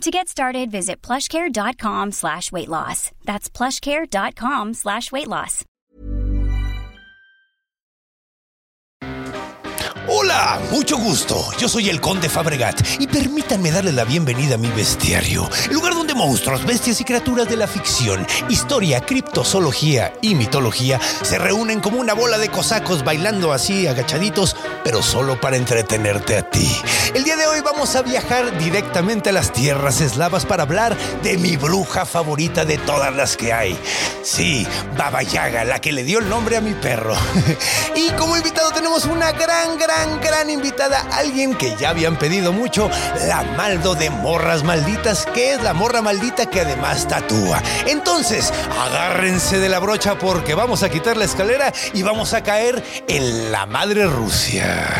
To get started, visit plushcare.com slash weight loss. That's plushcare.com slash weight loss. Hola, mucho gusto. Yo soy el Conde Fabregat y permítanme darle la bienvenida a mi bestiario, lugar donde monstruos, bestias y criaturas de la ficción, historia, criptozoología y mitología se reúnen como una bola de cosacos bailando así agachaditos, pero solo para entretenerte a ti. El día de hoy vamos a viajar directamente a las tierras eslavas para hablar de mi bruja favorita de todas las que hay. Sí, Baba Yaga, la que le dio el nombre a mi perro. y como invitado tenemos una gran, gran, gran invitada, alguien que ya habían pedido mucho, la Maldo de Morras Malditas, que es la morra maldita que además tatúa. Entonces, agárrense de la brocha porque vamos a quitar la escalera y vamos a caer en la madre Rusia.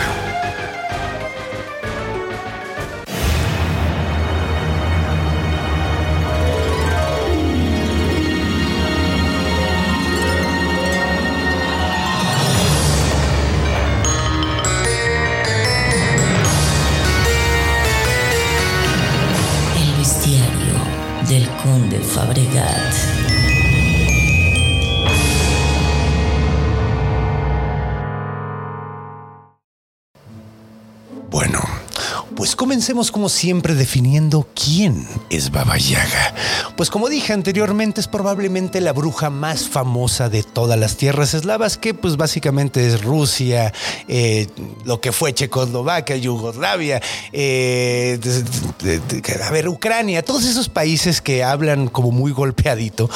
Conde Fabregat. Bueno, pues comencemos como siempre definiendo quién es Baba Yaga. Pues como dije anteriormente, es probablemente la bruja más famosa de todas las tierras eslavas, que pues básicamente es Rusia, eh, lo que fue Checoslovaquia, Yugoslavia, eh, a ver, Ucrania, todos esos países que hablan como muy golpeadito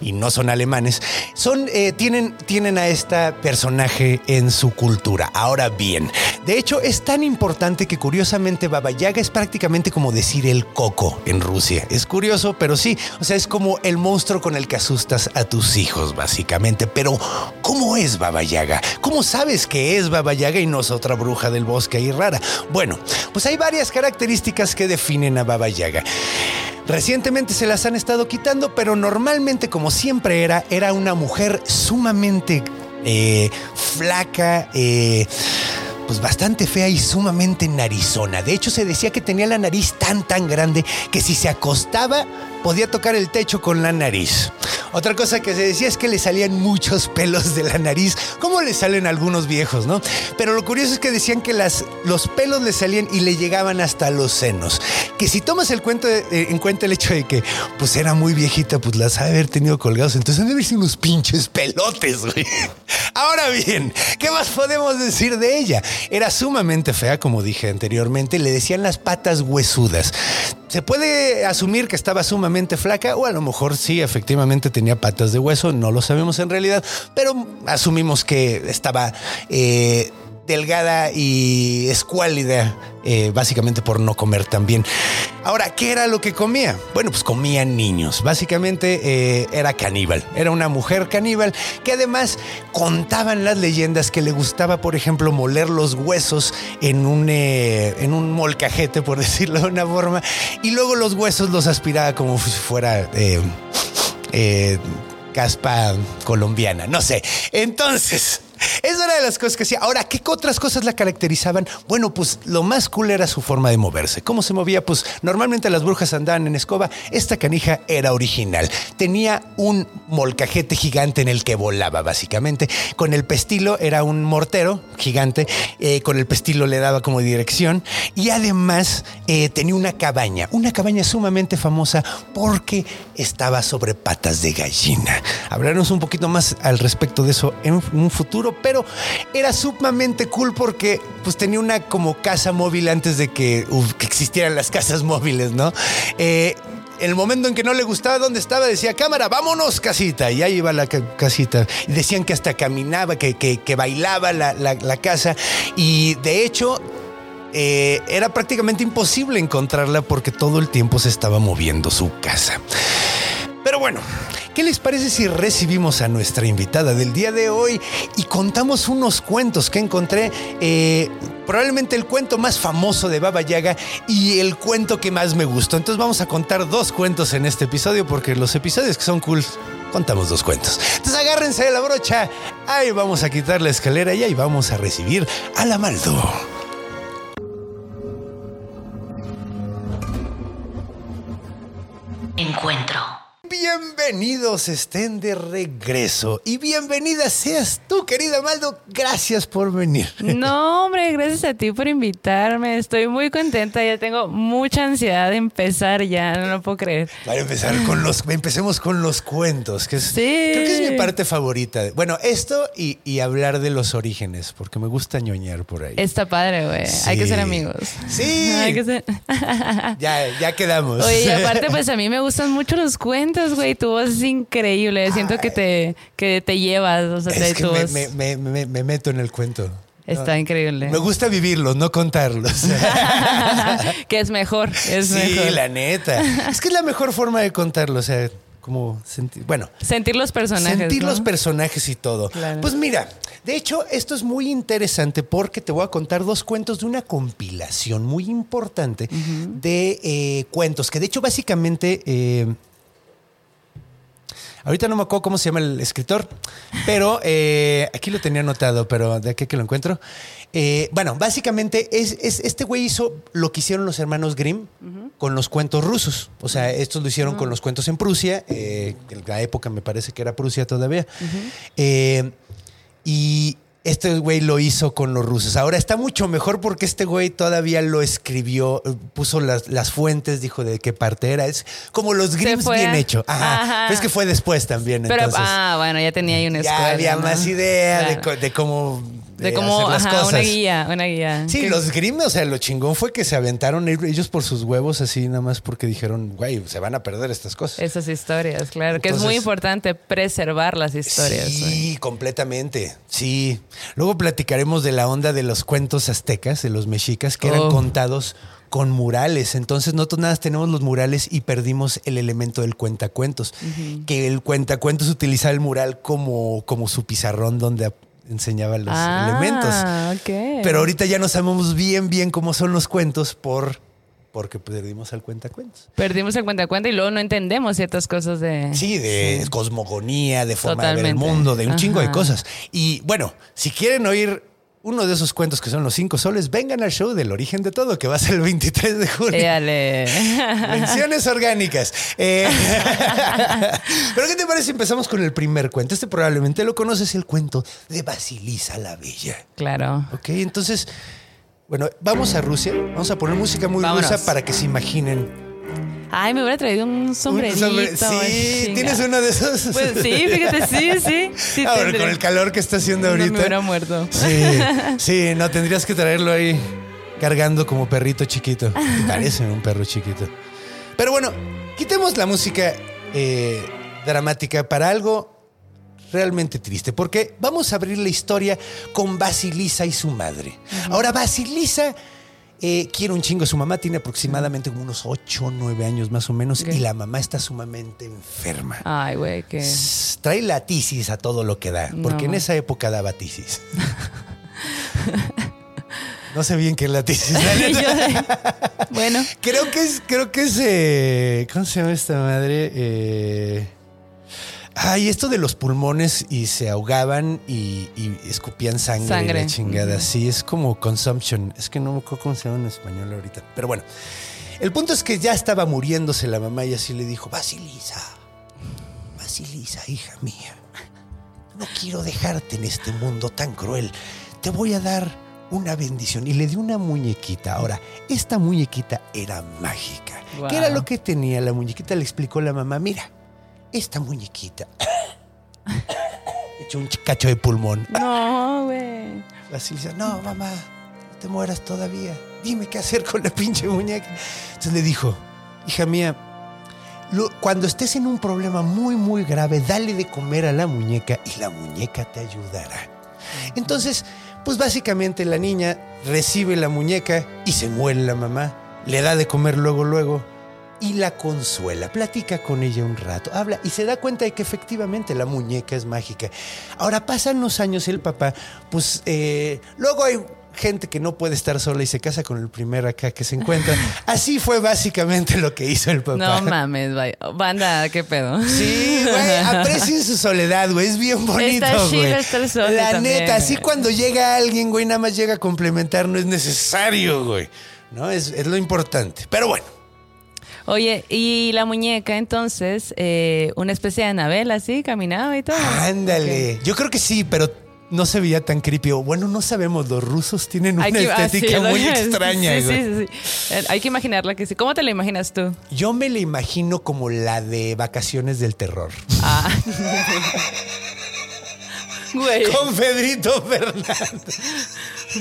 y no son alemanes, son, eh, tienen, tienen a esta personaje en su cultura. Ahora bien, de hecho es tan importante que curiosamente Baba Yaga es prácticamente como decir el coco en Rusia. Es curioso, pero sí, o sea, es como el monstruo con el que asustas a tus hijos, básicamente. Pero, ¿cómo es Baba Yaga? ¿Cómo sabes que es Baba Yaga y no es otra bruja del bosque ahí rara? Bueno, pues hay varias características que definen a Baba Yaga. Recientemente se las han estado quitando, pero normalmente, como siempre era, era una mujer sumamente eh, flaca, eh, pues bastante fea y sumamente narizona. De hecho, se decía que tenía la nariz tan, tan grande que si se acostaba podía tocar el techo con la nariz. Otra cosa que se decía es que le salían muchos pelos de la nariz, como le salen a algunos viejos, ¿no? Pero lo curioso es que decían que las, los pelos le salían y le llegaban hasta los senos. Que si tomas el cuento eh, en cuenta el hecho de que pues era muy viejita, pues las ha de haber tenido colgados, entonces han de haber sido unos pinches pelotes, güey. Ahora bien, ¿qué más podemos decir de ella? Era sumamente fea, como dije anteriormente, le decían las patas huesudas. Se puede asumir que estaba sumamente flaca o a lo mejor sí, efectivamente tenía patas de hueso, no lo sabemos en realidad, pero asumimos que estaba eh, delgada y escuálida, eh, básicamente por no comer tan bien. Ahora, ¿qué era lo que comía? Bueno, pues comía niños. Básicamente eh, era caníbal. Era una mujer caníbal que además contaban las leyendas que le gustaba, por ejemplo, moler los huesos en un, eh, en un molcajete, por decirlo de una forma, y luego los huesos los aspiraba como si fuera... caspa colombiana, no sé. Entonces, esa era de las cosas que hacía. Ahora, ¿qué otras cosas la caracterizaban? Bueno, pues lo más cool era su forma de moverse. ¿Cómo se movía? Pues normalmente las brujas andaban en escoba. Esta canija era original. Tenía un molcajete gigante en el que volaba, básicamente. Con el pestilo era un mortero gigante. eh, con el pestilo le daba como dirección. Y además eh, tenía una cabaña. Una cabaña sumamente famosa porque estaba sobre patas de gallina. Hablaremos un poquito más al respecto de eso en un futuro, pero era sumamente cool porque pues tenía una como casa móvil antes de que, existieran las casas móviles, ¿no? Eh, el momento en que no le gustaba dónde estaba, decía, cámara, vámonos, casita. Y ahí iba la ca- casita. Y decían que hasta caminaba, que, que- que bailaba la, la- la casa. Y de hecho, eh, era prácticamente imposible encontrarla porque todo el tiempo se estaba moviendo su casa. Pero bueno, ¿qué les parece si recibimos a nuestra invitada del día de hoy y contamos unos cuentos que encontré? Eh, probablemente el cuento más famoso de Baba Yaga y el cuento que más me gustó. Entonces vamos a contar dos cuentos en este episodio porque los episodios que son cool contamos dos cuentos. Entonces agárrense de la brocha, ahí vamos a quitar la escalera y ahí vamos a recibir a la Maldo. Encuentro. Bienvenidos estén de regreso y bienvenida seas tú, querida Maldo. Gracias por venir. No, hombre, gracias a ti por invitarme. Estoy muy contenta. Ya tengo mucha ansiedad de empezar ya. No lo puedo creer. Para empezar con los, empecemos con los cuentos, que es, Sí. creo que es mi parte favorita. Bueno, esto y, y hablar de los orígenes, porque me gusta ñoñar por ahí. Está padre, güey. Hay que ser amigos. Sí. Hay que ser... Ya, ya quedamos. Oye, y aparte, pues a mí me gustan mucho los cuentos, güey. Tu voz es increíble. Siento que te, que te llevas. O sea, es te- que tu me, voz me- me- me- me meto en el cuento. está increíble. Me gusta vivirlos, no contarlos. que es mejor. Es sí, mejor. la neta. Es que es la mejor forma de contarlo. O sea, como sentir. Bueno, Sentir los personajes. sentir ¿no? los personajes y todo. Claro. Pues mira, de hecho, esto es muy interesante porque te voy a contar dos cuentos de una compilación muy importante de eh, cuentos, que de hecho básicamente... eh, Ahorita no me acuerdo cómo se llama el escritor, pero eh, aquí lo tenía anotado, pero de aquí que lo encuentro. Eh, bueno, básicamente es, es- este güey hizo lo que hicieron los hermanos Grimm con los cuentos rusos. O sea, estos lo hicieron con los cuentos en Prusia, eh, en la época me parece que era Prusia todavía. Y este güey lo hizo con los rusos. Ahora está mucho mejor porque este güey todavía lo escribió, puso las, las fuentes, dijo de qué parte era. Es como los Grimms bien hecho. Ajá. Ajá. Es que fue después también. Pero, entonces, ah, bueno, ya tenía ahí una escuela. ya había ¿no? más idea de, Claro. co- de cómo, De cómo, hacer las ajá, cosas. una guía, una guía. Sí, los Grimm, o sea, lo chingón fue que se aventaron ellos por sus huevos así nada más porque dijeron, güey, se van a perder estas cosas. Esas historias, claro. que es muy importante preservar las historias. Sí, completamente. Sí. Luego platicaremos de la onda de los cuentos aztecas, de los mexicas, que eran Oh. contados con murales. Entonces, nosotros nada más tenemos los murales y perdimos el elemento del cuentacuentos. Que el cuentacuentos utilizaba el mural como, como su pizarrón donde enseñaba los Ah, elementos. ok. Pero ahorita ya no sabemos bien, bien cómo son los cuentos por, porque perdimos al cuentacuentos. Perdimos el cuenta cuenta y luego no entendemos ciertas cosas de. Sí, de cosmogonía, de forma de ver el Totalmente. mundo, de un chingo de cosas. Y bueno, si quieren oír uno de esos cuentos que son los cinco soles, vengan al show del origen de todo, que va a ser el 23 de julio. Éale. Menciones orgánicas. Eh, Pero ¿qué te parece si empezamos con el primer cuento? Este probablemente lo conoces, el cuento de Basilisa la Bella. claro. Ok, entonces, bueno, vamos a Rusia. Vamos a poner música muy Vámonos. rusa para que se imaginen. Ay, me hubiera traído un un sombrerito. sombre- Sí. ¿tienes uno de esos? Pues sí, fíjate, sí, sí. sí Ahora, tendré. con el calor que está haciendo No ahorita. me hubiera muerto. Sí, sí, no, tendrías que traerlo ahí cargando como perrito chiquito. Parece un perro chiquito. Pero bueno, quitemos la música eh, dramática para algo realmente triste, porque vamos a abrir la historia con Basilisa y su madre. Ahora, Basilisa eh, quiere un chingo a su mamá, tiene aproximadamente como unos 8 o 9 años más o menos, y la mamá está sumamente enferma. Ay, güey, que. Trae la tisis a todo lo que da, porque en esa época daba tisis. no sé bien qué es la tisis. Bueno, creo que es, creo que es, eh, ¿cómo se llama esta madre? Eh, ay, esto de los pulmones y se ahogaban y, y escupían sangre, y Sangre. la chingada. Sí, es como consumption. Es que no me acuerdo cómo se llama en español ahorita. Pero bueno, el punto es que ya estaba muriéndose la mamá y así le dijo, Basilisa, Basilisa, hija mía, no quiero dejarte en este mundo tan cruel. Te voy a dar una bendición. Y le dio una muñequita. Ahora, esta muñequita era mágica. Wow. ¿Qué era lo que tenía la muñequita? Le explicó la mamá, mira, esta muñequita... Hecho un cacho de pulmón. no, güey. Basilisa, no, mamá, no te mueras todavía. Dime qué hacer con la pinche muñeca. Entonces le dijo, hija mía, lo- cuando estés en un problema muy, muy grave, dale de comer a la muñeca y la muñeca te ayudará. Entonces, pues básicamente la niña recibe la muñeca y se muere la mamá. Le da de comer luego, luego. Y la consuela, platica con ella un rato, habla y se da cuenta de que efectivamente la muñeca es mágica. Ahora pasan los años y el papá, pues eh, luego hay gente que no puede estar sola y se casa con el primer acá que se encuentra. Así fue básicamente lo que hizo el papá. No mames, vaya. banda, qué pedo. Sí, güey, aprecien su soledad, güey, es bien bonito, Está güey. estar solo La también, neta, así cuando llega alguien, güey, nada más llega a complementar, no es necesario, güey. No, es, es lo importante. Pero bueno, Oye, y la muñeca, entonces, eh, una especie de Anabel así, caminaba y todo. ándale. Yo creo que sí, pero no se veía tan creepy. Bueno, no sabemos, los rusos tienen una ah, estética sí, muy extraña, sí, sí, sí. Eh, Hay que imaginarla que sí. ¿Cómo te la imaginas tú? Yo me la imagino como la de vacaciones del terror. Ah. Güey. Con Pedrito Fernández.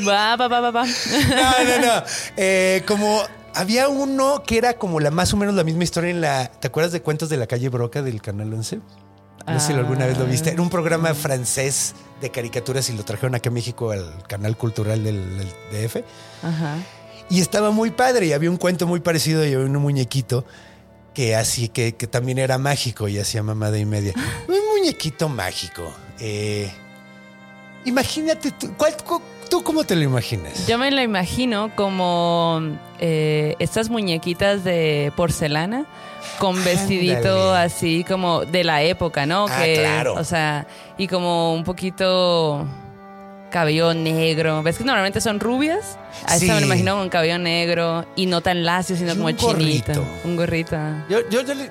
Va, va, va, va, va. No, no, no. Eh, como había uno que era como la más o menos la misma historia en la. ¿Te acuerdas de cuentos de la calle Broca del Canal 11? No sé si alguna vez lo viste. Era un programa francés de caricaturas y lo trajeron acá a México al canal cultural del, del DF. Ajá. Y estaba muy padre y había un cuento muy parecido y había un muñequito que así que, que también era mágico y hacía mamada y media. Un muñequito mágico. Eh, imagínate tú, ¿cuál- cu- ¿tú cómo te lo imaginas? Yo me la imagino como eh, estas muñequitas de porcelana con vestidito Ándale. así como de la época, ¿no? Ah, claro. O sea, y como un poquito cabello negro. ¿Ves que normalmente son rubias? A esta Sí. me lo imagino con cabello negro y no tan lacio, sino Y como un chinita. gorrito. Un gorrito. Yo, yo, yo le-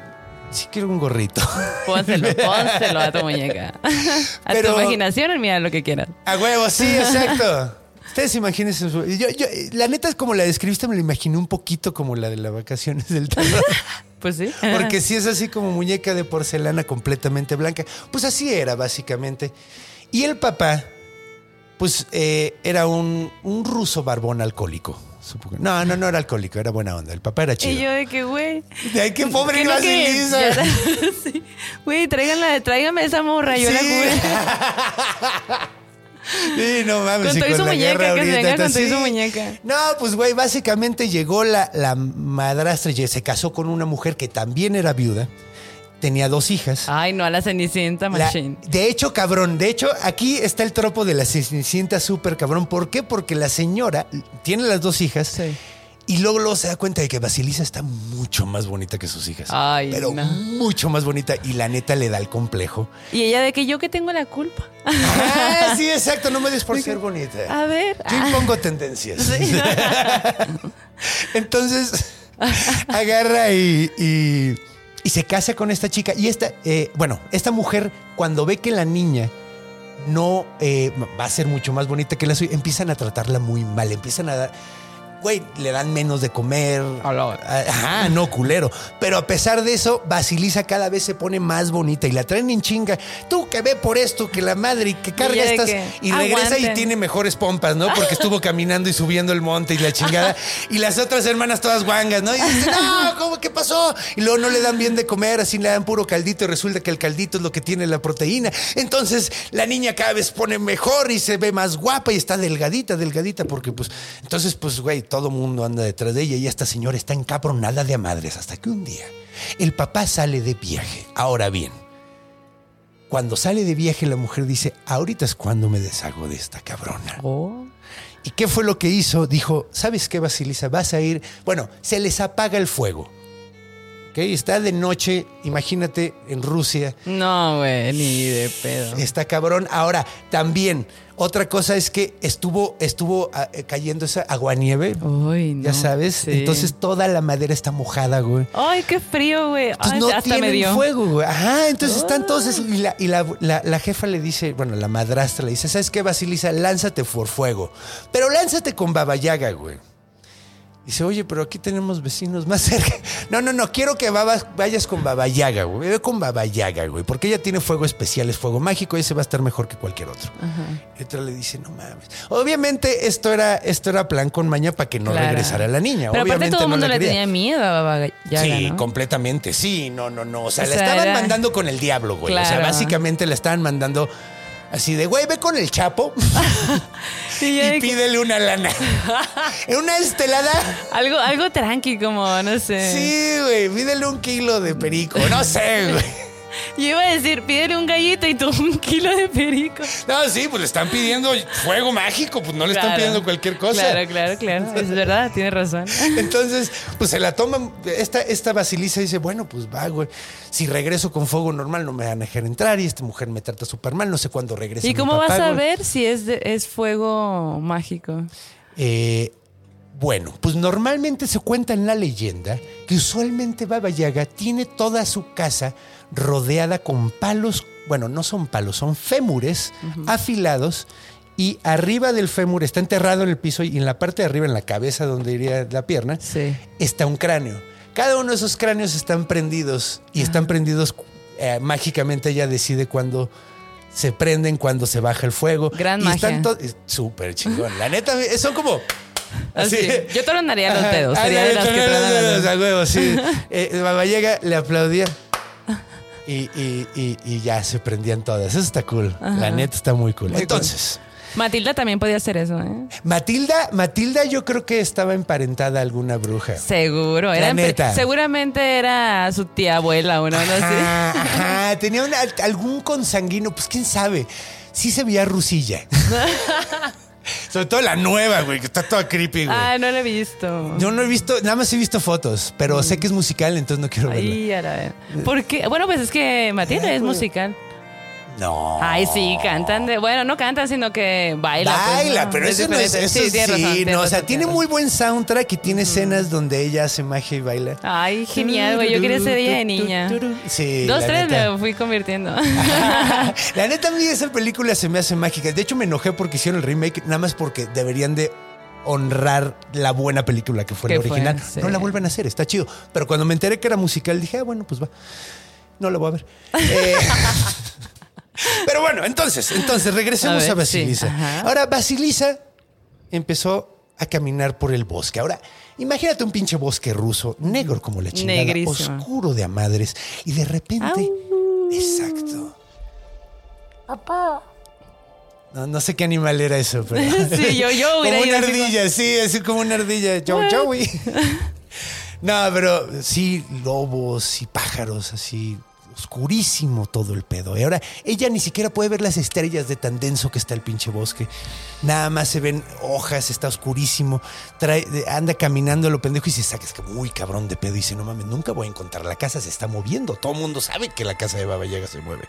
sí quiero un gorrito. Pónselo, pónselo a tu muñeca. A Pero- tu imaginación, mira lo que quieras. A huevo, sí, exacto. Ustedes imagínense. Yo, yo, la neta es como la describiste, me la imaginé un poquito como la de las vacaciones del terror. Pues sí. Porque si es así como muñeca de porcelana completamente blanca. Pues así era, básicamente. Y el papá, pues eh, era un, un ruso barbón alcohólico. No, no, no era alcohólico, era buena onda. El papá era chido. Y yo de que, güey. Pobre ¿qué no ibas, que- ya- sí. Güey, tráiganla, tráigame esa morra, yo la Sí. cubro. Sí, no mames. Con y todo y su la muñeca, que se venga con y su sí. muñeca. No, pues güey, básicamente llegó la, la madrastra y se casó con una mujer que también era viuda. Tenía dos hijas. Ay, no, a la Cenicienta La- Machine. de hecho, cabrón, de hecho, aquí está el tropo de la cenicienta súper cabrón. ¿Por qué? Porque la señora tiene las dos hijas Sí. y luego, luego se da cuenta de que Basilisa está mucho más bonita que sus hijas. Ay, pero no. mucho más bonita y la neta le da el complejo. Y ella de que yo que tengo la culpa. Ah, sí, exacto, no me des por ser bonita. A ver. Yo ah, impongo tendencias. sí. Entonces, agarra y, y- y se casa con esta chica. Y esta, eh, bueno, esta mujer, cuando ve que la niña no eh, va a ser mucho más bonita que la suya, empiezan a tratarla muy mal. Empiezan a dar. Güey, le dan menos de comer. Ajá, no, culero. Pero a pesar de eso, Basilisa cada vez se pone más bonita y la traen en chinga. Tú que ve por esto, que la madre y que carga estas. que, Y regresa y tiene mejores pompas, ¿no? Porque estuvo caminando y subiendo el monte y la chingada. Y las otras hermanas todas guangas, ¿no? Y dicen, no, ¿cómo que pasó? Y luego no le dan bien de comer, así le dan puro caldito y resulta que el caldito es lo que tiene la proteína. Entonces la niña cada vez pone mejor y se ve más guapa y está delgadita, delgadita, porque pues, entonces pues, güey, todo mundo anda detrás de ella y esta señora está encabronada de a madres hasta que un día el papá sale de viaje. Ahora bien, cuando sale de viaje la mujer dice, ahorita es cuando me deshago de esta cabrona. Oh. ¿Y qué fue lo que hizo? Dijo, ¿sabes qué, Basilisa? Vas a ir... Bueno, se les apaga el fuego. ¿Ok? Está de noche, imagínate, en Rusia. No, güey, ni de pedo. Está cabrón. Ahora, también, otra cosa es que estuvo, estuvo ah, eh, cayendo esa aguanieve, Uy, no. ya sabes. Sí. Entonces toda la madera está mojada, güey. Ay, qué frío, güey. Entonces Ay, no hasta me tienen dio. fuego, güey. Ajá, entonces están todos esos- Y, la, y la- la- la jefa le dice, bueno, la madrastra le dice, ¿sabes qué, Basilisa? Lánzate por fuego. Pero lánzate con Baba Yaga, güey. Dice, oye, pero aquí tenemos vecinos más cerca. No, no, no, quiero que babas- vayas con Baba Yaga, güey. Ve con Baba Yaga, güey. Porque ella tiene fuego especial, es fuego mágico y ese va a estar mejor que cualquier otro. Y otra le dice, no mames. Obviamente esto era, esto era plan con maña para que no Claro. regresara la niña. Pero aparte Obviamente todo el no mundo le tenía miedo a Baba Yaga, Sí, ¿no? completamente. Sí, no, no, no. O sea, O la estaban era- mandando con el diablo, güey. O sea, básicamente la estaban mandando Así de, güey, ve con el chapo Y que- pídele una lana. una estelada. algo, algo tranqui, como, no sé. Sí, güey, pídele un kilo de perico. No sé, güey. Yo iba a decir, pídele un gallito y tú un kilo de perico. No, sí, pues le están pidiendo fuego mágico, pues no le están pidiendo cualquier cosa. Claro, claro, claro. Es verdad, tienes razón. Entonces, pues se la toman. Esta, esta Basilisa dice: Bueno, pues va, güey. Si regreso con fuego normal, no me van a dejar entrar. Y esta mujer me trata súper mal. No sé cuándo regrese. ¿Y cómo papá, vas a güey. ver si es, de- es fuego mágico? Eh, bueno, pues normalmente se cuenta en la leyenda que usualmente Baba Yaga tiene toda su casa rodeada con palos. Bueno, no son palos, son fémures afilados. Y arriba del fémur está enterrado en el piso y en la parte de arriba, en la cabeza donde iría la pierna, Sí. está un cráneo. Cada uno de esos cráneos están prendidos y están prendidos eh, mágicamente. Ella decide cuándo se prenden, cuándo se baja el fuego. Gran y magia. Súper chingón. La neta, son como. Así. Yo los dedos. Ah, Sería de las que tronar los dedos, dedos. a huevo, sí. Eh, le aplaudía. Y, y- y- y ya se prendían todas. Eso está cool. La neta está muy cool. Muy Entonces, Matilda también podía hacer eso, ¿eh? Matilda, Matilda, yo creo que estaba emparentada a alguna bruja. Seguro. Era neta. Seguramente era su tía abuela o una cosa así. Ajá, ajá. Tenía una- algún consanguino, pues quién sabe. Sí se veía rusilla. Sobre todo la nueva, güey, que está toda creepy, güey. Ah, no lo he visto. Yo no he visto, nada más he visto fotos, pero sé que es musical, entonces no quiero verla. Ay, a la vez. ¿Por qué? Bueno, pues es que Matilda es musical. No. Ay, sí, cantan de. Bueno, no cantan, sino que baila. pues, Baila, ¿no? pero eso no es. Eso sí, razón, tienes no, o sea, tiene muy buen soundtrack y tiene escenas donde ella hace magia y baila. Ay, genial, güey. Yo quería ser ella de niña. Sí. Dos, tres neta. me fui convirtiendo. La neta, a mí esa película se me hace mágica. De hecho, me enojé porque hicieron el remake, nada más porque deberían de honrar la buena película que fue la fue, original. sí. No la vuelvan a hacer, está chido. Pero cuando me enteré que era musical, dije, ah, bueno, pues va. No la voy a ver. Eh, pero bueno, entonces, entonces, regresemos A ver, Basilisa. Ahora, Basilisa empezó a caminar por el bosque. Ahora, imagínate un pinche bosque ruso, negro como la chingada, Negrísimo. oscuro de a madres, y de repente, Au. exacto. No, no sé qué animal era eso, pero. Sí, yo- yo Como una ido así como- ardilla, sí, así como una ardilla. Chau, güey. No, pero sí, lobos y pájaros, así. Oscurísimo todo el pedo. Y ahora ella ni siquiera puede ver las estrellas de tan denso que está el pinche bosque. Nada más se ven hojas, está oscurísimo. Trae, anda caminando a lo pendejo y se saca es que muy cabrón de pedo. Y dice, no mames, nunca voy a encontrar. La casa se está moviendo. Todo el mundo sabe que la casa de Baba Yaga se mueve.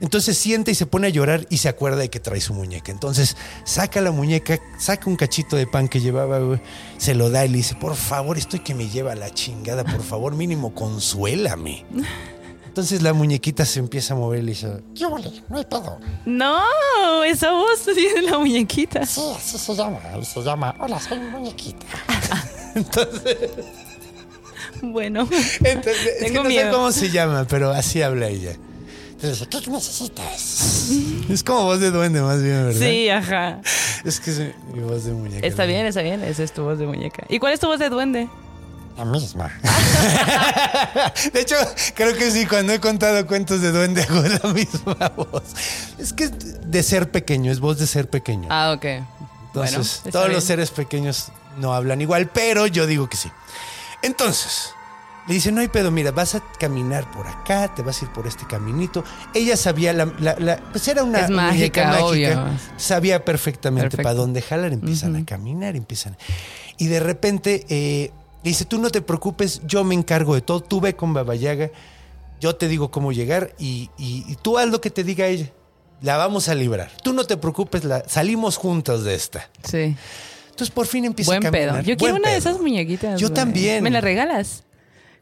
Entonces siente y se pone a llorar y se acuerda de que trae su muñeca. Entonces saca la muñeca, saca un cachito de pan que llevaba, se lo da y le dice, por favor, estoy que me lleva la chingada, por favor, mínimo consuélame. Entonces la muñequita se empieza a mover y le dice, ¿Qué ole? No hay pedo. No, esa voz tiene la muñequita. Sí, así se llama. Se llama Hola, soy muñequita. Bueno. entonces, es que no sé miedo. cómo se llama, pero así habla ella. Entonces, ¿qué necesitas? Es como voz de duende más bien, ¿verdad? Sí, ajá. Es que es mi voz de muñeca. Está ¿no? bien, está bien. Esa es tu voz de muñeca. ¿Y cuál es tu voz de duende? La misma. De hecho, creo que sí, cuando he contado cuentos de duende hago la misma voz. Es que es de ser pequeño, es voz de ser pequeño. Ah, ok. Entonces, Bueno, todos bien. los seres pequeños no hablan igual, pero yo digo que sí. Entonces, le dice, no hay pedo, mira, vas a caminar por acá, te vas a ir por este caminito. Ella sabía, la, la- la- pues era una Es mágica, mágica, obvio. sabía perfectamente Perfecto. para dónde jalar, empiezan a caminar, empiezan. Y de repente eh, le dice, tú no te preocupes, yo me encargo de todo, tú ve con Babayaga, yo te digo cómo llegar y, y- y tú haz lo que te diga ella. La vamos a librar. Tú no te preocupes, la, salimos juntos de esta. Sí. Entonces por fin empieza Buen a caminar. pedo. Yo quiero una de esas muñequitas. Yo también. ¿Me la regalas?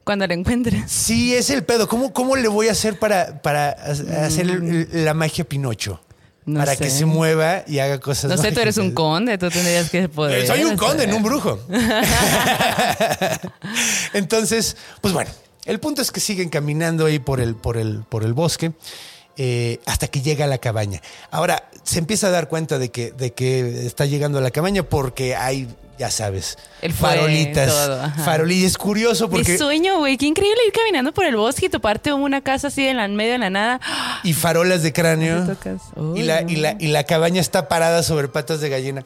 Cuando la encuentres. Sí, es el pedo. ¿Cómo, cómo le voy a hacer para, para ha- hacer el- la magia Pinocho? No para sé. que se mueva y haga cosas No sé, tú eres un conde, tú tendrías que poder. Soy un conde, no un brujo. Entonces, pues bueno, el punto es que siguen caminando ahí por el, por el, por el bosque eh, hasta que llega a la cabaña. Ahora, se empieza a dar cuenta de que, de que está llegando a la cabaña porque hay, ya sabes, El farolitas. todo, farolillas. Es curioso porque... Mi sueño, güey. Qué increíble ir caminando por el bosque y toparte una casa así en la en medio de la nada. Y farolas de cráneo. Y la, y, la, y la cabaña está parada sobre patas de gallina.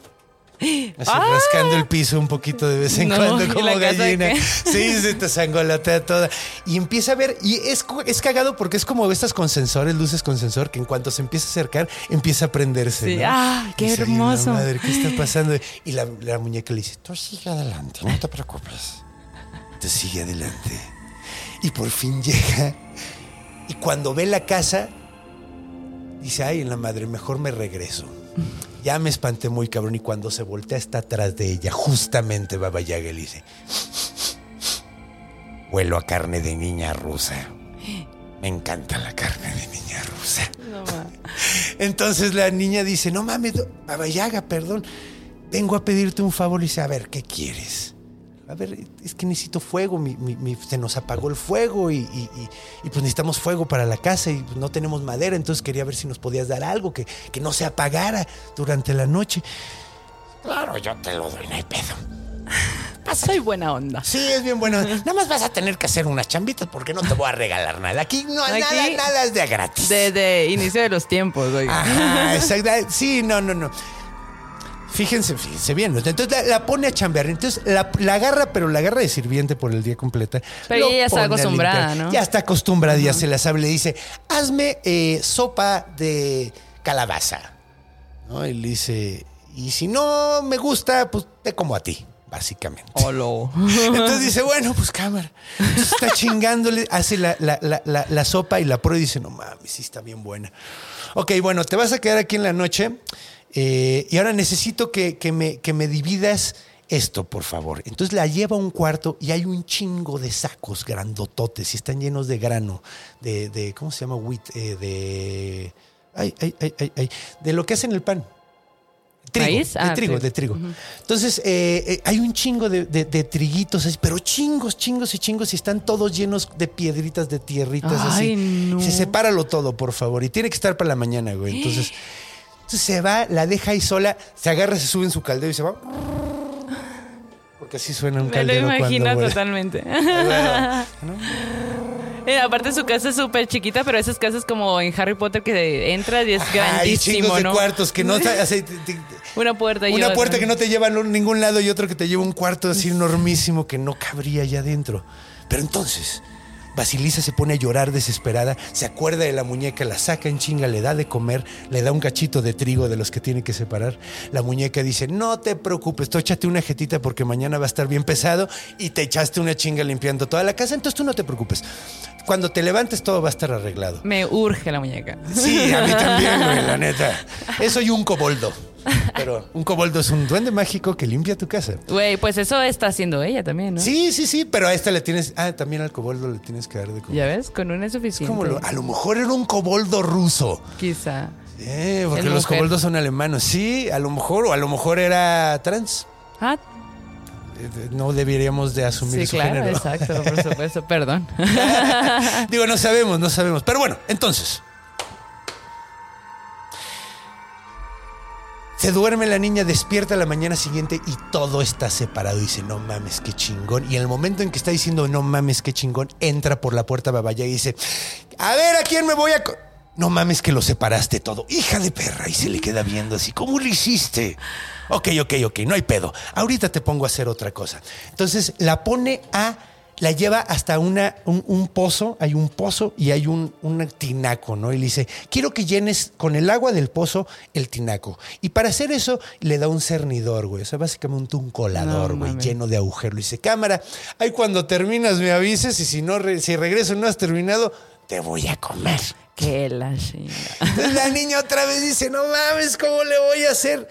Así ¡Ah! rascando el piso un poquito de vez en No, cuando ¿y como gallina. Sí, se te sangolotea toda. Y empieza a ver, y es, es cagado porque es como estas con sensores, luces con sensor, que en cuanto se empieza a acercar, empieza a prenderse. Sí. ¿no? ¡Ah, qué Dice, "Ay, la hermoso! madre, ¿qué está pasando? Y la, la muñeca le dice, Tú sigue adelante, no te preocupes. te sigue adelante. Y por fin llega. Y cuando ve la casa, dice, ay, en la madre, mejor me regreso. Ya me espanté muy cabrón y cuando se voltea está atrás de ella, justamente Baba Yaga le dice, huelo a carne de niña rusa. Me encanta la carne de niña rusa. No. Entonces la niña dice, no mames, Baba Yaga, perdón, vengo a pedirte un favor. Y dice, a ver, ¿qué quieres? A ver, es que necesito fuego, mi- mi- mi- se nos apagó el fuego y, y- y- y, pues necesitamos fuego para la casa y no tenemos madera, entonces quería ver si nos podías dar algo que, que no se apagara durante la noche. Claro, yo te lo doy, no hay pedo. Soy buena onda. Sí, es bien bueno. Nada más vas a tener que hacer unas chambitas porque no te voy a regalar nada. Aquí no Aquí- nada, nada es de gratis. Desde inicio de los tiempos, güey. Ajá, exacto. Sí, no, no, no. Fíjense, fíjense bien. Entonces la, la pone a chambear. Entonces la, la agarra, pero la agarra de sirviente por el día completa. Pero ella ya está acostumbrada. ¿no? Ya está acostumbrada, ya se la sabe. Le dice, hazme eh, sopa de calabaza. ¿No? Y le dice, y si no me gusta, pues te como a ti, básicamente. Olo. Entonces dice, bueno, pues cámara. Entonces está chingándole, hace la, la- la- la- la sopa y la prueba y dice, no mames, sí está bien buena. Ok, bueno, te vas a quedar aquí en la noche eh, y ahora necesito que, que me, que me dividas esto, por favor. Entonces la lleva a un cuarto y hay un chingo de sacos grandototes y están llenos de grano, de, de ¿cómo se llama? Wheat, eh, de... Ay, ay, ay, ay, ay, de lo que hacen el pan. Trigo, ¿Maíz? de Ah, trigo, de trigo. Entonces, eh, eh, hay un chingo de, de- de triguitos, así, pero chingos, chingos y chingos, y están todos llenos de piedritas, de tierritas, así. Ay, no. Se sepáralo todo, por favor. Y tiene que estar para la mañana, güey. Entonces, entonces se va, la deja ahí sola, se agarra, se sube en su caldero y se va. Porque así suena un Me lo caldero imagino totalmente. Eh, aparte su casa es súper chiquita, pero esas casas como en Harry Potter que entras y es Ajá, grandísimo, de ¿no? cuartos que no... así, te- te- Una puerta y Una otra. puerta que no te lleva a ningún lado y otro que te lleva a un cuarto así enormísimo que no cabría allá adentro. Pero entonces, Basilisa se pone a llorar desesperada, se acuerda de la muñeca, la saca en chinga, le da de comer, le da un cachito de trigo de los que tiene que separar. La muñeca dice, no te preocupes, tú échate una jetita porque mañana va a estar bien pesado y te echaste una chinga limpiando toda la casa, entonces tú no te preocupes. Cuando te levantes todo va a estar arreglado. Me urge la muñeca. Sí, a mí también, güey, la neta. Eso y un coboldo. Pero un coboldo es un duende mágico que limpia tu casa. Güey, pues eso está haciendo ella también, ¿no? Sí, sí, sí, pero a esta le tienes. Ah, también al coboldo le tienes que dar de comer. Ya ves, con una es Es suficiente. como lo- a lo mejor era un coboldo ruso. Quizá. Eh, porque Es los mujer. coboldos son alemanos. Sí, a lo mejor, o a lo mejor era trans. Ah, No deberíamos de asumir sí, su claro, género. exacto, por supuesto, perdón. Digo, no sabemos, no sabemos. Pero bueno, entonces. Se duerme la niña, despierta la mañana siguiente y todo está separado. Dice, no mames, qué chingón. Y en el momento en que está diciendo, no mames, qué chingón, entra por la puerta Babaya y dice, a ver, ¿a quién me voy a...? co-?" No mames que lo separaste todo. Hija de perra. Y se le queda viendo así, ¿cómo lo hiciste? Ok, ok, ok, no hay pedo. Ahorita te pongo a hacer otra cosa. Entonces la pone a la lleva hasta una, un, un pozo, hay un pozo y hay un, un tinaco, ¿no? Y le dice, quiero que llenes con el agua del pozo el tinaco. Y para hacer eso le da un cernidor, güey. O sea, básicamente un colador, No güey, lleno de agujeros. Le dice, cámara, ahí cuando terminas me avises y si no, si regreso y no has terminado, te voy a comer. Que la. Entonces la niña otra vez dice, no mames, ¿cómo le voy a hacer?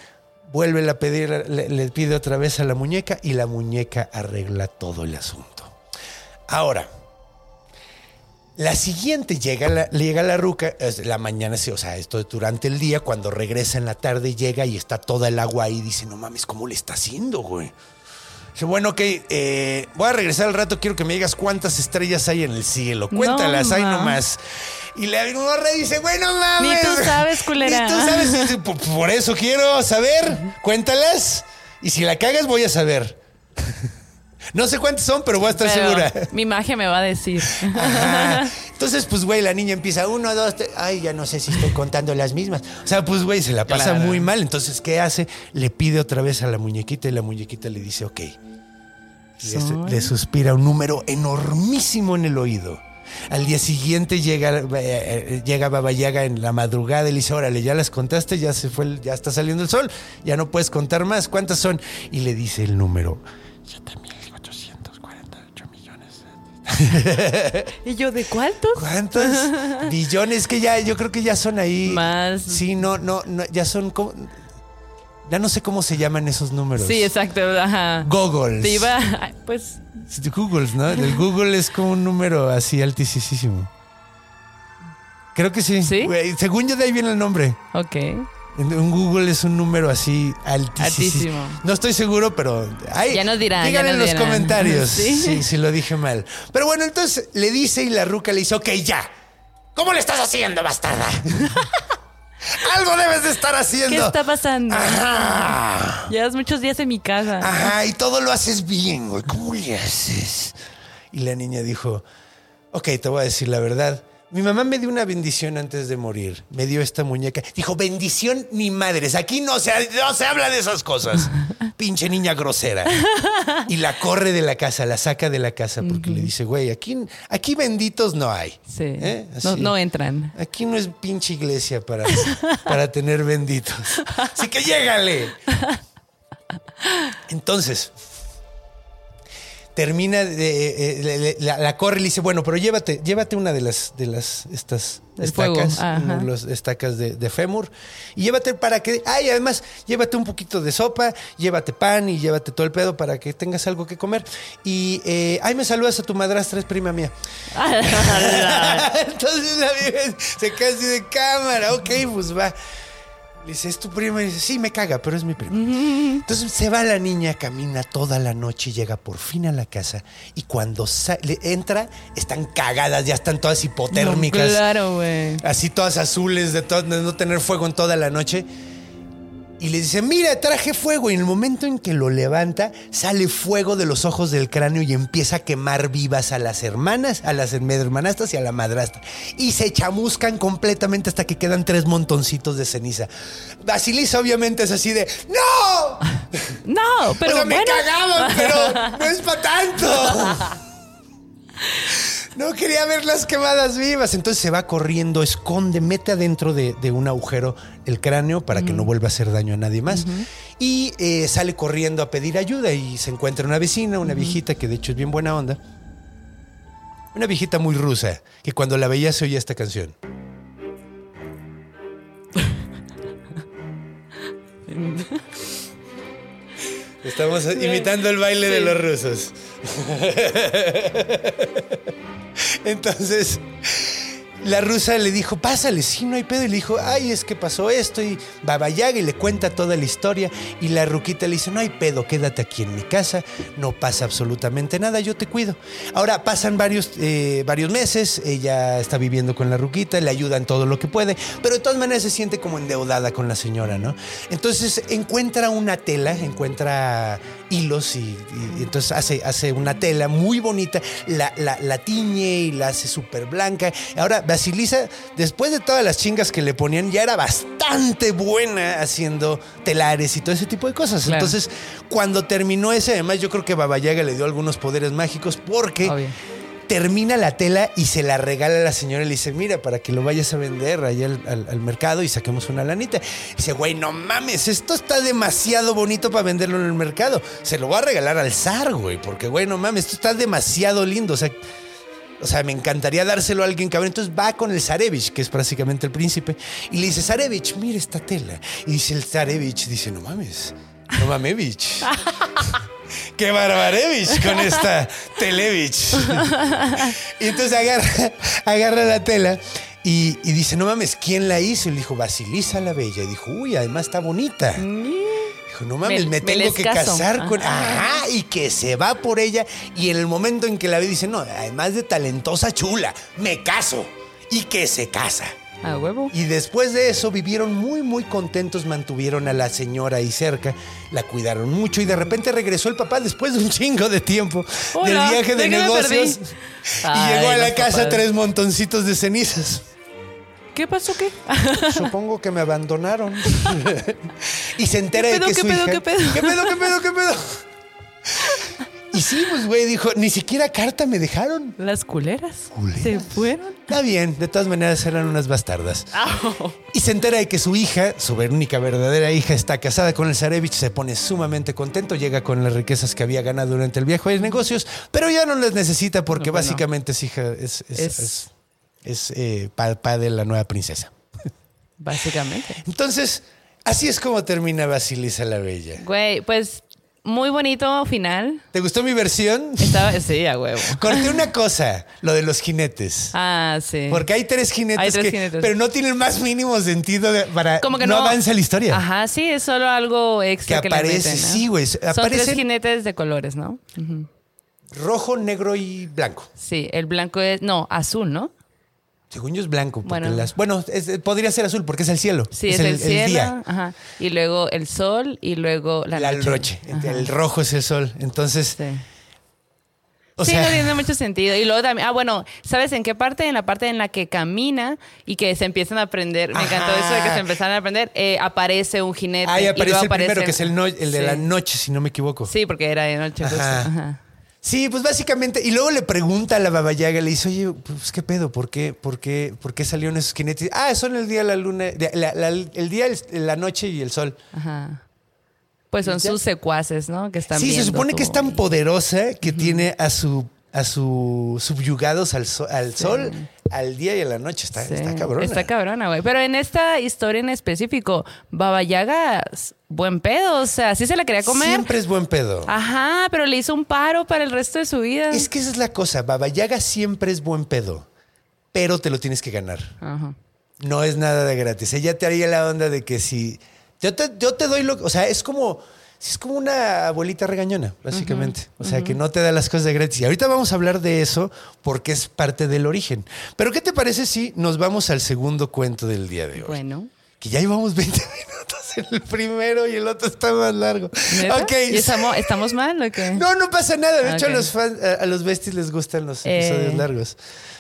Vuelve a pedir, le, pide otra vez a la muñeca y la muñeca arregla todo el asunto. Ahora, la siguiente llega la, llega la ruca, es la mañana, sí, o sea, esto es durante el día, cuando regresa en la tarde llega y está toda el agua ahí, dice, no mames, ¿cómo le está haciendo, güey? Dice, bueno, ok, eh, voy a regresar al rato, quiero que me digas cuántas estrellas hay en el cielo. Cuéntalas, No, ma. nomás. Y la morra dice, bueno, mames. Ni tú sabes, culera. Ni tú sabes. Dice, Por, por eso quiero saber. Cuéntalas. Y si la cagas, voy a saber. No sé cuántas son, pero voy a estar Pero segura. Mi magia me va a decir. Ajá. Entonces, pues, güey, la niña empieza uno, dos, tres. Ay, ya no sé si estoy contando las mismas. O sea, pues, güey, se la pasa Claro. muy mal. Entonces, ¿qué hace? Le pide otra vez a la muñequita y la muñequita le dice, ok. Le, suspira un número enormísimo en el oído. Al día siguiente llega, eh, eh, llega Baba Yaga en la madrugada y le dice, órale, ya las contaste, ya se fue, el- ya está saliendo el sol, ya no puedes contar más. ¿Cuántas son? Y le dice el número. 7.848 millones. ¿Y yo de cuántos? ¿Cuántos billones que ya, yo creo que ya son ahí? Más. Sí, no, no, no, ya son como. Ya no sé cómo se llaman esos números. Sí, exacto. Ajá. Googles. Te iba. Pues. Googles, ¿no? El Google es como un número así altísimo. Creo que sí. ¿Sí? Según yo de ahí viene el nombre. Ok. En- Un Google es un número así altísimo. Altísimo. No estoy seguro, pero. ay, Ya nos dirán, Digan en los dirán. comentarios Sí. si, si lo dije mal. Pero bueno, entonces le dice y la ruca le dice: Ok, ya. ¿Cómo le estás haciendo, bastarda? Algo debes de estar ¿Qué haciendo. está pasando? Ajá. Llevas muchos días en mi casa. Ajá, y todo lo haces bien, güey. ¿Cómo le haces? Y la niña dijo, ok, te voy a decir la verdad. Mi mamá me dio una bendición antes de morir. Me dio esta muñeca. Dijo, bendición ni madres. Aquí no se, no se habla de esas cosas. Pinche niña grosera. Y la corre de la casa, la saca de la casa porque le dice, güey, aquí, aquí benditos no hay. Sí. ¿Eh? No, entran. Aquí no es pinche iglesia para, para tener benditos. Así que llégale. Entonces, termina de, eh, la, la corre y le dice, bueno, pero llévate, llévate una de las, de las, estas estacas, las estacas de, de fémur, y llévate para que, ay, además, llévate un poquito de sopa, llévate pan y llévate todo el pedo para que tengas algo que comer. Y, eh, ay, me saludas a tu madrastra, es prima mía. Entonces se así de cámara, ok, pues va. Le dice, ¿es tu prima? Y dice, sí, me caga, pero es mi prima. Entonces se va la niña, camina toda la noche llega por fin a la casa. Y cuando le entra, están cagadas, ya están todas hipotérmicas. No, claro, güey. Así todas azules, de, to- de no tener fuego en toda la noche. Y le dice, mira, traje fuego. Y en el momento en que lo levanta, sale fuego de los ojos del cráneo y empieza a quemar vivas a las hermanas, a las hermanastras y a la madrastra. Y se chamuscan completamente hasta que quedan tres montoncitos de ceniza. Basilisa obviamente es así de, ¡No! No, pero o sea, me bueno. cagaban, pero no es para tanto. No quería verlas quemadas vivas. Entonces se va corriendo, esconde, mete adentro de, de un agujero el cráneo para que no vuelva a hacer daño a nadie más. Y eh, sale corriendo a pedir ayuda y se encuentra una vecina, una viejita que de hecho es bien buena onda. Una viejita muy rusa, que cuando la veía se oía esta canción. Estamos imitando el baile de los rusos. Entonces, la rusa le dijo, pásale, sí, no hay pedo. Y le dijo, ay, es que pasó esto. Y Baba Yaga y le cuenta toda la historia. Y la ruquita le dice, no hay pedo, quédate aquí en mi casa. No pasa absolutamente nada, yo te cuido. Ahora pasan varios, eh, varios meses. Ella está viviendo con la ruquita, le ayuda en todo lo que puede. Pero de todas maneras se siente como endeudada con la señora, ¿no? Entonces encuentra una tela, encuentra hilos y, y entonces hace, hace una tela muy bonita, la, la, la tiñe y la hace súper blanca. Ahora, Basilisa, después de todas las chingas que le ponían, ya era bastante buena haciendo telares y todo ese tipo de cosas. Claro. Entonces, cuando terminó ese, además yo creo que Baba Yaga le dio algunos poderes mágicos porque Obvio. Termina la tela y se la regala a la señora y le dice, mira, para que lo vayas a vender allá al, mercado y saquemos una lanita. dice, güey, no mames, esto está demasiado bonito para venderlo en el mercado. Se lo voy a regalar al zar, güey, porque, güey, no mames, esto está demasiado lindo. O sea, o sea, me encantaría dárselo a alguien cabrón. Entonces va con el Zarevich, que es prácticamente el príncipe, y le dice, Zarevich, mira esta tela. Y dice el Zarevich, dice, no mames, no mamevich. ¡Qué barbarevich con esta televich! y entonces agarra, agarra la tela y, y dice, no mames, ¿quién la hizo? Y le dijo, Basilisa la Bella. Y dijo, uy, además está bonita. Dijo, no mames, Me- tengo que caso. casar con. Ajá. Ajá, y que se va por ella. Y en el momento en que la ve, dice, no, además de talentosa chula, me caso. Y que se casa. A huevo. Y después de eso vivieron muy, muy contentos, mantuvieron a la señora ahí cerca, la cuidaron mucho y de repente regresó el papá después de un chingo de tiempo Hola, del viaje de, ¿de qué negocios. Y Ay, llegó a la casa papás. tres montoncitos de cenizas. ¿Qué pasó qué? Supongo que me abandonaron. y se entera ¿Qué de pedo, que qué su pedo, hija. qué pedo? ¿Qué pedo, qué pedo, qué pedo? Y sí, pues, güey, dijo, ni siquiera carta me dejaron. Las culeras. Culeras. Se fueron. Está bien, de todas maneras eran unas bastardas. Y se entera de que su hija, su única verdadera hija, está casada con el Zarevich, se pone sumamente contento, llega con las riquezas que había ganado durante el viaje de negocios, pero ya no las necesita porque No, pues no. básicamente es hija, es, es, Es- es- es, eh, papá de la nueva princesa. Básicamente. Entonces, así es como termina Basilisa la Bella. Güey, pues muy bonito final. ¿Te gustó mi versión? Estaba, sí, a huevo. Corté una cosa, lo de los jinetes. Ah, sí. Porque hay tres jinetes, Hay tres que- jinetes. pero no tienen más mínimo sentido para Como que no, no, avanza la historia. Ajá, sí, es solo algo extra que, aparece, meten, ¿no? sí, güey. Son Aparecen tres jinetes de colores, ¿no? Rojo, negro y blanco. Sí, el blanco es, no, azul, ¿no? Según yo es blanco. Porque Bueno. las, bueno es- podría ser azul porque es el cielo. Sí, es, el, cielo. día. Ajá. Y luego el sol y luego la, La noche. noche. Ajá. El rojo es el sol. Entonces, Sí. o sí, sea, no tiene mucho sentido. Y luego también, ah, bueno, ¿sabes en qué parte? En la parte en la que camina y que se empiezan a aprender. Me encantó Ajá. eso de que se empezaron a aprender. eh, aparece un jinete. ahí y aparece luego el primero, que es el, no- el de Sí. la noche, si no me equivoco. Sí, porque era de noche. justo. Ajá. Sí, pues básicamente, y luego le pregunta a la babayaga, le dice, oye, pues qué pedo, ¿por qué, por qué, por qué salieron esos jinetes? Ah, son el día, la luna, de- la- la- el día, la noche y el sol. Ajá. Pues son Ya. sus secuaces, ¿no? Que están sí, se supone que es tan y- poderosa que tiene a su a su subyugados al, so- al sol, al día y a la noche. Está, Sí, está cabrona. Está cabrona, güey. Pero en esta historia en específico, Baba Yaga, buen pedo. O sea, sí se la quería comer. Siempre es buen pedo. Ajá, pero le hizo un paro para el resto de su vida. Es que esa es la cosa. Baba Yaga siempre es buen pedo, pero te lo tienes que ganar. Ajá. No es nada de gratis. Ella te haría la onda de que si. Yo te, yo te doy lo. O sea, es como. Es como una abuelita regañona, básicamente. O sea, que no te da las cosas de gratis. Y ahorita vamos a hablar de eso porque es parte del origen. Pero, ¿qué te parece si nos vamos al segundo cuento del día de hoy? Bueno. Que ya llevamos 20 minutos en el primero y el otro está más largo. ¿Neta? Ok. ¿Y estamos, estamos mal o qué? No, no pasa nada. De hecho, a los fans, a, a los besties les gustan los Eh, episodios largos.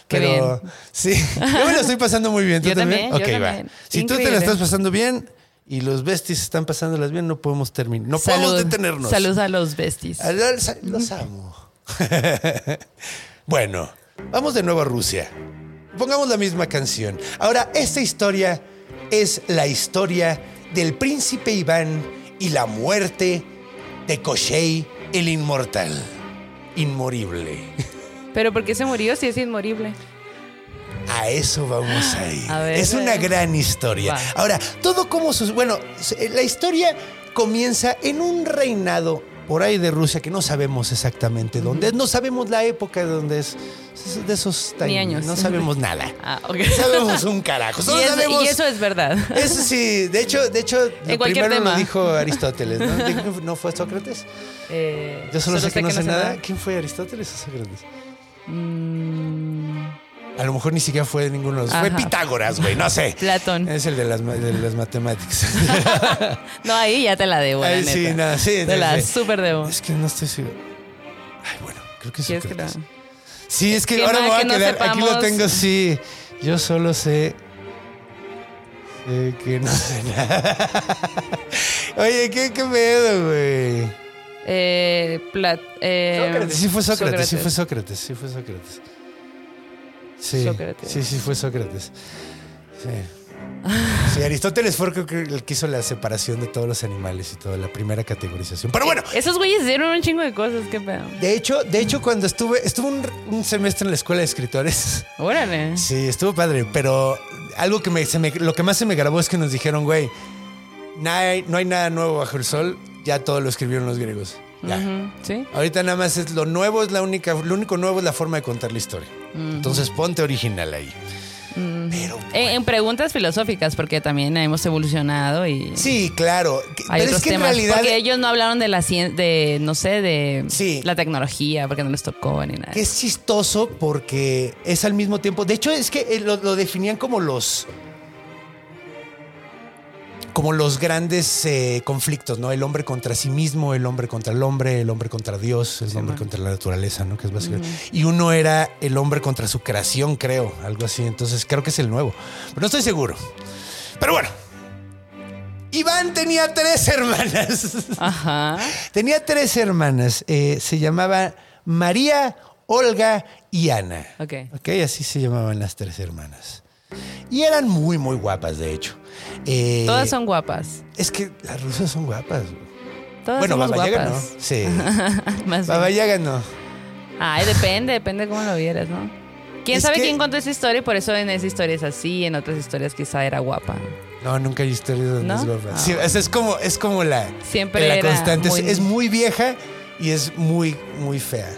qué Pero bien. sí, yo me lo estoy pasando muy bien. ¿Tú Yo también? también, yo Ok, va. Si tú te la Increíble. estás pasando bien y los besties están pasándolas bien, no podemos terminar. No podemos detenernos. Salud a los besties. A los, los amo. bueno, vamos de nuevo a Rusia. Pongamos la misma canción. Ahora, esta historia es la historia del príncipe Iván y la muerte de Koshei el inmortal. Inmorible. Pero ¿por qué se murió si es inmorible? A eso vamos a ir. A ver, es una gran historia. Va. Ahora, todo como sus. Bueno, la historia comienza en un reinado por ahí de Rusia que no sabemos exactamente dónde es. No sabemos la época de dónde es. De esos Ni años. No sabemos nada. Ah, ok. No sabemos un carajo. Solo y, eso, sabemos. y eso es verdad. Eso sí, de hecho, de hecho, lo primero lo tema. dijo Aristóteles, ¿no? ¿De quién fue- ¿No fue Sócrates? Eh, Yo solo, sé que, no sé nada. ¿Quién fue Aristóteles o Sócrates? Mm, A lo mejor ni siquiera fue de ninguno de los. Fue. Pitágoras, güey, no sé. Platón. Es el de las, de las matemáticas. No, ahí ya te la debo, la Ay, neta. sí, no, sí, Te sí, la sí. súper debo. Es que no estoy seguro. Ay, bueno, creo que es ¿Quieres que la- Sócrates. Sí, es que Qué ahora me voy a que no quedar. Aquí lo tengo, sí. Yo solo sé. sé que no sé nada. Oye, ¿qué, qué pedo, güey? Eh, Plat- eh, Sócrates, sí fue Sócrates, sí fue Sócrates, sí fue Sócrates. Sí, Sócrates. sí, sí fue Sócrates. Sí. Sí, Aristóteles fue el que hizo la separación de todos los animales y toda la primera categorización. Pero bueno, Esos güeyes hicieron un chingo de cosas, qué pedo. de hecho, de hecho cuando estuve, estuve un, un semestre en la escuela de escritores. Órale. Sí, estuvo padre, pero algo que me, se me- lo que más se me grabó es que nos dijeron, güey, no hay, no hay nada nuevo bajo el sol, ya todo lo escribieron los griegos. Ya. Ujú, Sí. Ahorita nada más es lo nuevo, es la única, lo único nuevo es la forma de contar la historia. Entonces ponte original ahí. Pero En, en preguntas filosóficas, porque también hemos evolucionado y sí, claro. Hay Pero otros es que en temas. realidad Porque ellos no hablaron de la ciencia, de, no sé, de Sí. la tecnología, porque no les tocó ni nada. que es chistoso porque es al mismo tiempo. De hecho, es que eh, lo, lo definían como los. Como los grandes eh, conflictos, ¿no? El hombre contra sí mismo, el hombre contra el hombre, el hombre contra Dios, el hombre contra la naturaleza, ¿no? Que es básicamente. Y uno era el hombre contra su creación, creo, algo así. Entonces creo que es el nuevo. Pero no estoy seguro. Pero bueno. Iván tenía tres hermanas. Ajá. Tenía tres hermanas. eh, se llamaba María, Olga y Ana. Ok. Ok, así se llamaban las tres hermanas. Y eran muy, muy guapas, de hecho. Eh, Todas son guapas. Es que las rusas son guapas. Todas bueno, somos Baba Yaga no. Sí. Más. Baba Yaga no. Ay, depende, depende cómo lo vieras, ¿no? ¿Quién Es sabe que- quién contó esa historia? Y por eso en esa historia es así, en otras historias quizá era guapa. No, nunca hay historia donde ¿No? es guapa. Ah. Sí, o sea, es como, es como la, Siempre la era constante. Es- muy- Es muy vieja y es muy, muy fea.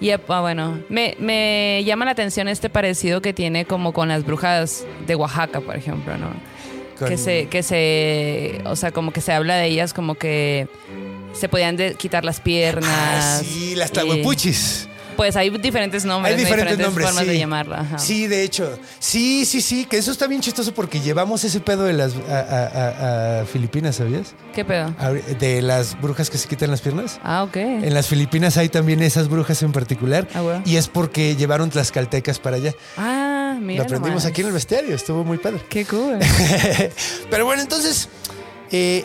Y ah, bueno, me, me llama la atención este parecido que tiene como con las brujas de Oaxaca, por ejemplo, ¿no? Que se, que se, o sea, como que se habla de ellas como que se podían de- quitar las piernas. Ah, sí, las tlahuepuchis. Pues hay diferentes nombres, Hay diferentes, nombres, formas sí. de llamarla. ajá. Sí, de hecho. Sí, sí, sí, que eso está bien chistoso porque llevamos ese pedo de las a, a- a- a Filipinas, ¿sabías? ¿Qué pedo? De las brujas que se quitan las piernas. Ah, ok. En las Filipinas hay también esas brujas en particular. Ah, bueno. Y es porque llevaron tlaxcaltecas para allá. Ah, mira. Lo aprendimos nomás. aquí en el bestiario, estuvo muy padre. Qué cool. Pero bueno, entonces, eh,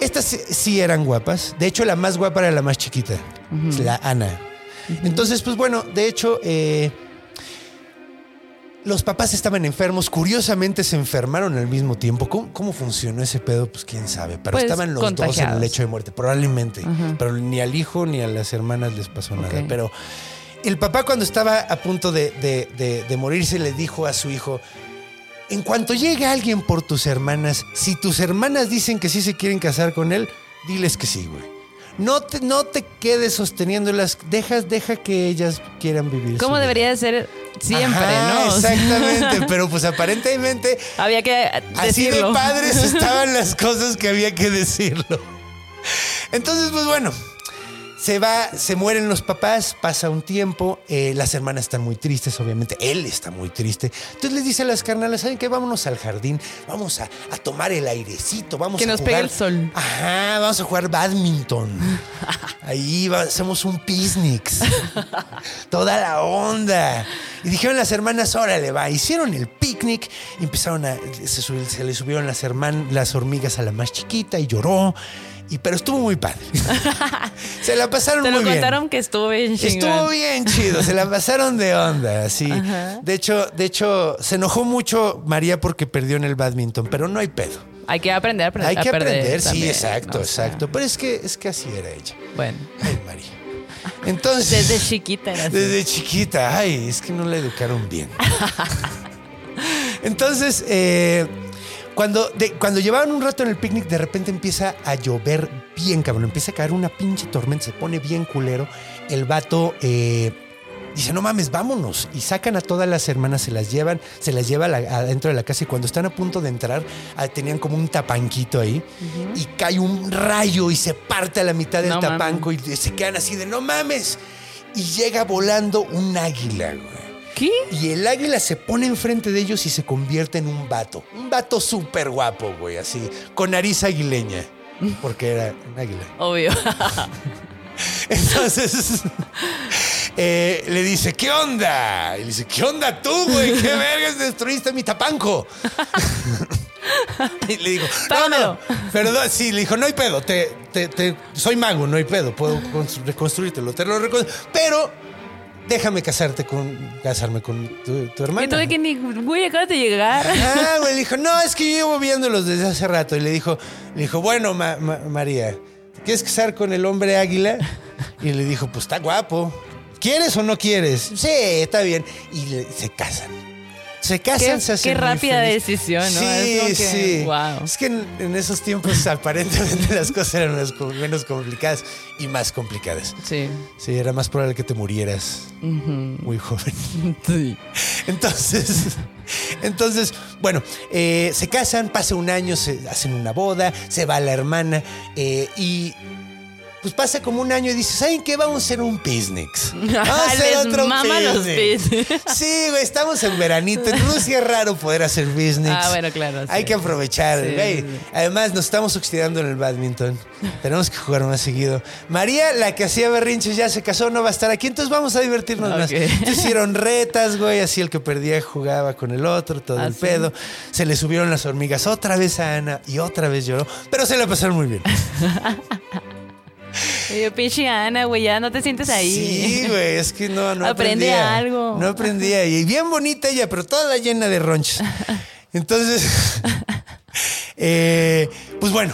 estas sí- eran guapas. De hecho, la más guapa era la más chiquita, la Ana. Entonces, pues bueno, de hecho, eh, los papás estaban enfermos. Curiosamente, se enfermaron al mismo tiempo. ¿Cómo, cómo funcionó ese pedo? Pues quién sabe. Pero Pues, estaban los dos en el lecho de muerte, probablemente. Pero ni al hijo ni a las hermanas les pasó nada. Pero el papá, cuando estaba a punto de, de- de- de morirse, le dijo a su hijo: En cuanto llegue alguien por tus hermanas, si tus hermanas dicen que sí se quieren casar con él, diles que sí, güey. No te, no te quedes sosteniéndolas, dejas, deja que ellas quieran vivir. ¿Cómo debería de ser siempre, Ajá, no? Exactamente, pero pues aparentemente Había que así de decirlo. padres estaban las cosas que había que decirlo. Entonces, pues bueno, se va, se mueren los papás, pasa un tiempo, eh, las hermanas están muy tristes, obviamente, él está muy triste. Entonces les dice a las carnales, ¿saben qué? Vámonos al jardín, vamos a, a tomar el airecito, vamos Que a nos jugar. pegue el sol. Ajá, vamos a jugar badminton. Ahí va- hacemos un picnic. Toda la onda. Y dijeron las hermanas, órale, va. Hicieron el picnic empezaron a. Se, sub- se le subieron las, herman, las hormigas a la más chiquita y lloró. Y, pero estuvo muy padre. se la pasaron Te muy bien. contaron que estuvo bien chingón. Estuvo bien chido, se la pasaron de onda, sí. Ajá. De hecho, de hecho, se enojó mucho María porque perdió en el badminton, pero no hay pedo. Hay que aprender aprender. Hay que a perder aprender, sí, exacto, ¿no? O sea, exacto. Pero es que, es que así era ella. Bueno, Ay, María. Entonces. desde chiquita era así. Desde chiquita. Ay, es que no la educaron bien. Entonces, eh, cuando, de- cuando llevaban un rato en el picnic, de repente empieza a llover bien, cabrón. Empieza a caer una pinche tormenta, se pone bien culero. El vato eh, dice, no mames, vámonos. Y sacan a todas las hermanas, se las llevan, se las lleva adentro de la casa y cuando están a punto de entrar, ah, tenían como un tapanquito ahí y cae un rayo y se parte a la mitad del No mames. tapanco y se quedan así de, no mames. Y llega volando un águila, güey. ¿Qué? Y el águila se pone enfrente de ellos y se convierte en un vato. Un vato súper guapo, güey, así, con nariz aguileña. Porque era un águila. Obvio. Entonces eh, le dice, ¿qué onda? Y le dice, ¿qué onda tú, güey? ¿Qué vergas destruiste mi tapanco? y le digo, no, Págamelo. no, perdón, sí, le dijo, no hay pedo, te, te- te- soy mago, no hay pedo, puedo constru- reconstruírtelo, te lo reconstruyo, pero déjame casarte con, casarme con tu, tu hermana. Y tú de que ni, güey, acabas de llegar. Ah, güey, le dijo, no, es que yo llevo viéndolos desde hace rato. Y le dijo, le dijo, bueno, Ma- Ma- María, ¿te quieres casar con el hombre águila? Y le dijo, pues está guapo. ¿Quieres o no quieres? Sí, está bien. Y le- se casan. Se casan, Qué- se hacen qué rápida decisión, ¿no? Sí, Es como que, sí. wow. Es que en, en esos tiempos aparentemente las cosas eran menos complicadas y más complicadas. Sí. Sí, era más probable que te murieras muy joven. Sí. Entonces, entonces, bueno, eh, se casan, pasa un año, se hacen una boda, se va la hermana eh, y pues pasa como un año y dice, ¿saben qué? Vamos a hacer un picnic. Vamos a hacer otro picnic". Sí, güey, estamos en veranito. En Rusia es raro poder hacer picnics. Ah, bueno, claro, sí. Hay que aprovechar, Sí, güey. sí. Además, nos estamos oxidando en el badminton. Tenemos que jugar más seguido. María, la que hacía berrinches, ya se casó, no va a estar aquí. Entonces vamos a divertirnos más. Ok. Entonces hicieron retas, güey. Así el que perdía jugaba con el otro, todo ¿Ah, el sí? pedo. Se le subieron las hormigas otra vez a Ana y otra vez lloró. Pero se la pasaron muy bien. Y yo, pinche Ana, güey, ya no te sientes ahí. Sí, güey, es que no, no Aprende aprendía. algo. No aprendía. Y bien bonita ella, pero toda llena de ronchas. Entonces, eh, pues bueno,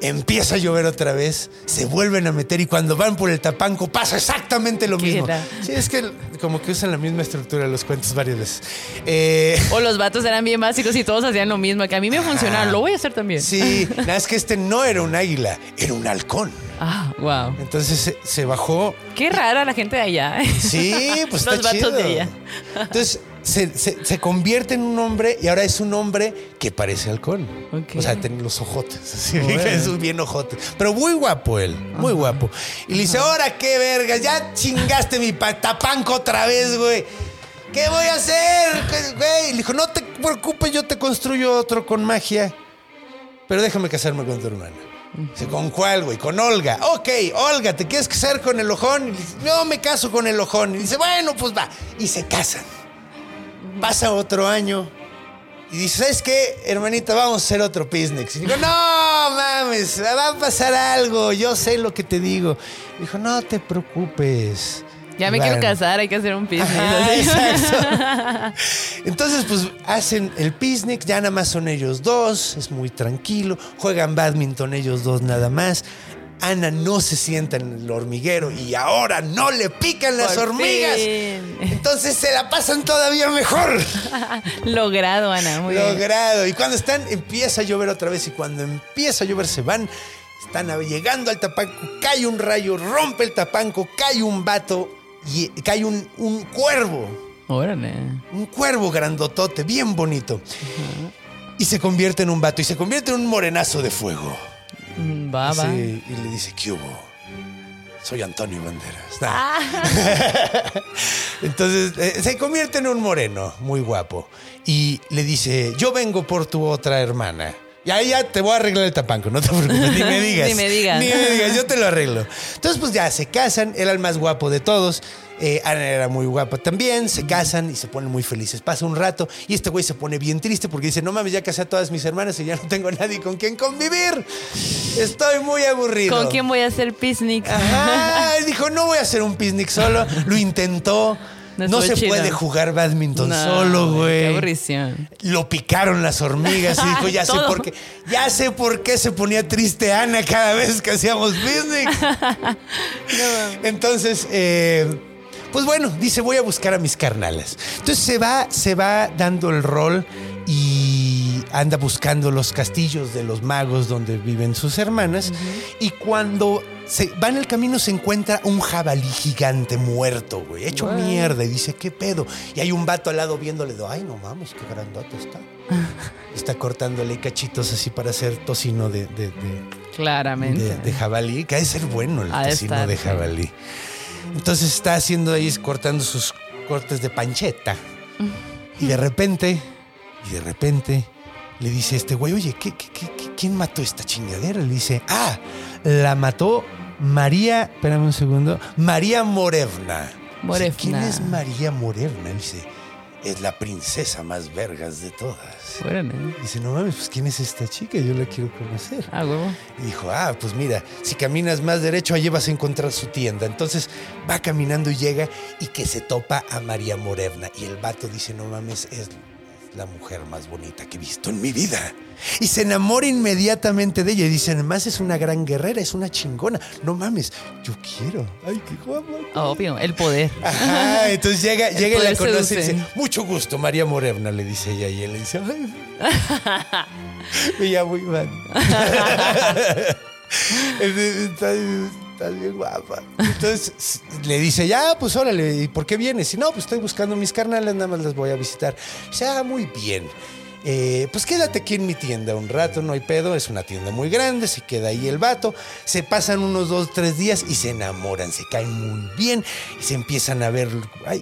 empieza a llover otra vez, se vuelven a meter y cuando van por el tapanco pasa exactamente lo ¿Qué mismo. Sí, es que como que usan la misma estructura los cuentos varias veces. Eh, O los vatos eran bien básicos y todos hacían lo mismo, que a mí me funcionaba, lo voy a hacer también. sí, nada, es que este no era un águila, era un halcón. Ah, wow. Entonces se, se bajó Qué rara la gente de allá. Sí, pues Los está vatos chido. de ella. Entonces se, se- se convierte en un hombre y ahora es un hombre que parece halcón. O sea, tiene los ojotes, así, Órale. es un bien ojote. Pero muy guapo él, muy guapo. Y le dice, ahora qué verga, ya chingaste mi pa- tapanco otra vez, güey. ¿Qué voy a hacer? ¿Qué- Güey, le dijo, no te preocupes, yo te construyo otro con magia. Pero déjame casarme con tu hermana. Dice, ¿con cuál, güey? Con Olga. Ok, Olga, ¿te quieres casar con el ojón? Y dice, no, me caso con el ojón. Y dice, bueno, pues va. Y se casan. Pasa otro año. Y dice, ¿sabes qué, hermanita? Vamos a hacer otro picnic. Y digo, no, mames, va a pasar algo. Yo sé lo que te digo. Dijo, no te preocupes. Ya me Y quiero casar, hay que hacer un business. Ajá, exacto. Entonces, pues hacen el picnic, ya nada más son ellos dos, es muy tranquilo, juegan badminton ellos dos nada más. Ana no se sienta en el hormiguero y ahora no le pican las Por hormigas. fin. Entonces se la pasan todavía mejor. Logrado, Ana, muy bien. Logrado. Y cuando están, empieza a llover otra vez. Y cuando empieza a llover, se van. Están llegando al tapanco. Cae un rayo, rompe el tapanco, cae un vato y cae un, un cuervo. Órale. Un cuervo grandotote, bien bonito. Y se convierte en un vato. Y se convierte en un morenazo de fuego. Mm, Va, va. Sí, y le dice, ¿qué hubo? Soy Antonio Banderas. Nah. Ah. Entonces eh, se convierte en un moreno, muy guapo. Y le dice, yo vengo por tu otra hermana. Y ahí ya te voy a arreglar el tapanco, no te preocupes, ni me digas. Ni me digas. Ni me digas, yo te lo arreglo. Entonces, pues ya se casan, era el más guapo de todos. Eh, Ana era muy guapa también, se casan y se ponen muy felices. Pasa un rato y este güey se pone bien triste porque dice, no mames, ya casé a todas mis hermanas y ya no tengo nadie con quien convivir. Estoy muy aburrido. ¿Con quién voy a hacer picnic? Ajá, dijo, no voy a hacer un picnic solo. Lo intentó. No No, se chido. puede jugar badminton No, solo, Qué güey. aburrición. Lo picaron las hormigas y dijo, ya sé por qué. Ya sé por qué se ponía triste Ana cada vez que hacíamos picnic. Entonces, eh, pues bueno, dice, voy a buscar a mis carnalas. Entonces se va, se va dando el rol y anda buscando los castillos de los magos donde viven sus hermanas. Y cuando se va en el camino se encuentra un jabalí gigante muerto, güey, hecho mierda. Y dice, ¿qué pedo? Y hay un vato al lado viéndole, ay, no mames, qué grandote está. está cortándole cachitos así para hacer tocino de- de- de, Claramente. de, de jabalí, que ha de ser bueno el Ha de tocino estar, de sí. Entonces está haciendo ahí, cortando sus cortes de pancheta. Y de repente, y de repente, le dice este güey, oye, ¿qué, qué- qué- qué- quién mató esta chingadera? Le dice, ah, la mató María, espérame un segundo, María Morevna. Morevna. ¿Quién es María Morevna? Dice, es la princesa más vergas de todas. Órale. Dice, no mames, pues ¿quién es esta chica? Yo la quiero conocer. Ah, huevo. Y dijo, ah, pues mira, si caminas más derecho, allí vas a encontrar su tienda. Entonces va caminando y llega y que se topa a María Morevna. Y el vato dice, no mames, es la mujer más bonita que he visto en mi vida. Y se enamora inmediatamente de ella y dice, además es una gran guerrera, es una chingona. No mames, yo quiero. Ay, qué guapa. Obvio, el poder. Ajá, entonces llega, llega y la conoce y dice, mucho gusto, María Morevna, le dice ella. Y él le dice, ay, me llamo Iván. Está- Estás bien guapa. Entonces le dice, ya, pues órale, ¿y por qué vienes? Y no, pues estoy buscando mis carnales, nada más las voy a visitar. Ah, muy bien. Eh, pues quédate aquí en mi tienda un rato, no hay pedo, es una tienda muy grande, se queda ahí el vato, se pasan unos dos, tres días y se enamoran, se caen muy bien y se empiezan a ver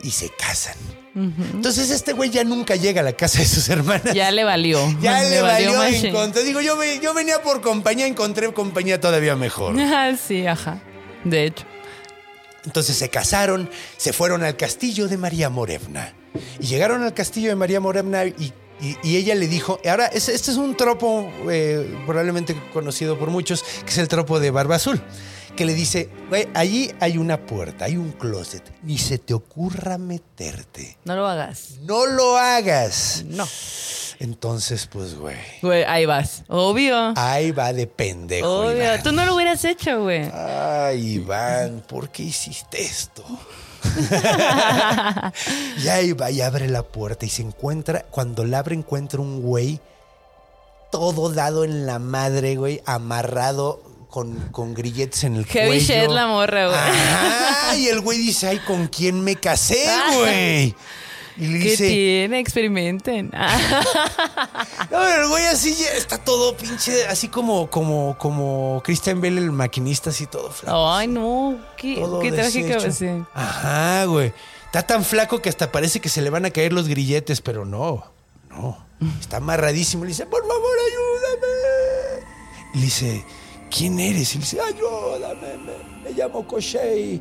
y se casan. Entonces este güey ya nunca llega a la casa de sus hermanas. Ya le valió. Ya le valió, encontré. Digo, yo, ve- yo venía por compañía, encontré compañía todavía mejor. Ah, sí, ajá. De hecho. Entonces se casaron, se fueron al castillo de María Morevna. Y llegaron al castillo de María Morevna y, y- y ella le dijo, ahora, es- este es un tropo eh, probablemente conocido por muchos, que es el tropo de Barba Azul, que le dice, güey, allí hay una puerta, hay un closet, ni se te ocurra meterte. No lo hagas. No lo hagas. No. Entonces, pues, güey, Güey, ahí vas. Obvio. ahí va de pendejo. Obvio. Iván. Tú no lo hubieras hecho, güey. Ay, Iván, ¿por qué hiciste esto? y ahí va y abre la puerta y se encuentra, cuando la abre encuentra un güey todo dado en la madre, güey, amarrado con, con grilletes en el Heavy cuello. shit la morra, güey. Ajá, y el güey dice, ay, ¿con quién me casé, güey? Y le ¿Qué dice, tiene? Experimenten. no, pero el güey así ya está todo pinche, así como, como, como Christian Bell, el maquinista, así todo flaco. Ay, no. Qué, qué trágico. Sí. Ajá, güey. Está tan flaco que hasta parece que se le van a caer los grilletes, pero no, no. Está amarradísimo. Le dice, por favor, ayúdame. Y le dice, ¿quién eres? Y le dice, ayúdame, me, me llamo Koshei.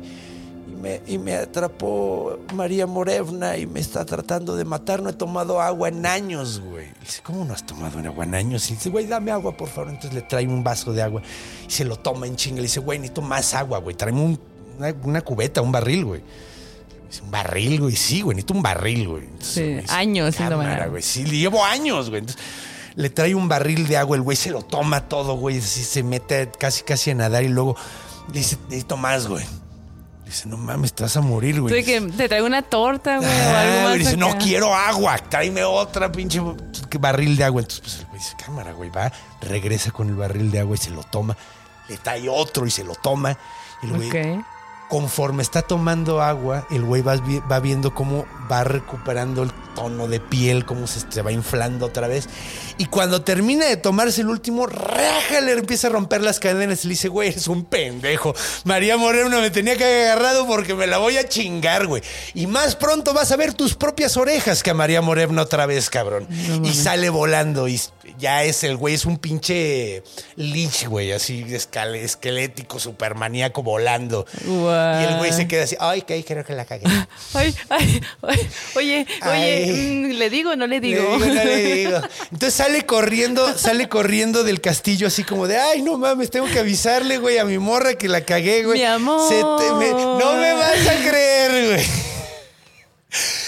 Y me, y me atrapó María Morevna y me está tratando de matar. No he tomado agua en años, güey. Y dice, ¿cómo no has tomado agua en años? Y dice, güey, dame agua, por favor. Entonces le trae un vaso de agua y se lo toma en chinga. Le dice, güey, necesito más agua, güey. Tráeme un- una, una cubeta, un barril, güey. Dice, un barril, güey. Sí, güey, necesito un barril, güey. Entonces, Sí, años sin güey. Sí, le llevo años, güey. Entonces, le trae un barril de agua, el güey se lo toma todo, güey. Así se mete casi, casi a nadar y luego le dice, necesito más, güey. Le dice, no mames, te vas a morir, güey. Que te traigo una torta, güey, o Ah, algo más. güey, dice, no quiero agua, tráeme otra pinche barril de agua. Entonces, pues el güey dice, cámara, güey, va, regresa con el barril de agua y se lo toma. Le trae otro y se lo toma. Y el güey, Ok. Conforme está tomando agua, el güey va, vi- va viendo cómo va recuperando el tono de piel, cómo se, se va inflando otra vez. Y cuando termina de tomarse el último, raja, le empieza a romper las cadenas y le dice, güey, eres un pendejo. María Moreno me tenía que haber agarrado porque me la voy a chingar, güey. Y más pronto vas a ver tus propias orejas que a María Moreno otra vez, cabrón. y sale volando y ya es el güey, es un pinche lich, güey, así esquelético, supermaníaco volando. Y el güey se queda así, ay, que creo que la cagué. Ay, ay, ay. Oye, Ay. oye, mm, ¿le digo o no le Le digo? digo, no le digo. Entonces sale corriendo, sale corriendo del castillo así como de, ay, no mames, tengo que avisarle, güey, a mi morra que la cagué, güey. Mi amor. Se te- me- no me vas a creer, güey.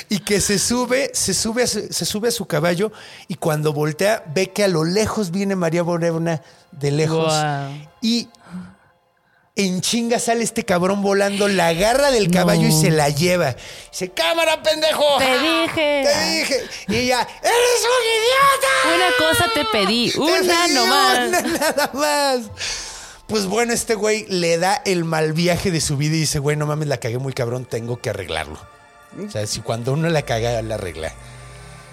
Y que se sube, se sube, a su, se sube a su caballo y cuando voltea ve que a lo lejos viene María Morena de lejos. Y en chinga sale este cabrón volando, la agarra del caballo y se la lleva. Dice, cámara, pendejo. Te dije. Te dije. Y ella, eres un idiota. Una cosa te pedí, Te una pedí nomás. una nada más. Pues bueno, este güey le da el mal viaje de su vida y dice, güey, no mames, la cagué muy cabrón, tengo que arreglarlo. O sea, si cuando uno la caga, la arregla.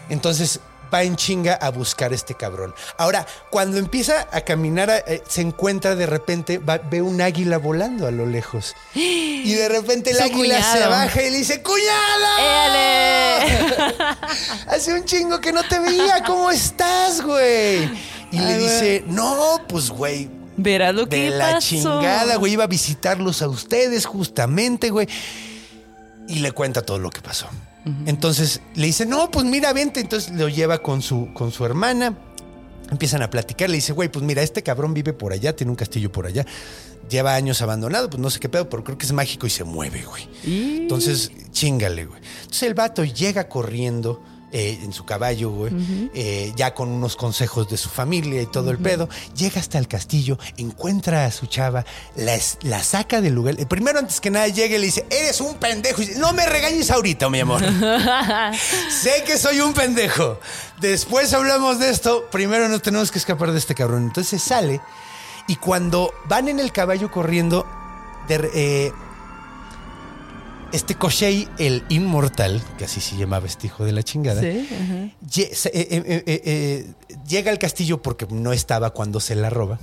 Entonces va en chinga a buscar a este cabrón. Ahora, cuando empieza a caminar, eh, se encuentra de repente, va- ve un águila volando a lo lejos. Y de repente el Su águila se baja y le dice, ¡Cuñada! Hace un chingo que no te veía. ¿Cómo estás, güey? Y le güey. dice, no, pues, güey. Verás lo De que la pasó. chingada, güey. Iba a visitarlos a ustedes justamente, güey. Y le cuenta todo lo que pasó. Entonces le dice, no, pues mira, vente. Entonces lo lleva con su, con su hermana. Empiezan a platicar. Le dice, güey, pues mira, este cabrón vive por allá, tiene un castillo por allá. Lleva años abandonado, pues no sé qué pedo, pero creo que es mágico y se mueve, güey. Y- Entonces, chingale, güey. Entonces el vato llega corriendo, eh, en su caballo, güey, eh, ya con unos consejos de su familia y todo el pedo. Llega hasta el castillo, encuentra a su chava, la, la saca del lugar. Eh, Primero, antes que nada, llega y le dice, eres un pendejo. Y dice, no me regañes ahorita, mi amor. sé que soy un pendejo. Después hablamos de esto. Primero nos tenemos que escapar de este cabrón. Entonces sale y cuando van en el caballo corriendo, de eh, este Koshei, el inmortal, que así se llamaba este hijo de la chingada, Sí, ajá. lle- se- eh, eh, eh, llega al castillo porque no estaba cuando se la roba.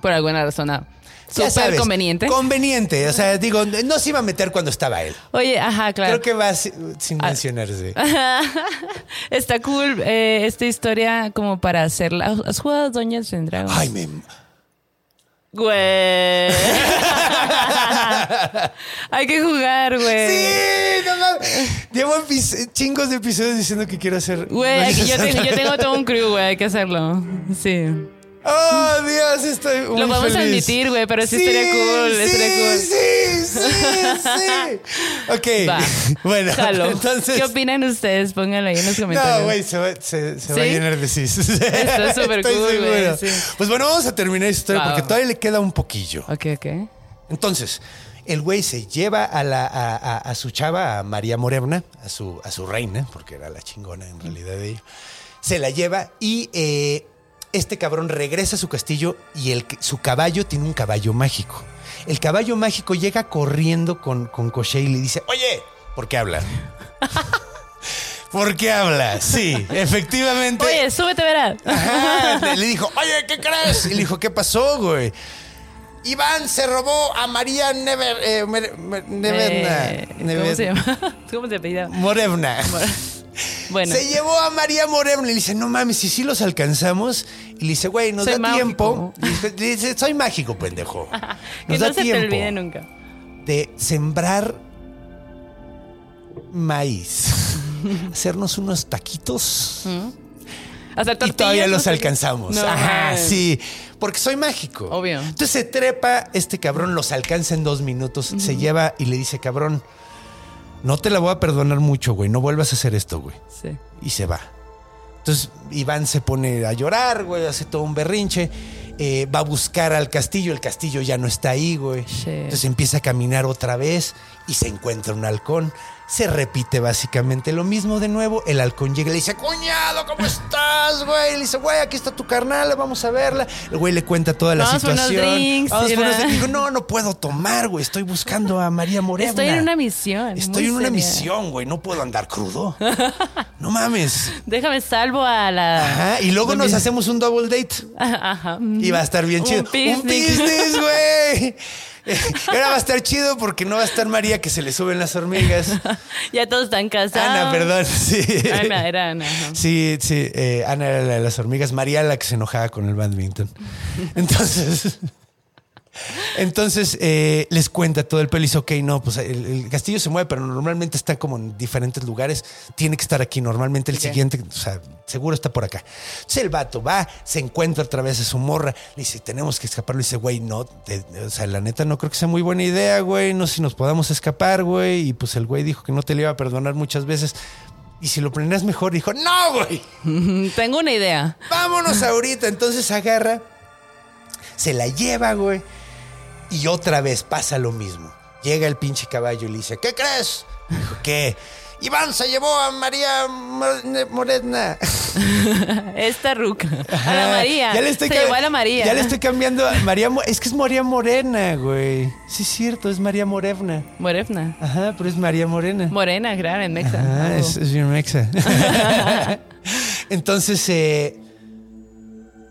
Por alguna razón. ah, Súper sabes, conveniente. Conveniente. O sea, digo, no se iba a meter cuando estaba él. Oye, ajá, claro. Creo que va si- sin Ah. mencionarse. Está cool esta historia como para hacerla. ¿Has jugado a Dungeons and Dragons? Ay, me. Güey. Hay que jugar, güey. Sí, no mames. Llevo chingos de episodios diciendo que quiero hacer. Güey, aquí yo, tengo, yo tengo todo un crew, güey. Hay que hacerlo. Sí. Oh, Dios, estoy muy Lo podemos feliz. admitir, güey, pero sí estaría cool, Sí, estaría cool. Sí, sí, sí. Ok. Va. Bueno, Jalo. entonces. ¿Qué opinan ustedes? Pónganlo ahí en los comentarios. No, güey, se, va, se, se va a ¿Sí? llenar de cis. Está súper cool, güey, sí. Pues bueno, vamos a terminar esta historia porque todavía le queda un poquillo. Ok, ok. Entonces, el güey se lleva a, la, a, a- a su chava, a María Morena, a su, a su reina, porque era la chingona en realidad de ella. Se la lleva y eh, este cabrón regresa a su castillo y el, su caballo tiene un caballo mágico. El caballo mágico llega corriendo con, con Koshei y le dice, oye, ¿por qué habla? ¿Por qué habla? Sí, efectivamente. Oye, súbete, verás. Ajá, le dijo, oye, ¿qué crees? Y le dijo, ¿qué pasó, güey? Iván se robó a María Never, eh, Mer- Neverna. Eh, ¿Cómo Never- se llama? ¿Cómo se apellida? Morevna. Bueno. Se llevó a María Morevna y le dice, no mames, si sí los alcanzamos. Y le dice, güey, nos Soy da mágico. tiempo. Le dice- soy mágico, pendejo. Que no se te olvide nunca. de sembrar maíz. Hacernos unos taquitos. Hacer Y todavía los alcanzamos. No, Ajá, sí. Porque soy mágico. Obvio. Entonces se trepa, este cabrón los alcanza en dos minutos, se lleva y le dice, cabrón, no te la voy a perdonar mucho, güey. No vuelvas a hacer esto, güey. Sí. Y se va. Entonces Iván se pone a llorar, güey, hace todo un berrinche. Eh, va a buscar al castillo, el castillo ya no está ahí, güey. Entonces empieza a caminar otra vez y se encuentra un halcón. Se repite básicamente lo mismo de nuevo. El halcón llega y le dice, cuñado, ¿cómo estás, güey? Le dice, güey, aquí está tu carnal, vamos a verla. El güey le cuenta toda la Vamos por unos situación. drinks, Vamos por unos. Digo, no, no puedo tomar, güey. Estoy buscando a María Morena. Estoy en una misión. Estoy en una misión, güey. No puedo andar crudo. No mames. Déjame salvo a la. Ajá. Y luego nos hacemos un double date. Ajá. Y va a estar bien chido. Un business, güey. Ahora va a estar chido porque no va a estar María que se le suben las hormigas. Ya todos están casados. Ana, perdón. Sí. Ana, era Ana. Sí, sí. eh, Ana era la de las hormigas. María la que se enojaba con el badminton. Entonces. Entonces eh, les cuenta todo el pelo y dice, ok, no, pues el, el castillo se mueve, pero normalmente está como en diferentes lugares. Tiene que estar aquí. Normalmente el siguiente, o sea, seguro está por acá. Entonces el vato va, se encuentra otra vez a su morra, le dice, tenemos que escapar. Le dice, güey, no, te- o sea, la neta no creo que sea muy buena idea, güey. No sé si nos podamos escapar, güey. Y pues el güey dijo que no te le iba a perdonar muchas veces. Y si lo planeas mejor, dijo, no, güey. Tengo una idea. Vámonos ahorita. Entonces agarra, se la lleva, güey. Y otra vez pasa lo mismo. Llega el pinche caballo y le dice, ¿qué crees? Dijo, ¿qué? Iván se llevó a María Mo- Morena. Esta ruca. A la María. Ya le estoy Se llevó a la María. Ya le estoy cambiando a María. Mo- Es que es María Morena, güey. Sí, es cierto, es María Morevna. Morefna. Ajá, pero es María Morena. Morena, claro, en Mexa. Ah, es, es bien mexa. Entonces eh,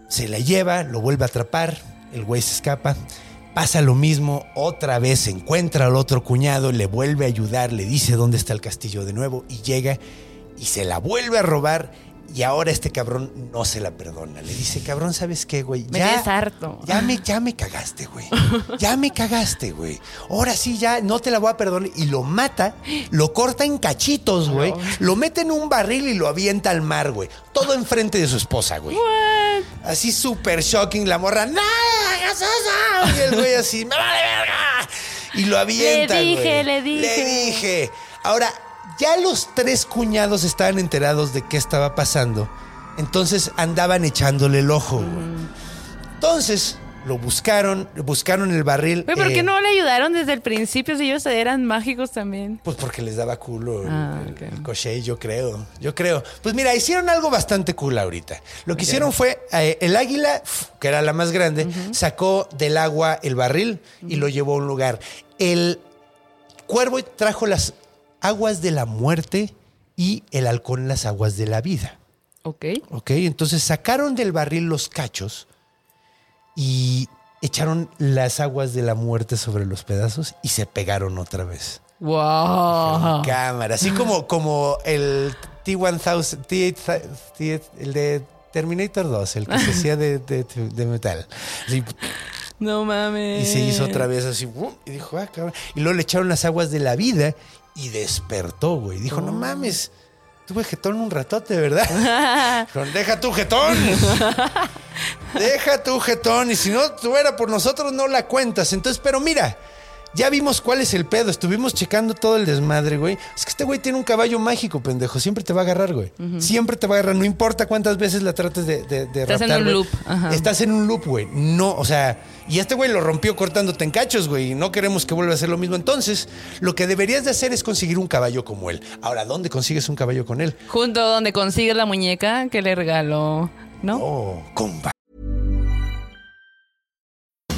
se la lleva, lo vuelve a atrapar, el güey se escapa, pasa lo mismo, otra vez se encuentra al otro cuñado, le vuelve a ayudar, le dice dónde está el castillo de nuevo y llega y se la vuelve a robar. Y ahora este cabrón no se la perdona. Le dice, cabrón, ¿sabes qué, güey? Me tienes harto. Ya me, ya me cagaste, güey. Ya me cagaste, güey. Ahora sí, ya no te la voy a perdonar. Y lo mata, lo corta en cachitos, güey. Lo mete en un barril y lo avienta al mar, güey. Todo enfrente de su esposa, güey. Así súper shocking. La morra, ¡no hagas eso! Y el güey así, ¡me vale verga! Y lo avienta, Le dije, güey. le dije. Le dije. Ahora, Ya los tres cuñados estaban enterados de qué estaba pasando. Entonces andaban echándole el ojo. güey. Entonces lo buscaron, buscaron el barril. ¿por eh, qué no le ayudaron desde el principio si ellos eran mágicos también? Pues porque les daba culo el, Ah, el- ok. el Koshei, yo creo. Yo creo. Pues mira, hicieron algo bastante cool ahorita. Lo que hicieron fue, eh, el águila, que era la más grande, sacó del agua el barril y lo llevó a un lugar. El cuervo trajo las aguas de la muerte y el halcón las aguas de la vida. Ok. ¿Ok? Entonces sacaron del barril los cachos y echaron las aguas de la muerte sobre los pedazos y se pegaron otra vez. Wow. Cámara, así como, como el T-1000, T- T- el de Terminator 2, el que se hacía de, de- de metal. Así, No mames. y se hizo otra vez así, y dijo, ah, cabrón. Y luego le echaron las aguas de la vida y despertó, güey. Dijo, no mames, tuve jetón un ratote, ¿verdad? Deja tu jetón. Deja tu jetón. Y si no fuera por nosotros, no la cuentas. Entonces, pero mira, ya vimos cuál es el pedo. Estuvimos checando todo el desmadre, güey. Es que este güey tiene un caballo mágico, pendejo. Siempre te va a agarrar, güey. Siempre te va a agarrar. No importa cuántas veces la trates de, de, de Estás en un güey. loop, ajá. Estás en un loop, güey. No, o sea, y este güey lo rompió cortándote en cachos, güey. Y no queremos que vuelva a hacer lo mismo. Entonces, lo que deberías de hacer es conseguir un caballo como él. Ahora, ¿dónde consigues un caballo con él? Junto donde consigues la muñeca que le regaló, ¿no? Oh, comba.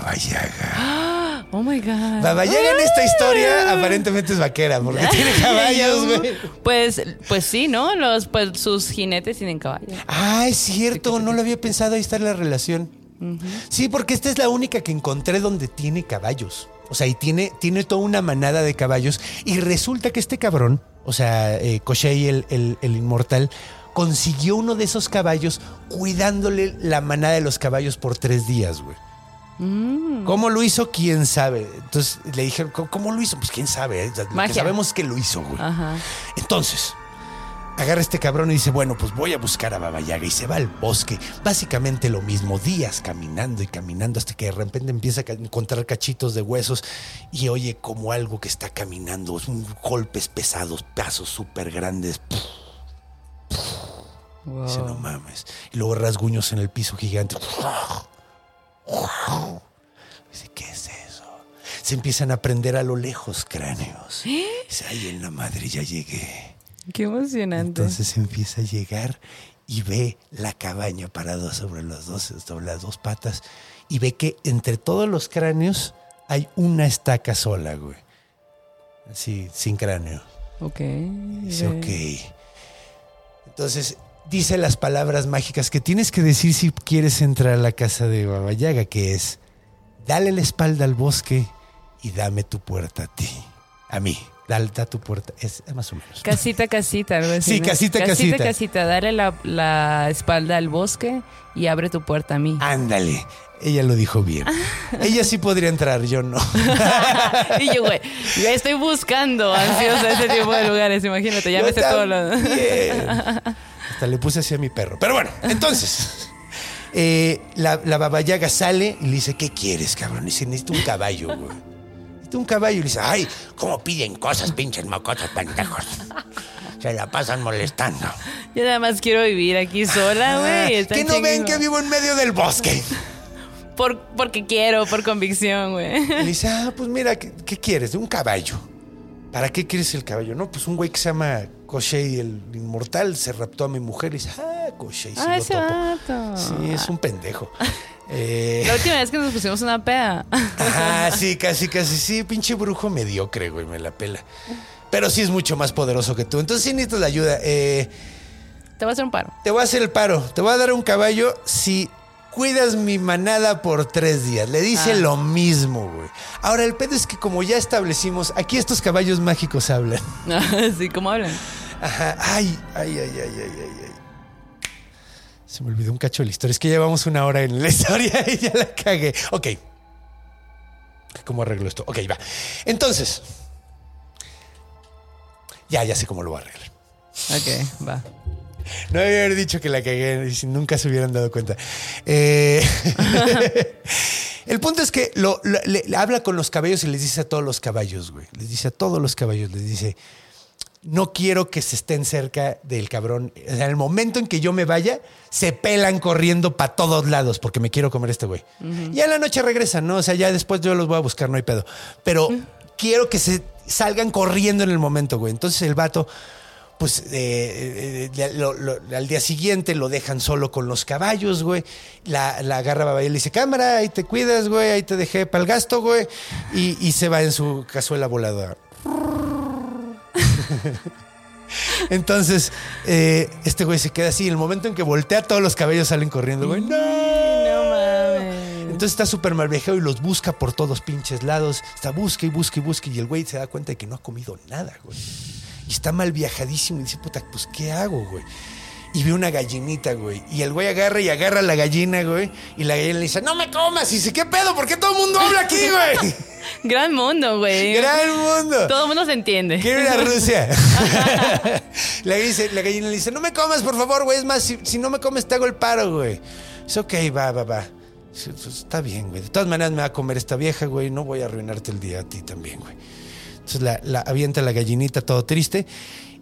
Baba Yaga. Oh my God. Baba Yaga en esta historia aparentemente es vaquera porque tiene caballos, güey. Pues, pues sí, ¿no? Los, pues sus jinetes tienen caballos. Ah, es cierto, no lo había pensado, ahí está la relación. Sí, porque esta es la única que encontré donde tiene caballos. O sea, y tiene, tiene toda una manada de caballos. Y resulta que este cabrón, o sea, eh, Koshei, el, el- el inmortal, consiguió uno de esos caballos cuidándole la manada de los caballos por tres días, güey. ¿Cómo lo hizo? ¿Quién sabe? Entonces le dijeron, ¿cómo, lo hizo? Pues quién sabe. eh? Lo que Magia. sabemos que lo hizo, güey. Ajá. Entonces, agarra este cabrón y dice, bueno, pues voy a buscar a Baba Yaga y se va al bosque. Básicamente lo mismo, días caminando y caminando hasta que de repente empieza a encontrar cachitos de huesos y oye como algo que está caminando, golpes pesados, pasos súper grandes. Dice, no mames. Y luego rasguños en el piso gigante. Dice, ¿qué es eso? Se empiezan a prender a lo lejos cráneos. Dice, ay, en la madre ya llegué. Qué emocionante. Entonces empieza a llegar y ve la cabaña parada sobre, los dos, sobre las dos patas y ve que entre todos los cráneos hay una estaca sola, güey. Así, sin cráneo. ok. Dice, ok. Entonces dice las palabras mágicas que tienes que decir si quieres entrar a la casa de Baba Yaga, que es, dale la espalda al bosque y dame tu puerta a ti. A mí. Dale, da tu puerta. Es más o menos. Casita, casita, algo así. Sí, ¿no? casita, casita. Casita, casita. Dale la, la espalda al bosque y abre tu puerta a mí. Ándale. Ella lo dijo bien. Ella sí podría entrar, yo no. y yo, güey, yo estoy buscando ansiosa ese tipo de lugares. Imagínate, ya Yo me sé todo lo. Hasta le puse así a mi perro. Pero bueno, entonces, eh, la, la babayaga sale y le dice, ¿qué quieres, cabrón? Y dice, necesito un caballo, güey. Necesito un caballo. Y le dice, ay, ¿Cómo piden cosas, pinches mocosos pendejos? Se la pasan molestando. Yo nada más quiero vivir aquí sola, güey. está Ah, que no ven que vivo en medio del bosque. Por, porque quiero, por convicción, güey. Y le dice, ah, pues mira, ¿qué, qué quieres? Un caballo. ¿Para qué quieres el caballo? No, pues un güey que se llama Koshei el Inmortal se raptó a mi mujer y dice, ah, Koshei, sí Ah, lo topo. vato. Sí, es un pendejo. Eh, La última vez que nos pusimos una peda. Ajá, sí, casi, casi. Sí, pinche brujo mediocre, güey, me la pela. Pero sí es mucho más poderoso que tú. Entonces sí necesitas la ayuda. Eh, Te voy a hacer un paro. te voy a hacer el paro. Te voy a dar un caballo si cuidas mi manada por tres días. Le dice lo mismo, güey. Ahora, el pedo es que como ya establecimos, aquí estos caballos mágicos hablan. sí, ¿cómo hablan? Ajá. Ay, ay, ay, ay, ay, ay, ay. Se me olvidó un cacho de la historia. Es que llevamos una hora en la historia y ya la cagué. Ok. ¿Cómo arreglo esto? Ok, va. Entonces. Ya, ya sé cómo lo voy a arreglar. Ok, va. No debía haber dicho que la cagué y nunca se hubieran dado cuenta. Eh, el punto es que lo, lo- le, le habla con los caballos y les dice a todos los caballos, güey. Les dice a todos los caballos, les dice, no quiero que se estén cerca del cabrón. O sea, en el momento en que yo me vaya, se pelan corriendo para todos lados porque me quiero comer este güey. Ya en la noche regresan, ¿no? O sea, ya después yo los voy a buscar, no hay pedo. Pero quiero que se salgan corriendo en el momento, güey. Entonces el vato, pues eh, eh, lo- lo- al día siguiente lo dejan solo con los caballos, güey. La, la agarra Babaya y le dice, cámara, ahí te cuidas, güey, ahí te dejé para el gasto, güey. Y, y se va en su cazuela voladora. Entonces, eh, este güey se queda así. En el momento en que voltea, todos los cabellos salen corriendo, güey. ¡No! No mames. Entonces está súper mal viejeo y los busca por todos pinches lados. Está busca y busca y busca. Y el güey se da cuenta de que no ha comido nada, güey. Y está mal viajadísimo y dice, puta, pues, ¿qué hago, güey? Y ve una gallinita, güey. Y el güey agarra y agarra la gallina, güey. Y la gallina le dice, no me comas. Y dice, ¿qué pedo? ¿Por qué todo el mundo habla aquí, güey? Gran mundo, güey. Gran mundo. Todo el mundo se entiende. Quiero ir a Rusia. la, dice- la gallina le dice, no me comas, por favor, güey. Es más, si, si no me comes, te hago el paro, güey. Es ok, va, va, va. Dice, "Pues, Está bien, güey. De todas maneras me va a comer esta vieja, güey. No voy a arruinarte el día a ti también, güey. Entonces la, avienta la gallinita todo triste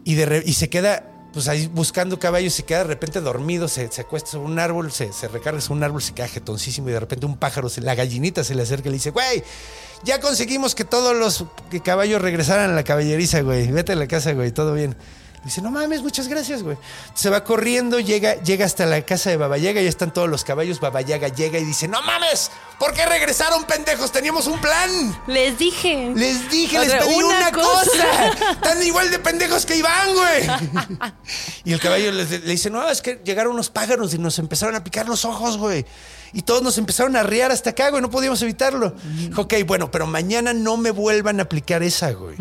y, de y se queda pues ahí buscando caballos, se queda de repente dormido, se, se acuesta sobre un árbol, se, se recarga sobre un árbol, se queda jetoncísimo y de repente un pájaro, se- la gallinita se le acerca y le dice, güey, ya conseguimos que todos los caballos regresaran a la caballeriza, güey. Vete a la casa, güey, todo bien. Le dice, no mames, muchas gracias, güey. Se va corriendo, llega, llega hasta la casa de Babayaga, ya están todos los caballos. Babayaga llega y dice, no mames, ¿por qué regresaron, pendejos? Teníamos un plan. Les dije. Les dije, les pedí una, una cosa. cosa. Están igual de pendejos que Iván, güey. y el caballo les- le dice, no, es que llegaron unos pájaros y nos empezaron a picar los ojos, güey. Y todos nos empezaron a riar hasta acá, güey. No podíamos evitarlo. Dijo, ok, bueno, pero mañana no me vuelvan a aplicar esa, güey.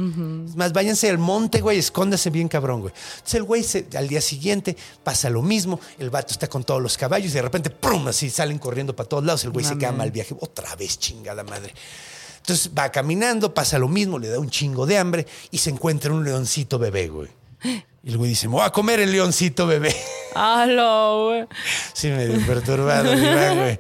Es más, váyanse al monte, güey. Escóndase bien, cabrón, güey. Entonces el güey, se- al día siguiente, pasa lo mismo. El vato está con todos los caballos y de repente, ¡prum! Así salen corriendo para todos lados. El güey se queda mal viaje. Otra vez, chingada madre. Entonces va caminando, pasa lo mismo, le da un chingo de hambre y se encuentra un leoncito bebé, güey. Y el güey dice, me voy a comer el leoncito bebé. Halo, güey. Sí, medio perturbado, güey.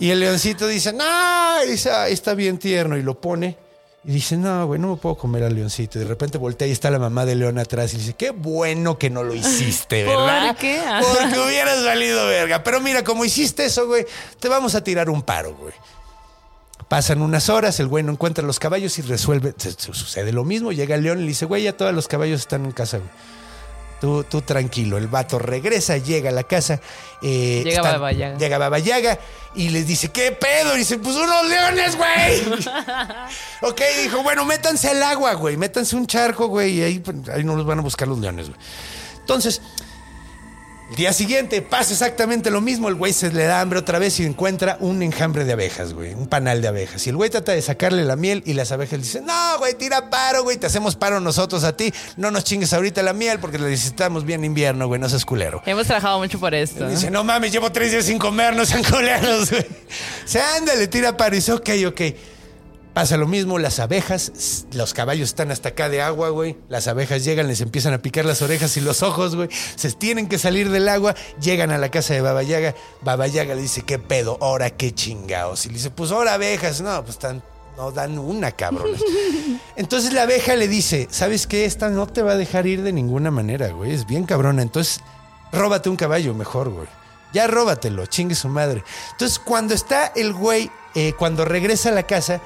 Y el leoncito dice, no, dice, "Ay, está bien tierno. Y lo pone. Y dice, no, güey, no me puedo comer al leoncito. Y de repente voltea y está la mamá de león atrás y dice, qué bueno que no lo hiciste, ¿Por ¿verdad? qué? Porque hubieras valido verga. Pero mira, como hiciste eso, güey, te vamos a tirar un paro, güey. Pasan unas horas, el güey no encuentra los caballos y resuelve, se- se- sucede lo mismo. Llega el león y le dice, güey, ya todos los caballos están en casa, güey. Tú, tú tranquilo. El vato regresa, llega a la casa. eh, Llega Baba Yaga. Llega Baba Yaga y les dice, ¿qué pedo? Y dice, pues unos leones, güey. ok, dijo, bueno, métanse al agua, güey. Métanse un charco, güey. Y ahí, pues, ahí no los van a buscar los leones, güey. Entonces, el día siguiente pasa exactamente lo mismo. El güey se le da hambre otra vez y encuentra un enjambre de abejas, güey. Un panal de abejas. Y el güey trata de sacarle la miel y las abejas le dicen, no, güey, tira paro, güey. Te hacemos paro nosotros a ti. No nos chingues ahorita la miel porque la necesitamos bien invierno, güey. No seas culero. Hemos trabajado mucho por esto. Dice, no mames, llevo tres días sin comer, no sean culeros, güey. Se ándale, tira paro. Y dice, ok, ok. Pasa lo mismo, las abejas, los caballos están hasta acá de agua, güey. Las abejas llegan, les empiezan a picar las orejas y los ojos, güey. Se tienen que salir del agua, llegan a la casa de Baba Yaga. Baba Yaga le dice, ¿qué pedo? Ahora qué chingados. Y le dice, pues ahora abejas. No, pues están, no dan una, cabrones. Entonces la abeja le dice, ¿sabes qué? Esta no te va a dejar ir de ninguna manera, güey. Es bien cabrona. Entonces, róbate un caballo mejor, güey. Ya róbatelo, chingue su madre. Entonces, cuando está el güey, eh, cuando regresa a la casa,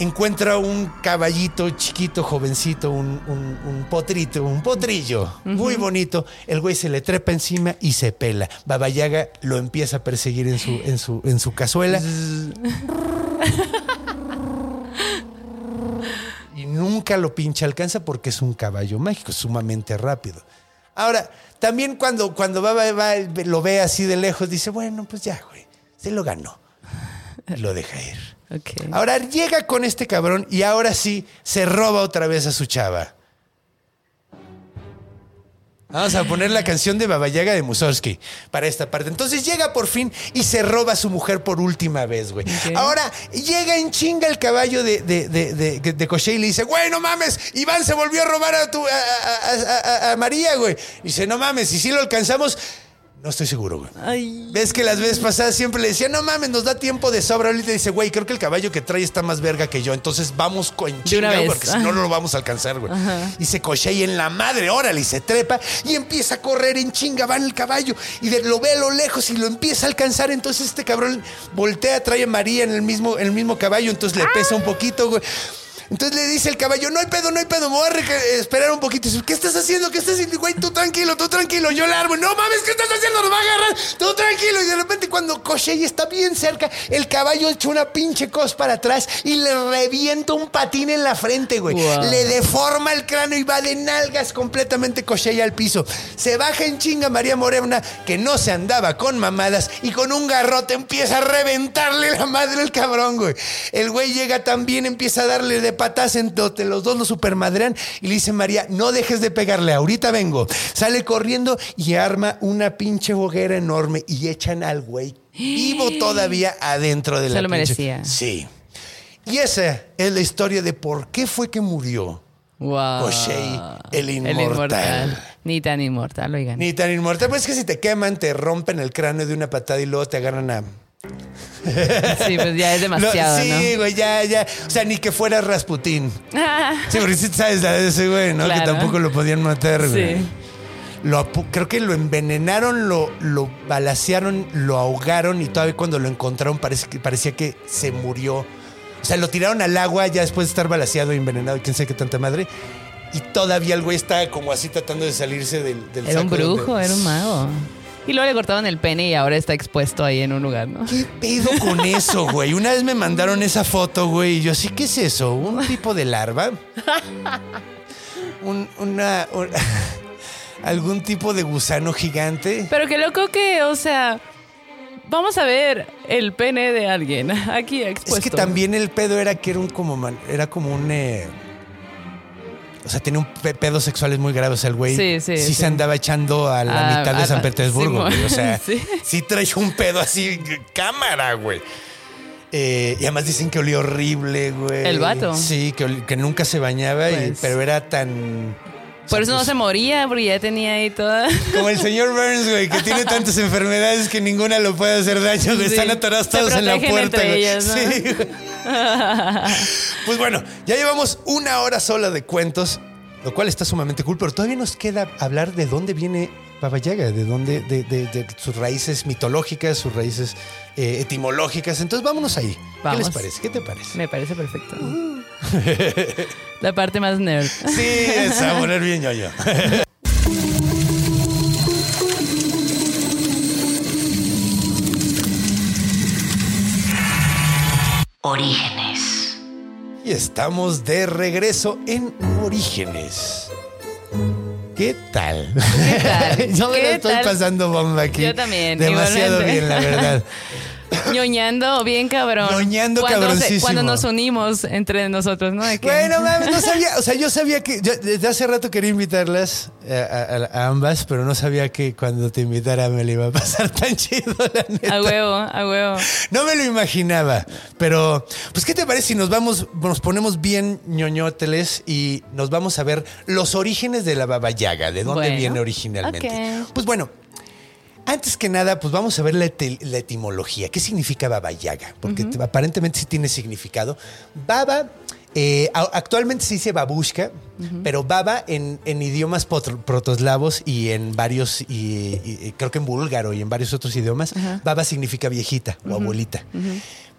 encuentra un caballito chiquito, jovencito, un, un- un potrito, un potrillo, muy bonito. El güey se le trepa encima y se pela. Babayaga lo empieza a perseguir en su, en su, en su cazuela. y nunca lo pinche alcanza porque es un caballo mágico, sumamente rápido. Ahora, también cuando, cuando Baba va, lo ve así de lejos, dice, bueno, pues ya, güey, se lo ganó. Y lo deja ir. Ahora llega con este cabrón y ahora sí se roba otra vez a su chava. Vamos a poner la canción de Babayaga de Mussorgsky para esta parte. Entonces llega por fin y se roba a su mujer por última vez, güey. Ahora llega en chinga el caballo de, de, de, de, de y le dice, güey, no mames, Iván se volvió a robar a, tu, a, a- a- a- a María, güey. Y dice, no mames, y si lo alcanzamos, no estoy seguro, güey. Ay. Ves que las veces pasadas siempre le decía, no mames, nos da tiempo de sobra. Ahorita dice, güey, creo que el caballo que trae está más verga que yo. Entonces vamos con chinga, porque si no, no lo vamos a alcanzar, güey. Y se coche y en la madre, órale, y se trepa y empieza a correr en chinga, va en el caballo y de- lo ve a lo lejos y lo empieza a alcanzar. Entonces este cabrón voltea, trae a María en el mismo, en el mismo caballo, entonces le pesa un poquito, güey. Entonces le dice el caballo, no hay pedo, no hay pedo, me voy a esperar un poquito. Y dice, ¿Qué estás haciendo? ¿Qué estás haciendo? Güey, tú tranquilo, tú tranquilo, yo largo. No mames, ¿qué estás haciendo? Nos va a agarrar. Tú tranquilo. Y de repente cuando Koshei está bien cerca, el caballo echa una pinche cos para atrás y le revienta un patín en la frente, güey. Wow. Le deforma el cráneo y va de nalgas completamente Koshei al piso. Se baja en chinga María Morena, que no se andaba con mamadas, y con un garrote empieza a reventarle la madre al cabrón, güey. El güey llega también, empieza a darle de patas en donde los dos lo supermadrean y le dice María, no dejes de pegarle, ahorita vengo. Sale corriendo y arma una pinche hoguera enorme y echan al güey vivo todavía adentro de Se la lo pinche- merecía. Sí. Y esa es la historia de por qué fue que murió Wow. Koshei, el inmortal. Ni tan inmortal, oigan. Ni tan inmortal. Pues es que si te queman, te rompen el cráneo de una patada y luego te agarran a. Sí, pues ya es demasiado, No, sí, ¿no? güey, ya, ya. O sea, ni que fuera Rasputín. Sí, porque sí sabes la de ese güey, ¿no? Que tampoco lo podían matar, güey. sí. Lo creo que lo envenenaron, lo, lo balacearon, lo ahogaron y todavía cuando lo encontraron parece que, parecía que se murió. O sea, lo tiraron al agua ya después de estar balaseado y envenenado y quién sabe qué tanta madre. Y todavía el güey está como así tratando de salirse del, del Era un saco donde- brujo, era un mago. Y luego le cortaron el pene y ahora está expuesto ahí en un lugar, ¿no? ¿Qué pedo con eso, güey? Una vez me mandaron esa foto, güey, y yo así, ¿qué es eso? ¿Un tipo de larva? Un, una, un- ¿Algún tipo de gusano gigante? Pero qué loco que, o sea, vamos a ver el pene de alguien aquí expuesto. Es que también el pedo era que era un como man- era como un eh, o sea, tenía un pe- pedos sexuales muy graves. O sea, el güey Sí, sí, sí. se andaba echando a la Ah, mitad de ah, San Petersburgo, sí, güey. O sea, sí. sí. trae un pedo así, cámara, güey. Eh, y además dicen que olía horrible, güey. ¿El vato? Sí, que nunca se bañaba, y- Pues. pero era tan... Por eso no se moría, porque ya tenía ahí toda. Como el señor Burns, güey, que tiene tantas enfermedades que ninguna lo puede hacer daño, güey. Sí. Están atorados todos en la puerta, güey. Sí. Pues bueno, ya llevamos una hora sola de cuentos, lo cual está sumamente cool, pero todavía nos queda hablar de dónde viene Baba Yaga, de dónde, de, de- de sus raíces mitológicas, sus raíces eh, etimológicas. Entonces vámonos ahí. ¿Qué les parece? ¿Qué te parece? Me parece perfecto. La parte más nerd. Sí, es a poner bien yo Orígenes. Y estamos de regreso en Orígenes. ¿Qué tal? ¿Qué tal? Yo me ¿Qué la estoy tal? pasando bomba aquí. Yo también, Demasiado igualmente. bien, la verdad. ñoñando bien cabrón. Ñoñando cuando se- cuando nos unimos entre nosotros, ¿no? Que- Bueno, mames, no sabía, o sea, yo sabía que, yo desde hace rato quería invitarlas eh, a, a- a ambas, pero no sabía que cuando te invitara me le iba a pasar tan chido, la neta. A huevo, a huevo. No me lo imaginaba, pero pues ¿qué te parece si nos vamos, nos ponemos bien ñoñóteles y nos vamos a ver los orígenes de la Baba Yaga, de dónde Bueno, viene originalmente? Pues bueno, antes que nada, pues vamos a ver la, eti- la etimología. ¿Qué significa Baba Yaga? Porque te- aparentemente sí tiene significado. Baba, eh, actualmente se dice babushka, pero baba en, en idiomas protoslavos y en varios, y, y- y creo que en búlgaro y en varios otros idiomas, baba significa viejita o abuelita.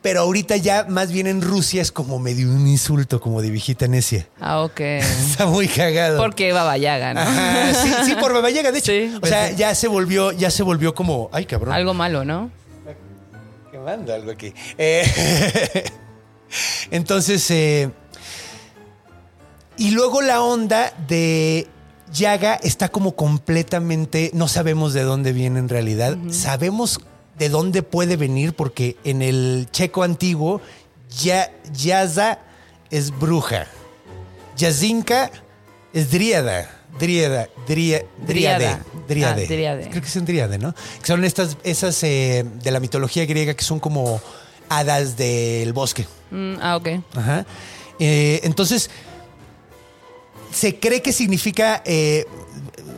Pero ahorita ya más bien en Rusia es como medio un insulto, como de viejita necia. Ah, ok. Está muy cagado. Porque Baba Yaga, ¿no? Ajá, sí, sí, por Baba Yaga, de hecho. Sí, o sea, ya se volvió, ya se volvió como, ay, cabrón. Algo malo, ¿no? Quemando algo aquí. Eh, entonces, eh, y luego la onda de Yaga está como completamente, no sabemos de dónde viene en realidad. Sabemos de dónde puede venir porque en el checo antiguo, ya, Yaza es bruja. Yazinka es dríada. Dríada, dría- dríade. Ah, dríade. Creo que es en dríade, ¿no? Que son estas, esas eh, de la mitología griega que son como hadas del bosque. Mm, ah, ok. Ajá. Eh, entonces, se cree que significa, eh,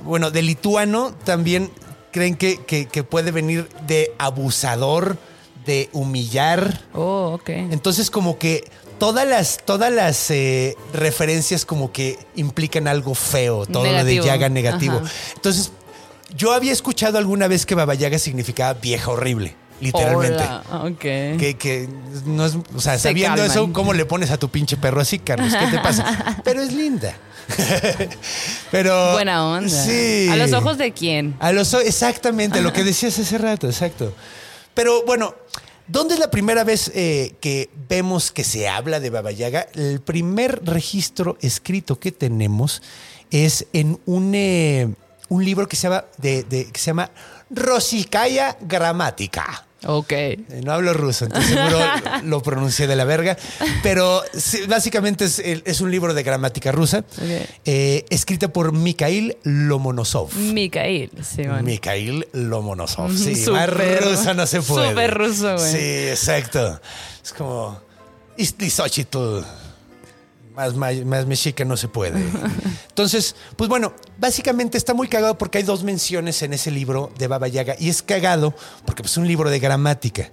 bueno, de lituano también creen que, que- que puede venir de abusador, de humillar. Oh, ok. Entonces, como que todas las, todas las eh, referencias como que implican algo feo, todo lo de llaga negativo. Ajá. Entonces, yo había escuchado alguna vez que Baba Yaga significaba vieja horrible, literalmente. Hola. Ok. Que, que no es, o sea, Se sabiendo calman. eso, ¿cómo le pones a tu pinche perro así, Carlos? ¿Qué te pasa? Pero es linda. Pero. Buena onda. Sí. ¿A los ojos de quién? A los exactamente, lo que decías hace rato, exacto. Pero bueno, ¿dónde es la primera vez eh, que vemos que se habla de Baba Yaga? El primer registro escrito que tenemos es en un, eh, un libro que se llama, de, de- que se llama Rosikaya Gramática. Ok. Eh, No hablo ruso, entonces seguro lo pronuncié de la verga. Pero básicamente es, es un libro de gramática rusa, Ok. eh, escrita por Mikhail Lomonosov. Micael, sí, bueno. Mikhail Lomonosov. Sí, súper- más ruso no se puede. súper ruso, güey. Sí, exacto. Es como Istlisochitl. Más, más, más mexica no se puede. Entonces, pues bueno, básicamente está muy cagado porque hay dos menciones en ese libro de Baba Yaga. Y es cagado porque pues, es un libro de gramática.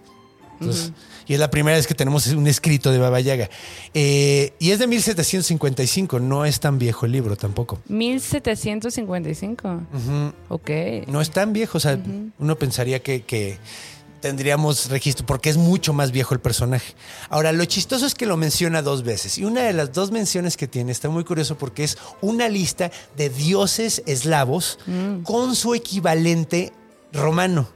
Entonces, Y es la primera vez que tenemos un escrito de Baba Yaga. Eh, y es de 1755, no es tan viejo el libro tampoco. 1755. Ok. No es tan viejo, o sea, uno pensaría que, que tendríamos registro, porque es mucho más viejo el personaje. Ahora, lo chistoso es que lo menciona dos veces, y una de las dos menciones que tiene está muy curioso porque es una lista de dioses eslavos con su equivalente romano,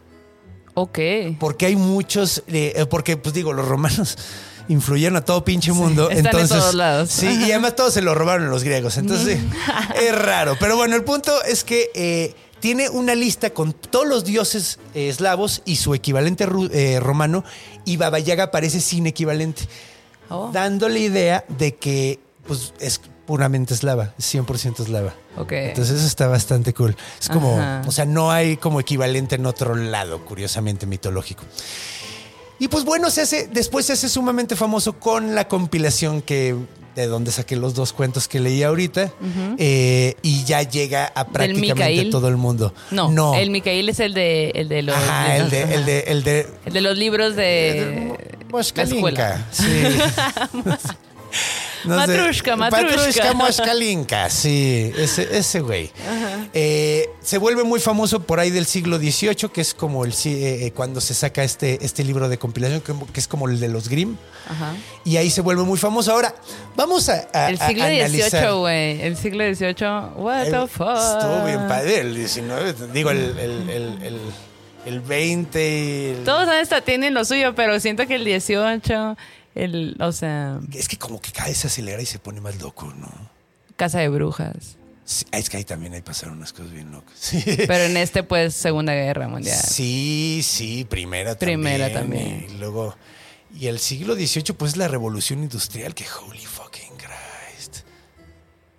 Ok. porque hay muchos, eh, porque pues digo, los romanos... Influyeron a todo pinche mundo. están en entonces, todos lados. Sí, y además todos se lo robaron los griegos. Entonces, es raro. Pero bueno, el punto es que eh, tiene una lista con todos los dioses eh, eslavos y su equivalente eh, romano, y Baba Yaga aparece sin equivalente, Oh. dando la idea de que pues, es puramente eslava, es 100% eslava. Ok. Entonces eso está bastante cool. Es como, Ajá. o sea, no hay como equivalente en otro lado, curiosamente mitológico. Y pues bueno, se hace, después se hace sumamente famoso con la compilación que de donde saqué los dos cuentos que leí ahorita eh, y ya llega a prácticamente todo el mundo. No, no. el Micael es el de, el de los. Ajá, el de, Ajá. el de, el de El de los libros de la escuela. sí. No sé. Matrushka, Matrushka. Moskalinka, sí, ese, ese güey. Eh, se vuelve muy famoso por ahí del siglo XVIII, que es como el eh, eh, cuando se saca este, este libro de compilación, que, es como el de los Grimm. Ajá. Y ahí se vuelve muy famoso. Ahora, vamos a, a- El siglo. XVIII, güey. El siglo XVIII. What the fuck. Estuvo bien padre el 19, digo, el, el, el, el, el 20 y el- Todos hasta tienen lo suyo, pero siento que el 18, el, o sea, Es que como que cada vez se acelera y se pone más loco, ¿no? Casa de Brujas. Sí, es que ahí también hay pasaron unas cosas bien locas. Sí, Pero en este, pues, Segunda Guerra Mundial. sí, sí, primera también. Primera también. Y luego, y el siglo XVIII, pues la revolución industrial, que holy fucking Christ.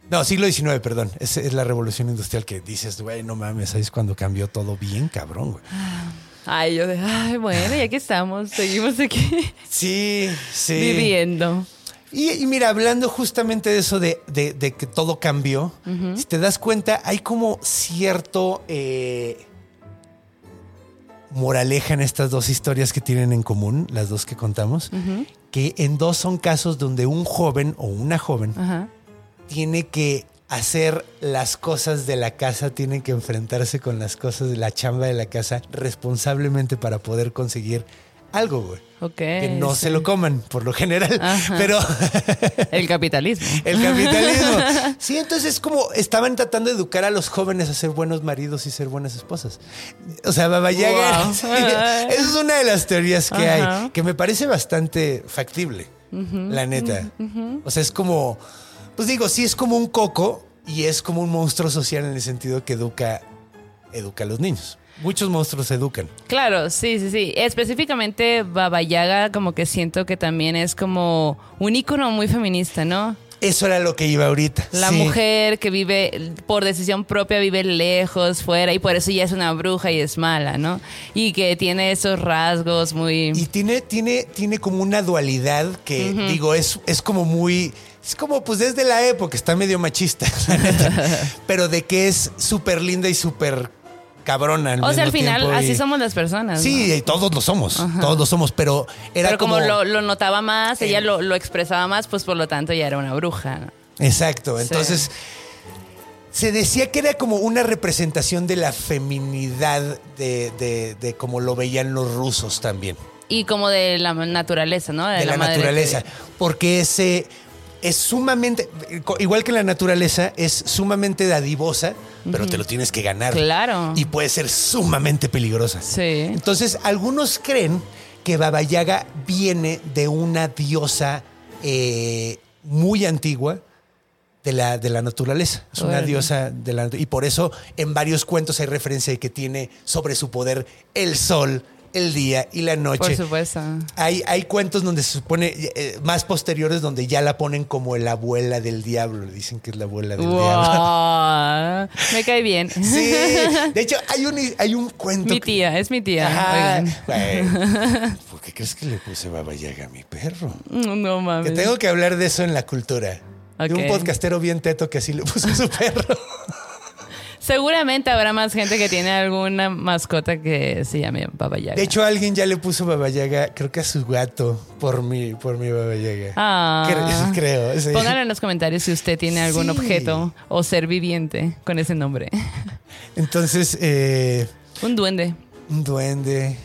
No, siglo XIX, perdón. Es, es la revolución industrial que dices, güey, no mames, ¿sabes cuando cambió todo bien, cabrón, güey? Ay, yo de, ay, bueno, y aquí estamos, seguimos aquí Sí, sí. viviendo. Y, y mira, hablando justamente de eso de, de- de que todo cambió, si te das cuenta, hay como cierto eh, moraleja en estas dos historias que tienen en común, las dos que contamos, que en dos son casos donde un joven o una joven tiene que hacer las cosas de la casa, tiene que enfrentarse con las cosas de la chamba de la casa responsablemente para poder conseguir algo, güey. Ok. Que no sí. se lo coman, por lo general. Ajá. Pero El capitalismo. el capitalismo. Sí, entonces es como estaban tratando de educar a los jóvenes a ser buenos maridos y ser buenas esposas. O sea, Baba Yaga. Wow. sí, esa es una de las teorías que Ajá. hay, que me parece bastante factible, la neta. O sea, es como, pues digo, sí es como un coco, y es como un monstruo social en el sentido que educa, educa a los niños. Muchos monstruos educan. Claro, sí, sí, sí. Específicamente Baba Yaga como que siento que también es como un ícono muy feminista, ¿no? Eso era lo que iba ahorita. La Sí. mujer que vive por decisión propia, vive lejos, fuera, y por eso ya es una bruja y es mala, ¿no? Y que tiene esos rasgos muy... Y tiene, tiene, tiene como una dualidad que, digo, es, es como muy. Es como, pues desde la época, está medio machista, la neta. pero de que es súper linda y súper cabrona. Al o sea, al final y- así somos las personas. Sí, ¿no? y todos lo somos, todos lo somos, pero era Pero como, como. lo, lo notaba más, ella lo, lo expresaba más, pues por lo tanto ya era una bruja. ¿no? Exacto, Sí. entonces. Se decía que era como una representación de la feminidad de, de, de como lo veían los rusos también. Y como de la naturaleza, ¿no? de la, naturaleza. que- Porque ese es sumamente, igual que la naturaleza, es sumamente dadivosa, pero te lo tienes que ganar. Claro. Y puede ser sumamente peligrosa. Sí. Entonces, algunos creen que Baba Yaga viene de una diosa eh, muy antigua de la, de la naturaleza. Es una diosa de la Y por eso en varios cuentos hay referencia de que tiene sobre su poder el sol, el día y la noche. Por supuesto. Hay, hay cuentos donde se supone, eh, más posteriores, donde ya la ponen como la abuela del diablo. Dicen que es la abuela del diablo. Me cae bien. Sí, de hecho, hay un, hay un cuento. Mi que- tía, es mi tía. Ajá. Oigan. Bueno, ¿Por qué crees que le puse Baba Yaga a mi perro? No Que mames. tengo que hablar de eso en la cultura. De un podcastero bien teto que así le puso a su perro. Seguramente habrá más gente que tiene alguna mascota que se llame Baba Yaga. De hecho, alguien ya le puso Baba Yaga, creo que a su gato, por mi, por mi Baba Yaga. Ah. Cre- creo. sí. Pónganlo en los comentarios si usted tiene algún Sí. objeto o ser viviente con ese nombre. Entonces, eh, Un duende. un duende.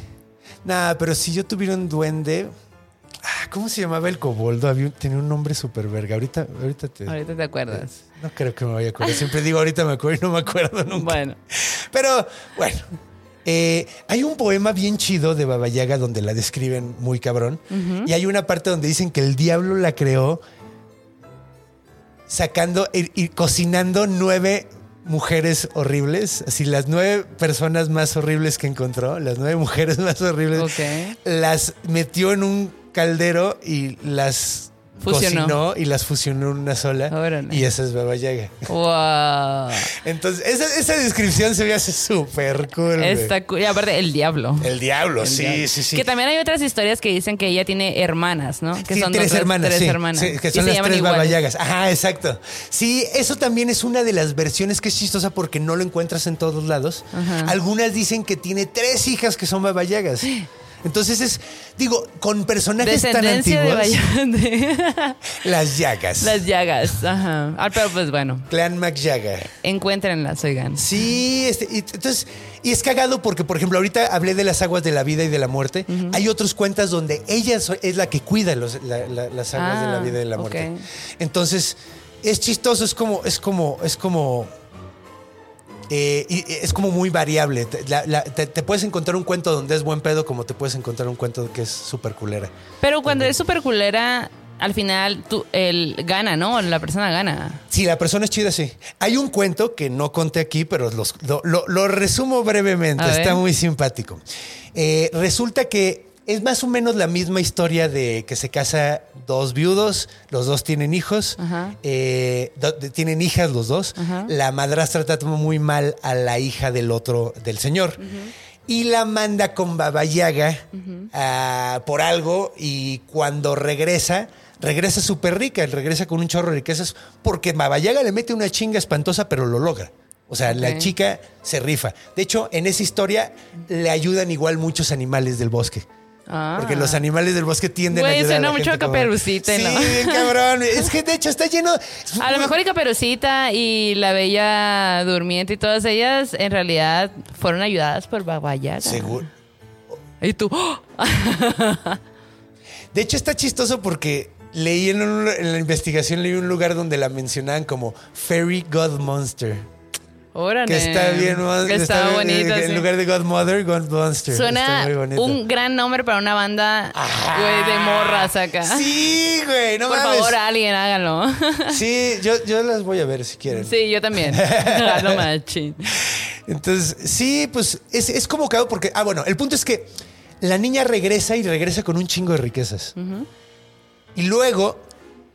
Nada, pero si yo tuviera un duende. Ah, ¿Cómo se llamaba el coboldo? Había tenía un nombre súper verga. Ahorita, ahorita te. Ahorita te acuerdas. No creo que me vaya a acordar. Siempre digo ahorita me acuerdo y no me acuerdo nunca. Bueno. Pero bueno, eh, hay un poema bien chido de Baba Yaga donde la describen muy cabrón. Y hay una parte donde dicen que el diablo la creó sacando y, y cocinando nueve mujeres horribles, así las nueve personas más horribles que encontró, las nueve mujeres más horribles, las metió en un caldero y las Fusionó. cocinó y las fusionó en una sola. Órale. Y esa es Baba Yaga. Wow. Entonces, esa, esa descripción se me hace súper cool. Está cu- y aparte, el diablo. El diablo, El sí, diablo. sí, sí. Que también hay otras historias que dicen que ella tiene hermanas, ¿no? Que Sí, tres otras- hermanas, Tres sí, hermanas. sí, que son las tres babayagas. Ajá, exacto. Sí, eso también es una de las versiones que es chistosa porque no lo encuentras en todos lados. Algunas dicen que tiene tres hijas que son babayagas. Entonces es, digo, con personajes tan antiguos, de las llagas. las llagas. Ajá. Ah, pero pues bueno, Clan McJaga. encuéntrenlas, oigan. Sí, este, y, entonces, y es cagado porque, por ejemplo, ahorita hablé de las aguas de la vida y de la muerte. Hay otros cuentas donde ella es la que cuida los- la- la- las aguas de la Ah, vida y de la muerte. ok. Entonces, es chistoso, es como, es como, es como. Eh, y- y es como muy variable. Te, la- la- te- te puedes encontrar un cuento donde es buen pedo, como te puedes encontrar un cuento que es súper culera. Pero cuando es súper culera, al final tú, él gana, ¿no? La persona gana. Si la persona es chida, sí. Hay un cuento que no conté aquí, pero los- lo, lo- lo resumo brevemente. Está muy simpático. Eh, resulta que es más o menos la misma historia de que se casa dos viudos, los dos tienen hijos, eh, do- tienen hijas los dos. Ajá. La madrastra trata muy mal a la hija del otro, del señor. Y la manda con Baba Yaga ah, por algo y cuando regresa, regresa súper rica, regresa con un chorro de riquezas porque Baba Yaga le mete una chinga espantosa pero lo logra. O sea, la chica se rifa. De hecho, en esa historia le ayudan igual muchos animales del bosque. Ah. Porque los animales del bosque tienden a ayudar a suena la mucho gente a como- Caperucita, Sí, ¿no? bien cabrón. Es que de hecho está lleno... A lo mejor y Caperucita y la Bella Durmiente y todas ellas en realidad fueron ayudadas por Baba Yaga. Seguro. Y tú, ¡oh! De hecho, está chistoso porque leí en, un- en la investigación, leí un lugar donde la mencionaban como Fairy God Monster. Órale. Que está bien. está bien- bonito, En sí. lugar de Godmother, Godmonster. Suena Está un gran nombre para una banda, güey, de morras acá. Sí, güey, no Por mames. favor, alguien háganlo. Sí, yo, yo las voy a ver si quieren. Sí, yo también. Jalo machín. Entonces, sí, pues es, es como cagado porque. Ah, bueno, el punto es que la niña regresa y regresa con un chingo de riquezas. Y luego,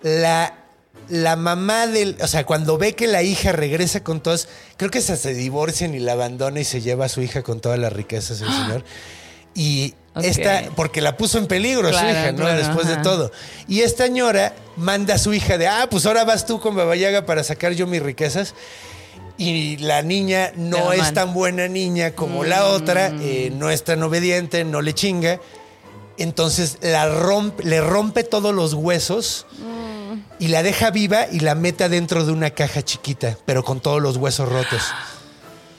la, la mamá del. O sea, cuando ve que la hija regresa con todas. Creo que se divorcian y la abandona y se lleva a su hija con todas las riquezas el señor. Y esta. Porque la puso en peligro Claro, su hija, ¿no? claro, Después de todo. Y esta ñora manda a su hija de. Ah, pues ahora vas tú con Baba Yaga para sacar yo mis riquezas. Y la niña no es tan buena niña como Mm. la otra, eh, no es tan obediente, no le chinga. Entonces la rompe, le rompe todos los huesos Mm. Y la deja viva y la mete dentro de una caja chiquita, pero con todos los huesos rotos.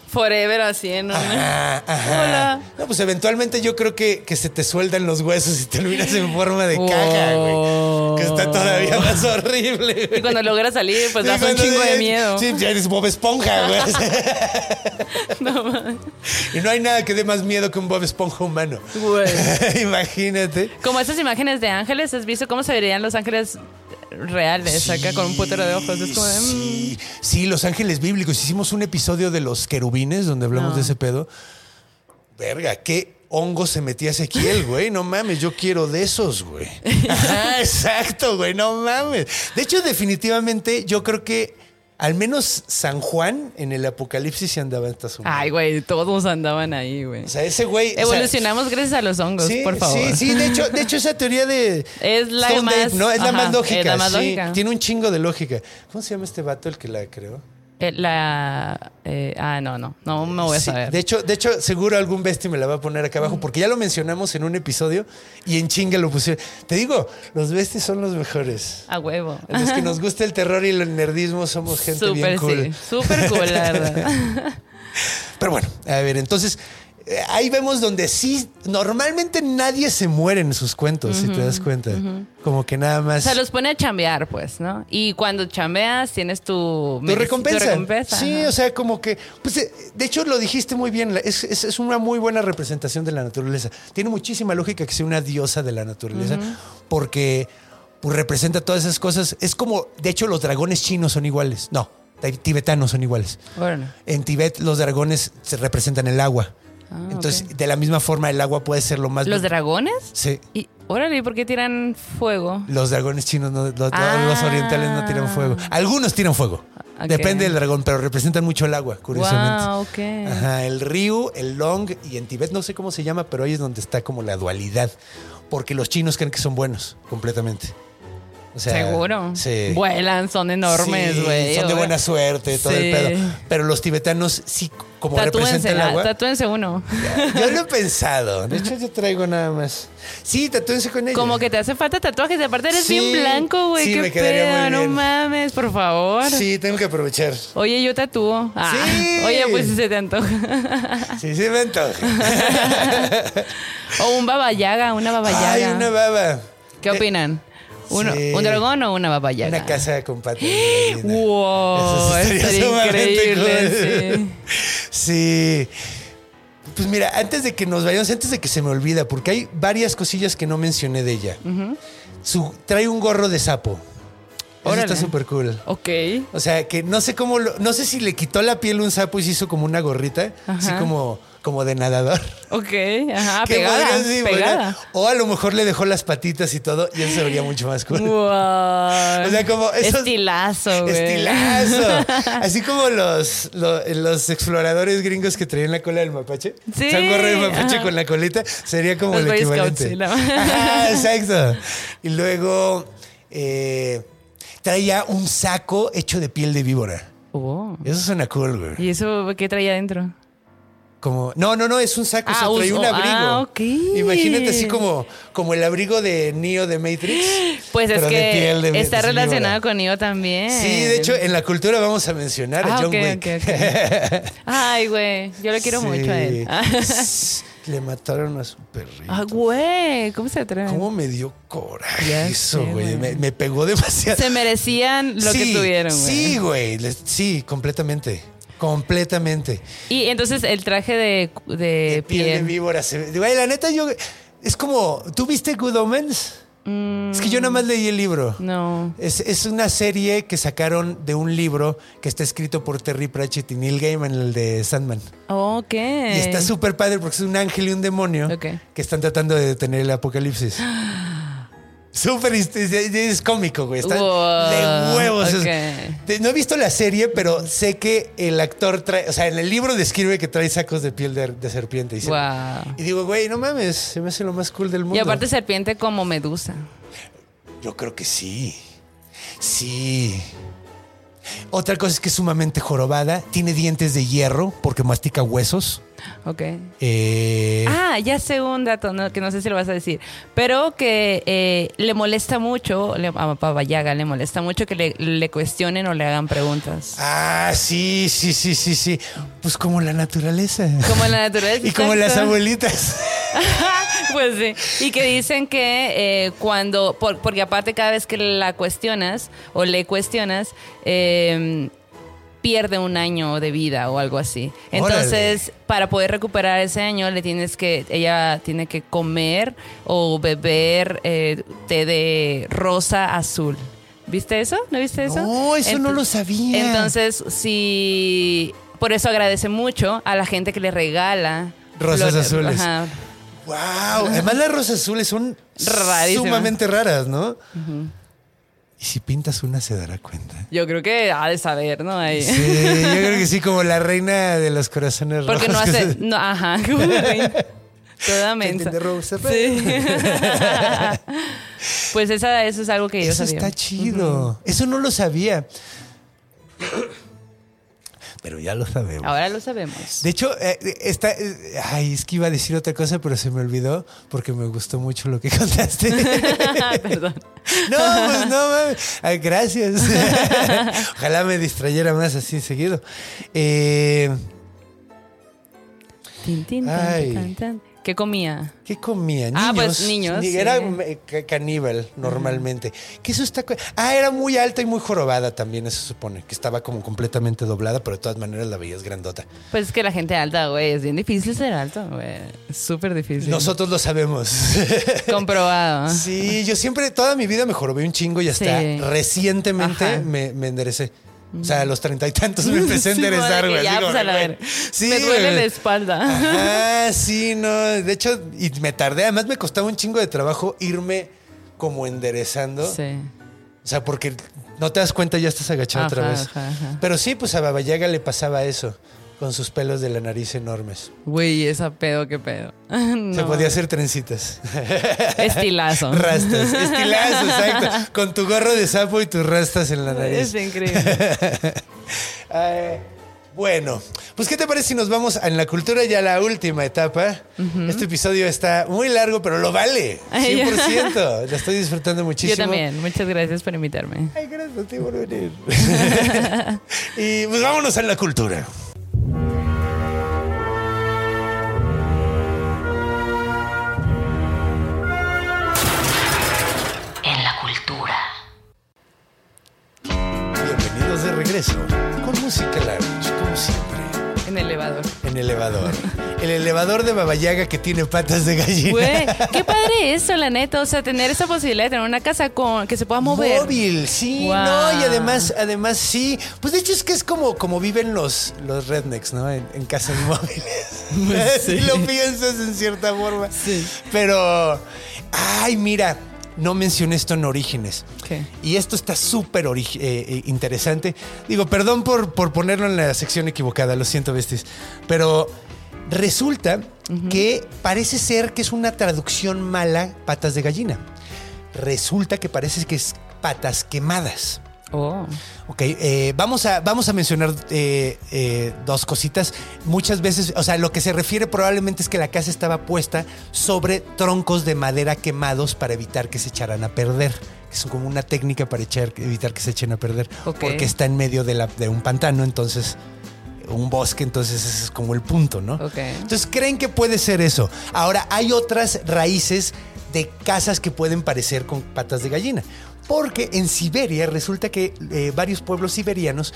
Forever así una. Ajá, ajá. Hola. No, pues eventualmente yo creo que, que se te sueltan los huesos y terminas en forma de caja, güey. Que está todavía más horrible. güey. Y cuando logra salir, pues Sí, das un chingo de miedo. Sí, ya eres Bob Esponja, güey. No mames. y no hay nada que dé más miedo que un Bob Esponja humano. Güey. Imagínate. Como esas imágenes de ángeles, ¿has visto cómo se verían los ángeles reales acá con un putero de ojos? Es como de, mm. Sí, sí, los ángeles bíblicos. Hicimos un episodio de los querubines donde hablamos No. de ese pedo. Verga, qué hongo se metía Ezequiel, güey. No mames, yo quiero de esos, güey. Exacto, güey, no mames. De hecho, definitivamente, yo creo que al menos San Juan en el Apocalipsis se andaba en esta zona. Ay, güey, todos andaban ahí, güey. O sea, ese güey. o sea, Evolucionamos gracias a los hongos, Sí, por favor. Sí, sí, de hecho, de hecho esa teoría de Es la Stone más- ¿no? Es la más lógica. es la más sí. lógica. Tiene un chingo de lógica. ¿Cómo se llama este vato el que la creó? Eh, la. eh, ah, no, no. No me voy a Sí, saber. De hecho, de hecho, seguro algún bestia me la va a poner acá abajo, porque ya lo mencionamos en un episodio y en chinga lo pusieron. Te digo, los bestias son los mejores. A huevo. Los que nos gusta el terror y el nerdismo somos gente bien Súper, cool. sí. Súper cool, la verdad. Pero bueno, a ver, entonces ahí vemos donde sí, normalmente nadie se muere en sus cuentos, si te das cuenta. Como que nada O más. sea, los pone a chambear, pues, ¿no? Y cuando chambeas, tienes tu. Tu recompensa. tu recompensa, sí, o sea, como que. Pues, eh, de hecho, lo dijiste muy bien. Es, es- es una muy buena representación de la naturaleza. Tiene muchísima lógica que sea una diosa de la naturaleza, porque pues, representa todas esas cosas. Es como, de hecho, los dragones chinos son iguales. No, ti- tibetanos son iguales. Órale. En Tibet, los dragones se representan el agua. Ah, Entonces, de la misma forma, el agua puede ser lo más. ¿Los dragones? Sí. Y, órale, ¿y por qué tiran fuego? Los dragones chinos, no- los, Ah. los orientales no tiran fuego. Algunos tiran fuego. Depende del dragón, pero representan mucho el agua, curiosamente. Wow, ok. Ajá, el Ryu, el Long y en Tibet no sé cómo se llama, pero ahí es donde está como la dualidad. Porque los chinos creen que son buenos, completamente. O sea, Seguro. Sí. Vuelan, son enormes, Sí, güey. son de buena suerte, todo Sí. el pedo. Pero los tibetanos sí, como Tatúense, representan el agua. tatúense uno. Yo lo he pensado. De hecho, yo traigo nada más. Sí, tatúense con ella. Como que te hace falta tatuajes. Aparte eres bien blanco, güey. Qué me pedo. No mames, por favor. Sí, tengo que aprovechar. Oye, yo tatúo. Ah, Sí. Oye, pues si se te antoja. Sí, sí me antoja. o un babayaga, una babayaga. Ay, una baba. ¿Qué opinan? ¿Uno- Sí. ¿Un dragón o una babayaga? Una casa con patas. Wow, Eso sumamente increíble. cool. Sí. Pues mira, antes de que nos vayamos, antes de que se me olvida, porque hay varias cosillas que no mencioné de ella. Su, trae un gorro de sapo. Eso está súper cool. Ok. O sea, que no sé cómo, lo- no sé si le quitó la piel un sapo y se hizo como una gorrita, así como, como de nadador. Ok, ajá, pegada, podría- sí, pegada. O a lo mejor le dejó las patitas y todo, y eso se vería mucho más cool. Wow. O sea, como esos- Estilazo, güey. Estilazo. Así como los, lo- los exploradores gringos que traían la cola del mapache. Sí, O sea, un gorro de mapache ajá. con la colita sería como Los el equivalente. Scouts, la- Ajá, exacto. Y luego eh, traía un saco hecho de piel de víbora. Oh. Eso suena cool, güey. ¿Y eso qué traía adentro? Como, no, no, no, es un saco, Ah, o sea, trae un- abrigo. ah, ok. Imagínate así como, como el abrigo de Neo de Matrix. Pues es de que piel de- está de relacionado con Neo también. Sí, de hecho, en la cultura vamos a mencionar a Ah, John ok, Wick. Ay, güey, yo lo quiero Sí. mucho a él. Le mataron a su perrito. Ah, güey, ¿cómo se atreve? ¿Cómo me dio coraje Ya eso, sé, güey? Me, me pegó demasiado. Se merecían lo Sí, que tuvieron, güey. Sí, güey. Sí, completamente. Completamente. Y entonces el traje de, de De piel de piel. víbora. se- Güey, la neta, yo. Es como. ¿Tú viste Good Omens? Es que yo nada más leí el libro. Mm, No. Es, es una serie que sacaron de un libro que está escrito por Terry Pratchett y Neil Gaiman, el de Sandman. Ok. Y está súper padre porque es un ángel y un demonio que están tratando de detener el apocalipsis. Súper, es, cómico, güey. Está Wow. de huevos. No he visto la serie, pero sé que el actor trae, o sea, en el libro describe que trae sacos de piel de, de serpiente. Y, Wow. y digo, güey, no mames, se me hace lo más cool del mundo. Y aparte serpiente como medusa. Yo creo que sí. Sí. Otra cosa es que es sumamente jorobada. Tiene dientes de hierro porque mastica huesos. Ok. Eh, Ah, ya sé un dato, no, que no sé si lo vas a decir, pero que eh, le molesta mucho, le, a Baba Yaga le molesta mucho que le, le cuestionen o le hagan preguntas. Ah, sí, sí, sí, sí, sí. Pues como la naturaleza. Como la naturaleza. Y como las abuelitas. pues sí. Y que dicen que eh, cuando, por- porque aparte cada vez que la cuestionas o le cuestionas, eh, pierde un año de vida o algo así. Entonces, para poder recuperar ese año, le tienes que, ella tiene que comer o beber eh, té de rosa azul. ¿Viste eso? ¿No viste eso? No, eso no lo sabía. Entonces, sí, por eso agradece mucho a la gente que le regala Rosas flores. azules. Ajá. Wow. Además las rosas azules son sumamente raras, ¿no? Y si pintas una se dará cuenta. Yo creo que ha de saber, ¿no? Ahí. Sí, yo creo que sí, como la reina de los corazones rojos. Porque no hace. se- No, ajá. como la reina. Toda mensa. Sí. pues esa, eso es algo que yo Eso sabía. está chido. Eso no lo sabía. Pero ya lo sabemos. Ahora lo sabemos. De hecho, eh, está, eh, ay, es que iba a decir otra cosa, pero se me olvidó porque me gustó mucho lo que contaste. Perdón. No, pues no. Ay, gracias. Ojalá me distrayera más así seguido. Eh, Tin, tin, tan, Ay. tan, tan. ¿Qué comía? ¿Qué comía? Niños. Ah, pues, niños, sí. Era eh, ca- caníbal normalmente. Que eso está. Ah, era muy alta y muy jorobada también, eso se supone. Que estaba como completamente doblada, pero de todas maneras la veías grandota. Pues es que la gente alta, güey, es bien difícil ser alto, güey. Súper difícil. Nosotros lo sabemos. Comprobado. Sí, yo siempre, toda mi vida me jorobé un chingo y hasta Sí. recientemente me, me enderecé. O sea, a los treinta y tantos me empecé a Sí, enderezar, güey, como pues, a ver. Sí, Me duele la espalda. Ajá, sí, no. De hecho, y me tardé. Además, me costaba un chingo de trabajo irme como enderezando. Sí. O sea, porque no te das cuenta, ya estás agachado otra vez. ajá, ajá. Pero sí, pues a Babayaga le pasaba eso, con sus pelos de la nariz enormes. Güey, esa pedo, qué pedo. Se podía hacer trencitas. Estilazo. rastas. Estilazo, exacto. Con tu gorro de sapo y tus rastas en la nariz. Es increíble. Ay, bueno, pues ¿qué te parece si nos vamos a- en la cultura ya a la última etapa? Este episodio está muy largo, pero lo vale. Ay, 100%. Lo estoy disfrutando muchísimo. Yo también. Muchas gracias por invitarme. Ay, gracias a ti por venir. y pues vámonos a la cultura. En la cultura. Bienvenidos de regreso con Música Lounge, como siempre, En el elevador. en elevador. El elevador de Babayaga que tiene patas de gallina. Güey, qué padre eso, la neta. O sea, tener esa posibilidad de tener una casa con que se pueda mover. Móvil, sí, Wow. no, y además, además sí. Pues de hecho es que es como, como viven los, los rednecks, ¿no? En, en casas móviles. Si lo piensas en cierta forma. Sí. Pero, ay, mira, no mencioné esto en Orígenes. Y esto está súper eh, eh, interesante. Digo, perdón por, por ponerlo en la sección equivocada, lo siento, besties. Pero resulta que parece ser que es una traducción mala, patas de gallina. Resulta que parece que es patas quemadas. Oh. Ok, eh, vamos, a, vamos a mencionar eh, eh, dos cositas. Muchas veces, o sea, lo que se refiere probablemente es que la casa estaba puesta sobre troncos de madera quemados para evitar que se echaran a perder. Es como una técnica para echar, evitar que se echen a perder. Porque está en medio de, la- de un pantano, entonces, un bosque, entonces ese es como el punto, ¿no? Ok. Entonces creen que puede ser eso. Ahora, hay otras raíces de casas que pueden parecer con patas de gallina. Porque en Siberia resulta que eh, varios pueblos siberianos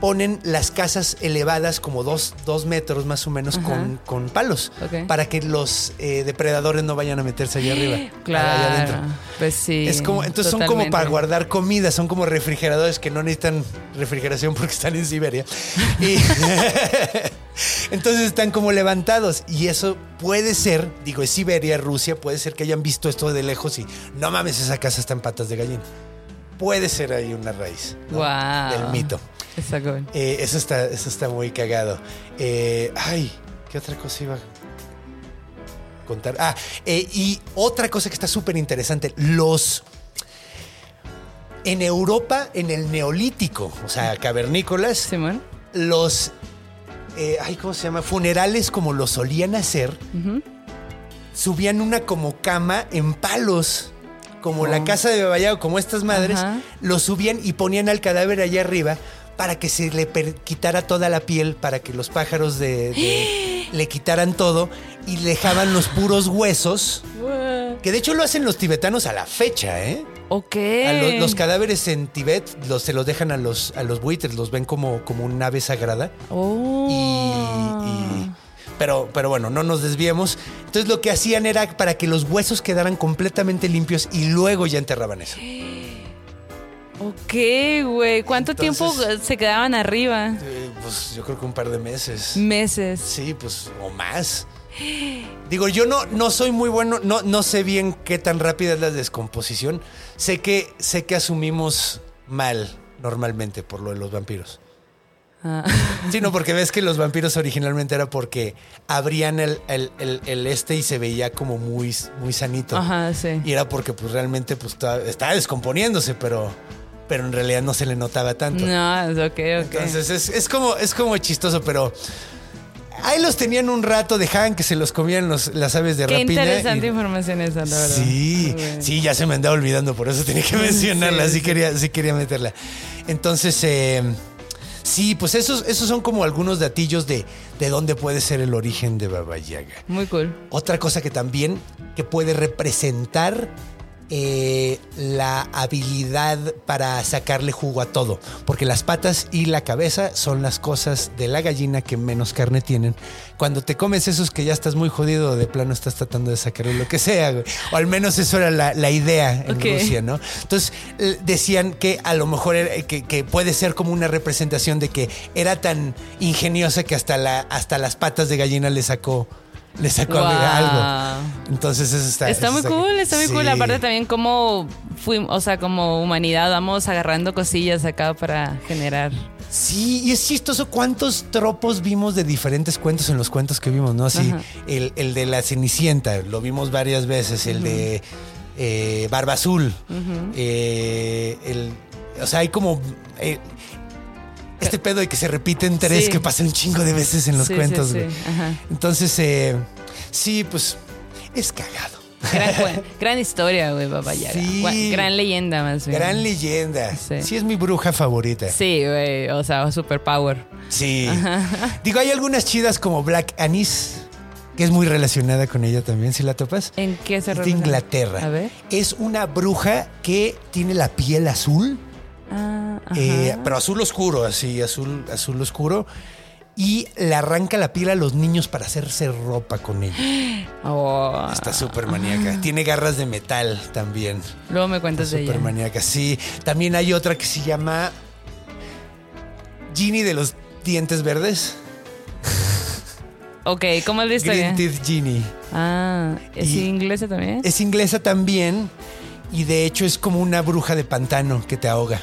ponen las casas elevadas como dos, dos metros más o menos con, con palos para que los eh, depredadores no vayan a meterse allá arriba. allá Claro. adentro. Pues sí. Es como, entonces son como para guardar comida, son como refrigeradores que no necesitan refrigeración porque están en Siberia. Y entonces están como levantados y eso puede ser, digo, es Siberia, Rusia, puede ser que hayan visto esto de lejos y no mames, esa casa está en patas de gallina. Puede ser ahí una raíz ¿no? Del mito. Está cool. Eh, eso, está, eso está muy cagado. Eh, ay, ¿qué otra cosa iba a contar? Ah, eh, y otra cosa que está súper interesante, los... En Europa, en el neolítico, o sea, cavernícolas, Simón. los... ay, ¿cómo se llama? Funerales como los solían hacer, subían una como cama en palos. Como la casa de Babayago, como estas madres, Ajá. lo subían y ponían al cadáver allá arriba para que se le quitara toda la piel, para que los pájaros de, de- le quitaran todo y dejaban los puros huesos. Que de hecho lo hacen los tibetanos a la fecha, ¿eh? Ok. A los cadáveres en Tibet los, se los dejan a los, a los buitres, los ven como, como un ave sagrada. Oh. Y, y- pero, pero bueno, no nos desviemos. Entonces lo que hacían era para que los huesos quedaran completamente limpios y luego ya enterraban eso. Ok, güey. ¿Cuánto Entonces- tiempo se quedaban arriba? Eh, pues yo creo que un par de meses. Meses. Sí, pues, o más. Digo, yo no, no soy muy bueno, no, no sé bien qué tan rápida es la descomposición. Sé que, sé que asumimos mal normalmente por lo de los vampiros. Ah. Sí, no, porque ves que los vampiros originalmente era porque abrían el, el- el- el este y se veía como muy, muy sanito. Ajá, sí. Y era porque pues realmente pues estaba, estaba descomponiéndose, pero, pero en realidad no se le notaba tanto. No, ok, ok. Entonces es, es como, es como chistoso, pero ahí los tenían un rato, dejaban que se los comían los, las aves de Qué rapiña. interesante y- información esa, la verdad. Sí, sí, ya se me andaba olvidando, por eso tenía que mencionarla, Sí, sí, sí. quería, sí quería meterla. Entonces, eh, sí, pues esos, esos son como algunos datillos de, de dónde puede ser el origen de Baba Yaga. Muy cool. Otra cosa que también que puede representar eh, la habilidad para sacarle jugo a todo, porque las patas y la cabeza son las cosas de la gallina que menos carne tienen. Cuando te comes esos que ya estás muy jodido, de plano estás tratando de sacarle lo que sea, güey. o al menos eso era la, la idea en. Rusia, ¿no? Entonces eh, decían que a lo mejor era- que, que puede ser como una representación de que era tan ingeniosa que hasta, la, hasta las patas de gallina le sacó, le sacó Wow. algo. Entonces eso está. Está eso muy cool, está muy cool. Aparte también como fuimos, o sea, como humanidad vamos agarrando cosillas acá para generar. Sí, y es chistoso cuántos tropos vimos de diferentes cuentos en los cuentos que vimos, ¿no? Así, el, el de la Cenicienta, lo vimos varias veces, el de eh, Barba Azul, eh, el, o sea, hay como... eh, este pedo de que se repiten tres, Sí. que pasa un chingo de veces en los Sí, cuentos, güey. Ajá. Entonces, eh, sí, pues es cagado. Gran, historia, güey, Baba Yaga. Sí. Gran leyenda, más bien. Gran leyenda. Sí. Sí. es mi bruja favorita. Sí, güey, o sea, superpower. Sí. Digo, hay algunas chidas como Black Anise, que es muy relacionada con ella también, si la topas. ¿En qué se Es de relaciona? Inglaterra. A ver. Es una bruja que tiene la piel azul, Ah, eh, pero azul oscuro, así, azul, azul oscuro. Y le arranca la piel a los niños para hacerse ropa con ella. Oh. Está súper maníaca. Tiene garras de metal también. Luego me Está cuentas de súper ella. maníaca, sí. También hay otra que se llama Ginny de los dientes verdes. Ok, ¿cómo es la historia? Green Teeth Ginny. Ah, ¿es Y- inglesa también? Es inglesa también y de hecho es como una bruja de pantano que te ahoga.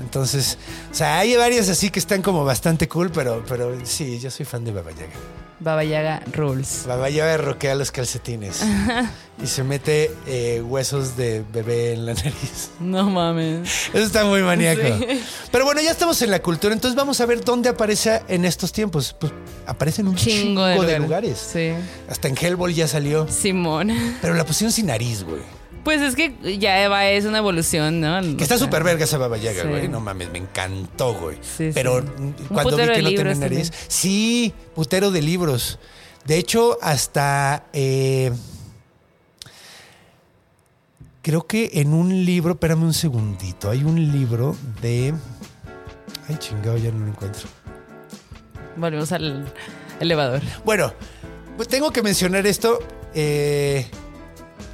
Entonces, o sea, hay varias así que están como bastante cool, pero, pero sí, yo soy fan de Baba Yaga. Baba Yaga rules. Baba Yaga roquea los calcetines y se mete eh, huesos de bebé en la nariz. No mames. Eso está muy maníaco. Sí. Pero bueno, ya estamos en la cultura, entonces vamos a ver dónde aparece en estos tiempos. Pues aparecen un chingo, Chingo de, de lugares. Sí. Hasta en Hellboy ya salió. Simón. Pero la pusieron sin nariz, güey. Pues es que ya Eva es una evolución, ¿no? Que está súper verga esa Baba Yaga, Sí. güey. No mames, me encantó, güey. Sí, Pero sí. cuando vi que no tenía nariz. también. Sí, putero de libros. De hecho, hasta. eh, creo que en un libro, espérame un segundito. Hay un libro de. Ay, chingado, ya no lo encuentro. Volvemos al elevador. Bueno, pues tengo que mencionar esto. Eh,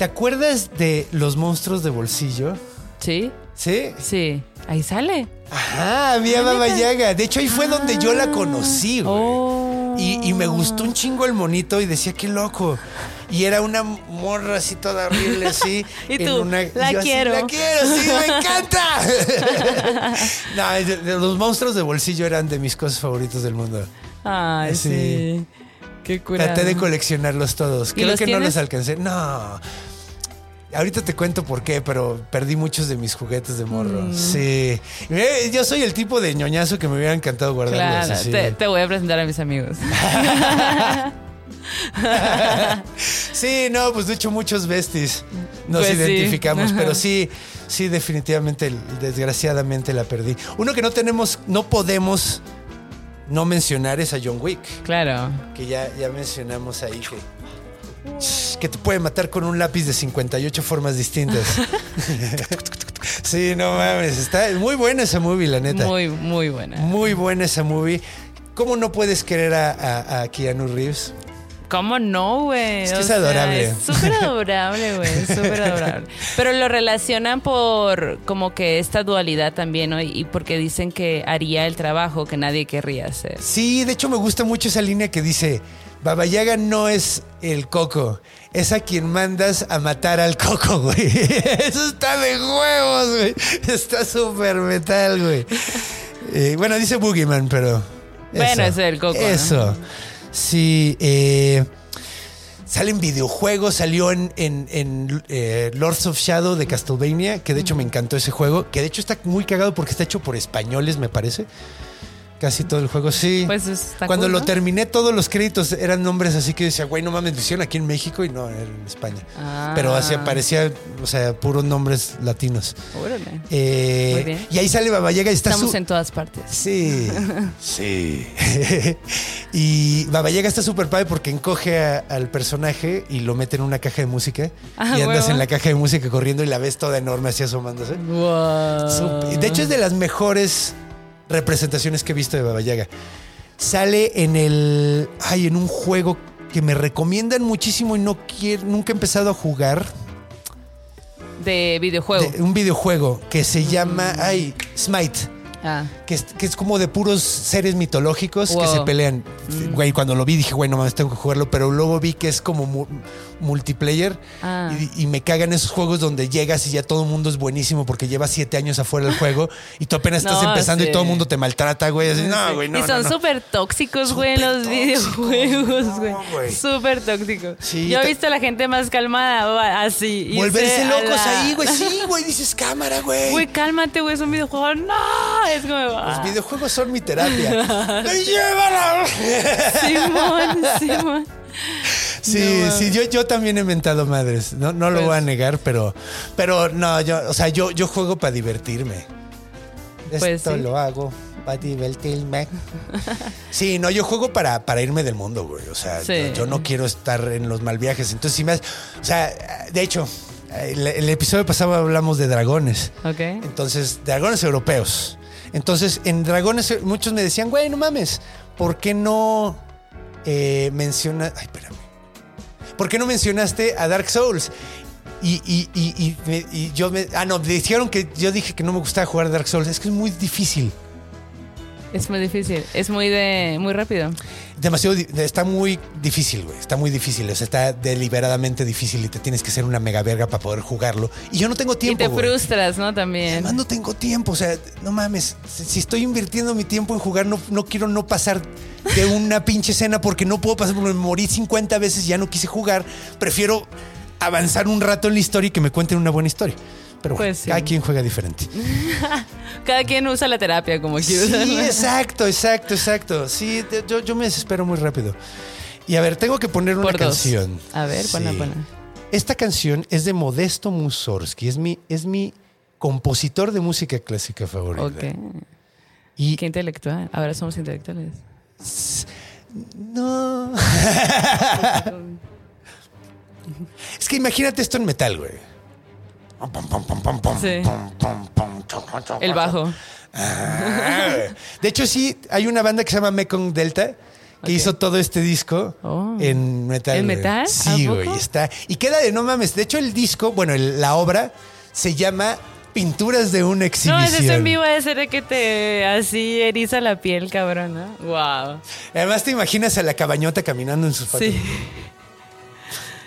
¿Te acuerdas de los monstruos de bolsillo? ¿Sí? ¿Sí? Sí. Ahí sale. Ajá, había Baba Yaga. De hecho, ahí fue donde yo la conocí, güey. Oh. Y, y me gustó un chingo el monito y decía, qué loco. Y era una morra así toda horrible, así. Y en tú, una- "La yo así, quiero". la quiero, sí, me encanta. no, los monstruos de bolsillo eran de mis cosas favoritas del mundo. Ay, Sí. sí. Qué curado. Traté de coleccionarlos todos. ¿Y Creo los que no les alcancé. No. Ahorita te cuento por qué, pero perdí muchos de mis juguetes de morro. Mm. Sí. Yo soy el tipo de ñoñazo que me hubiera encantado guardarlos Claro, te, te voy a presentar a mis amigos. Sí, no, pues de hecho muchos besties nos Pues sí. identificamos, pero sí, sí, definitivamente, desgraciadamente la perdí. Uno que no tenemos, no podemos no mencionar es a John Wick, Claro. que ya, ya mencionamos ahí que, que te puede matar con un lápiz de 58 formas distintas. sí, no mames, está muy buena esa movie, la neta. Muy, muy buena. Muy buena esa movie. ¿Cómo no puedes querer a, a- a Keanu Reeves? ¿Cómo no, güey? Es que es adorable. Es súper adorable, güey. Súper adorable. Pero lo relacionan por como que esta dualidad también, ¿no? Y porque dicen que haría el trabajo que nadie querría hacer. Sí, de hecho me gusta mucho esa línea que dice, Baba Yaga no es el coco, es a quien mandas a matar al coco, güey. Eso está de huevos, güey. Está súper metal, güey. Eh, bueno, dice Boogeyman, pero... Bueno, es el coco, ¿no? Eso. Sí, eh, Sale en videojuegos, salió en, en- en, eh, Lords of Shadow de Castlevania, que de hecho me encantó ese juego, que de hecho está muy cagado porque está hecho por españoles, me parece. Casi todo el juego, sí. Pues está Cuando cool, lo ¿no? terminé, todos los créditos eran nombres así que decía, güey, no mames, lo hicieron aquí en México y no, era en España. Ah. Pero así aparecía, o sea, puros nombres latinos. Órale. Eh, Muy bien. Y ahí sale Babayaga y está Estamos su- en todas partes. Sí, sí. y Babayaga está súper padre porque encoge a- al personaje y lo mete en una caja de música. Ah, y andas huevo. en la caja de música corriendo y la ves toda enorme así asomándose. Wow. De hecho, es de las mejores representaciones que he visto de Babayaga. Sale en el. Ay, en un juego que me recomiendan muchísimo y no quiero, nunca he empezado a jugar. De videojuego. De- un videojuego que se llama. Ay, Smite. Ah. Que es, que es como de puros seres mitológicos que se pelean. Güey, cuando lo vi dije, güey, no mames, tengo que jugarlo. Pero luego vi que es como mu- multiplayer. Ah. Y, y me cagan esos juegos donde llegas y ya todo el mundo es buenísimo porque llevas siete años afuera del juego y tú apenas estás No, empezando y todo el mundo te maltrata, güey. Así, no, güey, no. y son no, no". súper tóxicos, güey, en los videojuegos, güey. no, güey. Súper tóxicos. Sí, Yo he visto a la gente más calmada así. Volverse locos la- ahí, güey. Sí, güey, dices cámara, güey. Güey, cálmate, güey, es un videojuego. No, es como. Los ah, videojuegos son mi terapia. ¡Ay, ¡Llévala! Simón, Simón. Sí, No, sí, yo, yo también he mentado madres. No, no lo Pues- voy a negar, pero, pero no, yo, o sea, yo, yo juego para divertirme. Pues Esto sí. lo hago para divertirme. Sí, no, yo juego para, para irme del mundo, güey. O sea, Sí. yo, yo no quiero estar en los mal viajes. Entonces, si me has- o sea, de hecho, el, el episodio pasado hablamos de dragones. Ok. Entonces, dragones europeos. Entonces, en dragones, eh, muchos me decían, güey, no mames, ¿por qué no eh, menciona. Ay, espérame. ¿Por qué no mencionaste a Dark Souls? Y, y- y- y me- yo me. Ah, no, dijeron que yo dije que no me gustaba jugar Dark Souls. Es que es muy difícil. Es muy difícil. Es muy de. muy rápido. Demasiado. Está muy difícil, güey. Está muy difícil. O sea, está deliberadamente difícil y te tienes que ser una mega verga para poder jugarlo. Y yo no tengo tiempo. y te güey. frustras, ¿no? También. Además no tengo tiempo, o sea, no mames, si estoy invirtiendo mi tiempo en jugar, no, no quiero no pasar de una pinche escena porque no puedo pasar, porque me morí 50 veces, ya no quise jugar, prefiero avanzar un rato en la historia y que me cuenten una buena historia. Pero Pues sí. cada quien juega diferente. Cada quien usa la terapia como quiere. Sí, exacto, exacto, exacto. Sí, yo, yo me desespero muy rápido. Y a ver, tengo que poner una dos. canción. A ver, ponla, Sí. ponla. Esta canción es de Modesto Mussorgsky, es mi, es mi compositor de música clásica favorito. Ok. Y Qué intelectual. Ahora somos intelectuales. No. es que imagínate esto en metal, güey. Sí. El bajo. Ah. De hecho, sí, hay una banda que se llama Mekong Delta que hizo todo este disco Oh. en metal. ¿En metal? Sí, ¿A güey. Está. Y queda de no mames. De hecho, el disco, bueno, el- la obra se llama Pinturas de una No, exhibición. es eso en vivo de ser que te así eriza la piel, cabrón, ¿no? Wow. Además, te imaginas a la cabañota caminando en sus patas. Sí.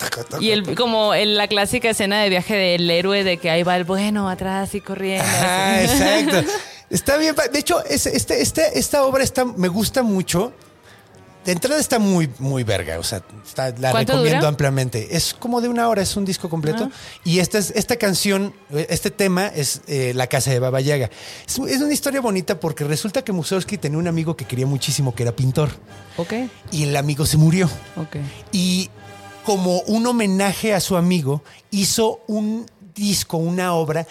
Taca, taca, Y el, como en la clásica escena de viaje del héroe de que ahí va el bueno atrás y corriendo. Así. exacto. Está bien. De hecho, es- este- este- esta obra está, me gusta mucho. De entrada está muy, muy verga. O sea, está- la ¿Cuánto recomiendo dura? ampliamente. Es como de una hora, es un disco completo. Y esta, es, esta canción, este tema es eh, La Casa de Baba Yaga. Es, es una historia bonita porque resulta que Mussorgsky tenía un amigo que quería muchísimo, que era pintor. Ok, Y el amigo se murió. ok. Y como un homenaje a su amigo, hizo un disco, una obra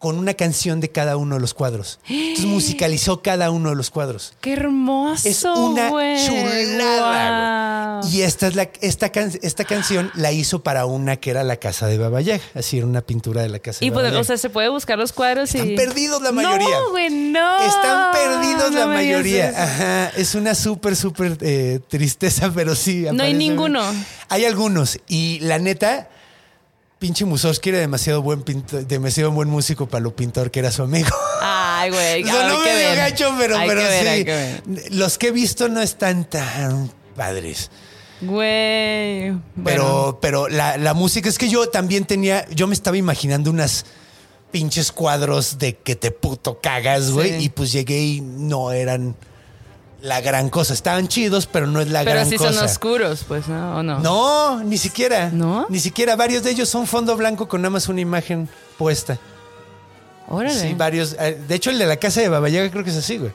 con una canción de cada uno de los cuadros. Entonces musicalizó cada uno de los cuadros. ¡Qué hermoso! Es una chulada. Y esta, es la, esta, can- esta canción la hizo para una que era la casa de Baba Yaga. Así era una pintura de la casa Y de Baba Yaga. o sea, se puede buscar los cuadros Están y. perdidos la mayoría. No, güey, no. Están perdidos No la mayoría. Ajá. Es una súper, súper eh, tristeza, pero sí. No hay ninguno. Hay algunos. Y la neta, pinche Mussorgsky era demasiado buen pintor, demasiado buen músico para lo pintor que era su amigo. Ay, güey. O sea, no me dio gacho, pero, Hay pero que ver, sí. Los que he visto no están tan padres. Güey. Bueno. Pero, pero la, la música es que yo también tenía, yo me estaba imaginando unas pinches cuadros de que te puto cagas, güey. Sí. Y pues llegué y no eran la gran cosa. Estaban chidos, pero no es la Pero gran sí cosa. son oscuros, pues, ¿no? ¿O no? No, ni siquiera. ¿No? Ni siquiera. Varios de ellos son fondo blanco con nada más una imagen puesta. Órale. Sí, varios. eh, De hecho, el de la casa de Babayaga creo que es así, güey.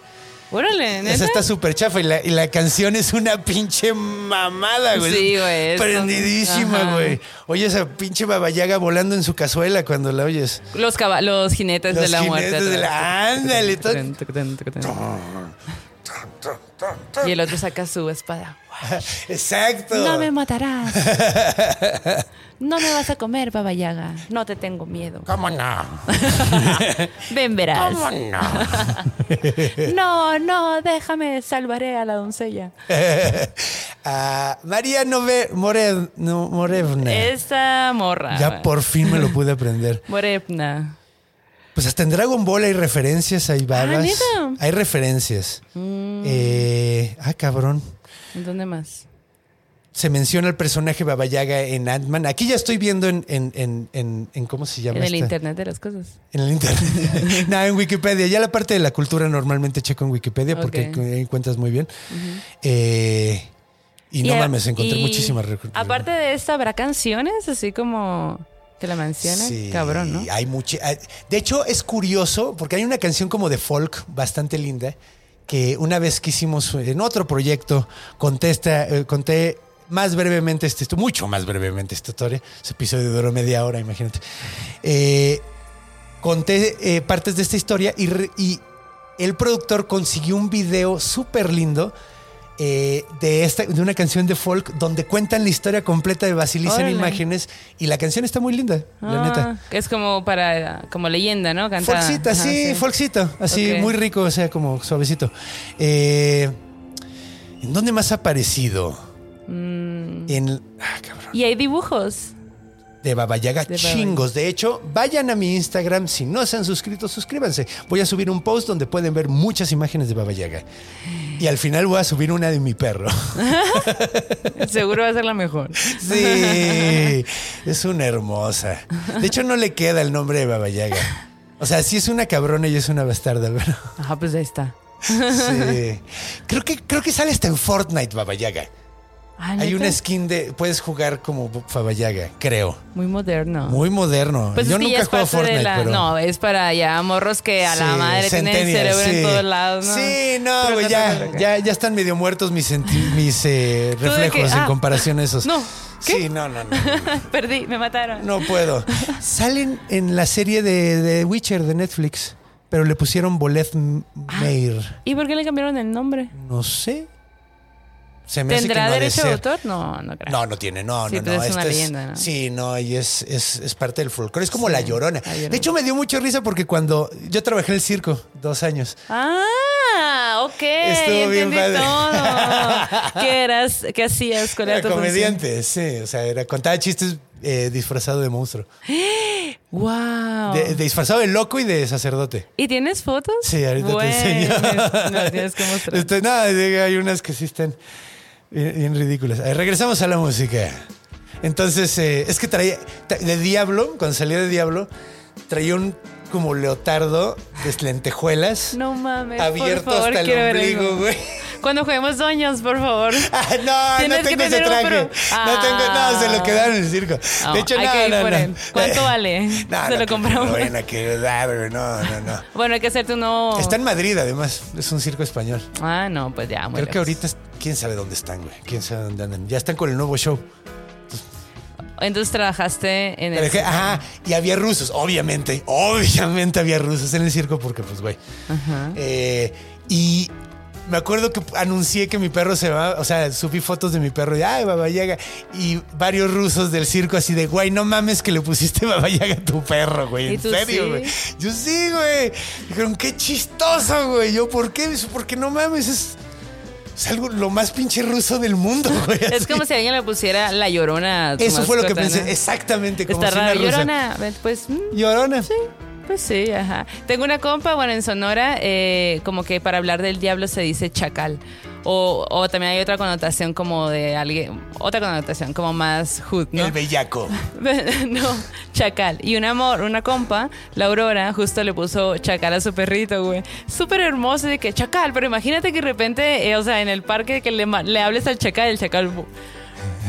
Órale, ¿neta? Esa está súper chafa y la, y la canción es una pinche mamada, güey. Sí, güey, Prendidísima, Ajá. güey. Oye, esa pinche babayaga volando en su cazuela cuando la oyes. Los, los jinetes de Los la jinetes muerte. de la- ándale, todo- Y el otro saca su espada. Exacto. No me matarás. No me vas a comer, Baba Yaga. No te tengo miedo. ¿Cómo no? Ven, verás. ¿Cómo no? No, no, déjame, salvaré a la doncella. María Nove, More- no, Morevna. Esa morra. ya por fin me lo pude aprender. Morepna. Pues hasta en Dragon Ball hay referencias, hay babas. Mm. Hay referencias. Eh, ah, cabrón. ¿En dónde más? Se menciona el personaje Baba Yaga en Ant-Man. Aquí ya estoy viendo en, en, en, en- en- ¿cómo se llama? En el esta? internet de las cosas. En el internet. no, en Wikipedia. Ya la parte de la cultura normalmente checo en Wikipedia porque Ok. ahí encuentras muy bien. Eh, y, no mames, encontré y muchísimas rec- Aparte de esta, ¿habrá canciones así como que la mencionan? Sí, Cabrón, ¿no? Hay mucha. hay- De hecho, es curioso porque hay una canción como de folk bastante linda que una vez que hicimos en otro proyecto conté, esta- eh, conté más brevemente esta historia, mucho más brevemente esta historia. Ese episodio duró media hora, imagínate. Eh, conté eh, partes de esta historia y, y el productor consiguió un video súper lindo. Eh, de, esta, de una canción de folk donde cuentan la historia completa de Basilisa en imágenes y la canción está muy linda, la Ah, neta. Es como para, como leyenda, ¿no? Cantada. Folksita, Ajá, sí, folksito, así muy rico, o sea, como suavecito. Eh, ¿En dónde más ha aparecido? Mm. En ah, cabrón, Y hay dibujos. De Baba Yaga, De Baba chingos. De hecho, vayan a mi Instagram. Si no se han suscrito, suscríbanse. Voy a subir un post donde pueden ver muchas imágenes de Baba Yaga. Y al final voy a subir una de mi perro. Seguro va a ser la mejor. Sí, es una hermosa. De hecho, no le queda el nombre de Baba Yaga. O sea, sí es una cabrona y es una bastarda, pero... Ajá, pues ahí está. Sí. Creo que, creo que sale hasta en Fortnite, Baba Yaga. Ah, Hay una skin de. Puedes jugar como Baba Yaga, creo. Muy moderno. Muy moderno. Pues Yo nunca de Fortnite, la- pero. No, es para ya morros que a la madre tienen el cerebro sí. en todos lados, ¿no? Sí, no, güey, no ya, ya, ya están medio muertos mis, mis eh, reflejos que, en ah, comparación a esos. no, ¿qué? Sí, no, no, no. Perdí, me mataron. No puedo. Salen en la serie de, de Witcher de Netflix, pero le pusieron Boleth Ah. Meir. ¿Y por qué le cambiaron el nombre? No sé. Se me hace que ¿Tendrá no derecho de ser. autor? No, no creo. No, no tiene, no, Sí, no, pues no. es una esta leyenda, ¿no? Sí, no, y es, es, es parte del folclore. Es como Sí, la llorona. La Llorona. De hecho, me dio mucha risa porque cuando yo trabajé en el circo dos años. Ah, ok. Estuvo bien padre. todo. ¿Qué eras? ¿Qué hacías? ¿Cuál era tu comediante, sí. O sea, era contaba chistes eh, disfrazado de monstruo. Wow. De, de disfrazado de loco y de sacerdote. ¿Y tienes fotos? Sí, ahorita Güey, te enseño. me tienes que mostrar. Este, nada, hay unas que sí están bien, bien ridículas. Regresamos a la música. Entonces, eh, es que traía, tra- de Diablo, cuando salía de Diablo, traía un como leotardo de lentejuelas. No mames. Abierto por favor, hasta el ombligo, güey. Cuando juguemos doños, por favor. Ah, no, Tienes no que tengo ese traje. No tengo, no, se lo Ah. quedaron en el circo. No, de hecho, hay no, que ir no, por no. él. ¿Cuánto vale? No, Se lo que compramos. No, vayan a quedar, güey, no, no, no. Bueno, hay que hacerte uno. Está en Madrid, además. Es un circo español. Ah, no, pues ya, muy Creo que ahorita, quién sabe dónde están, güey. Quién sabe dónde andan. Ya están con el nuevo show. Entonces trabajaste en Pero el. ajá, y había rusos, obviamente. Obviamente había rusos en el circo porque, pues, güey. Eh, y me acuerdo que anuncié que mi perro se va, o sea, subí fotos de mi perro y, ay, Baba Yaga. Y varios rusos del circo así de, güey, no mames que le pusiste Baba Yaga a tu perro, güey. ¿Y En serio, sí? güey. Yo sí, güey. Dijeron, qué chistoso, güey. Yo, ¿por qué? Porque no mames, es, es algo lo más pinche ruso del mundo, güey. Es Así. como si alguien le pusiera la llorona. Eso fue lo que pensé, ¿no? exactamente como Está si una raro. rusa. Llorona. Pues. mm, Llorona. Pues sí, ajá. Tengo una compa, bueno, en Sonora, eh, como que para hablar del diablo se dice chacal. O, o también hay otra connotación como de alguien, otra connotación como más hood, ¿no? El bellaco. no, chacal. Y un amor, una compa, la Aurora, justo le puso chacal a su perrito, güey. Súper hermoso de que chacal, pero imagínate que de repente, eh, o sea, en el parque que le, hables al chacal, el chacal...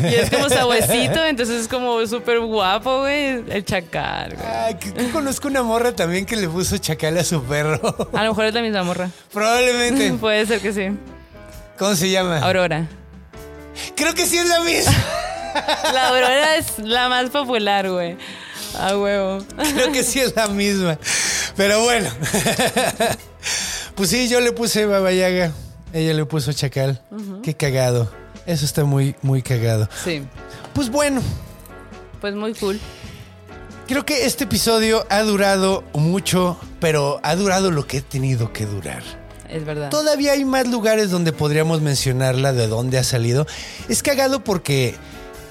Y es como sabuesito, entonces es como súper guapo, güey, el chacal, güey. Ay, que, que conozco una morra también que le puso chacal a su perro. A lo mejor es la misma morra. Probablemente. Puede ser que sí. ¿Cómo se llama? Aurora. Creo que sí es la misma. La Aurora es la más popular, güey. A huevo. Creo que sí es la misma. Pero bueno. Pues sí, yo le puse Baba Yaga. Ella le puso chacal. Qué cagado. Eso está muy, muy cagado. Sí. Pues bueno, Pues muy cool. creo que este episodio ha durado mucho, pero ha durado lo que he tenido que durar. Es verdad. Todavía hay más lugares donde podríamos mencionarla de dónde ha salido. Es cagado porque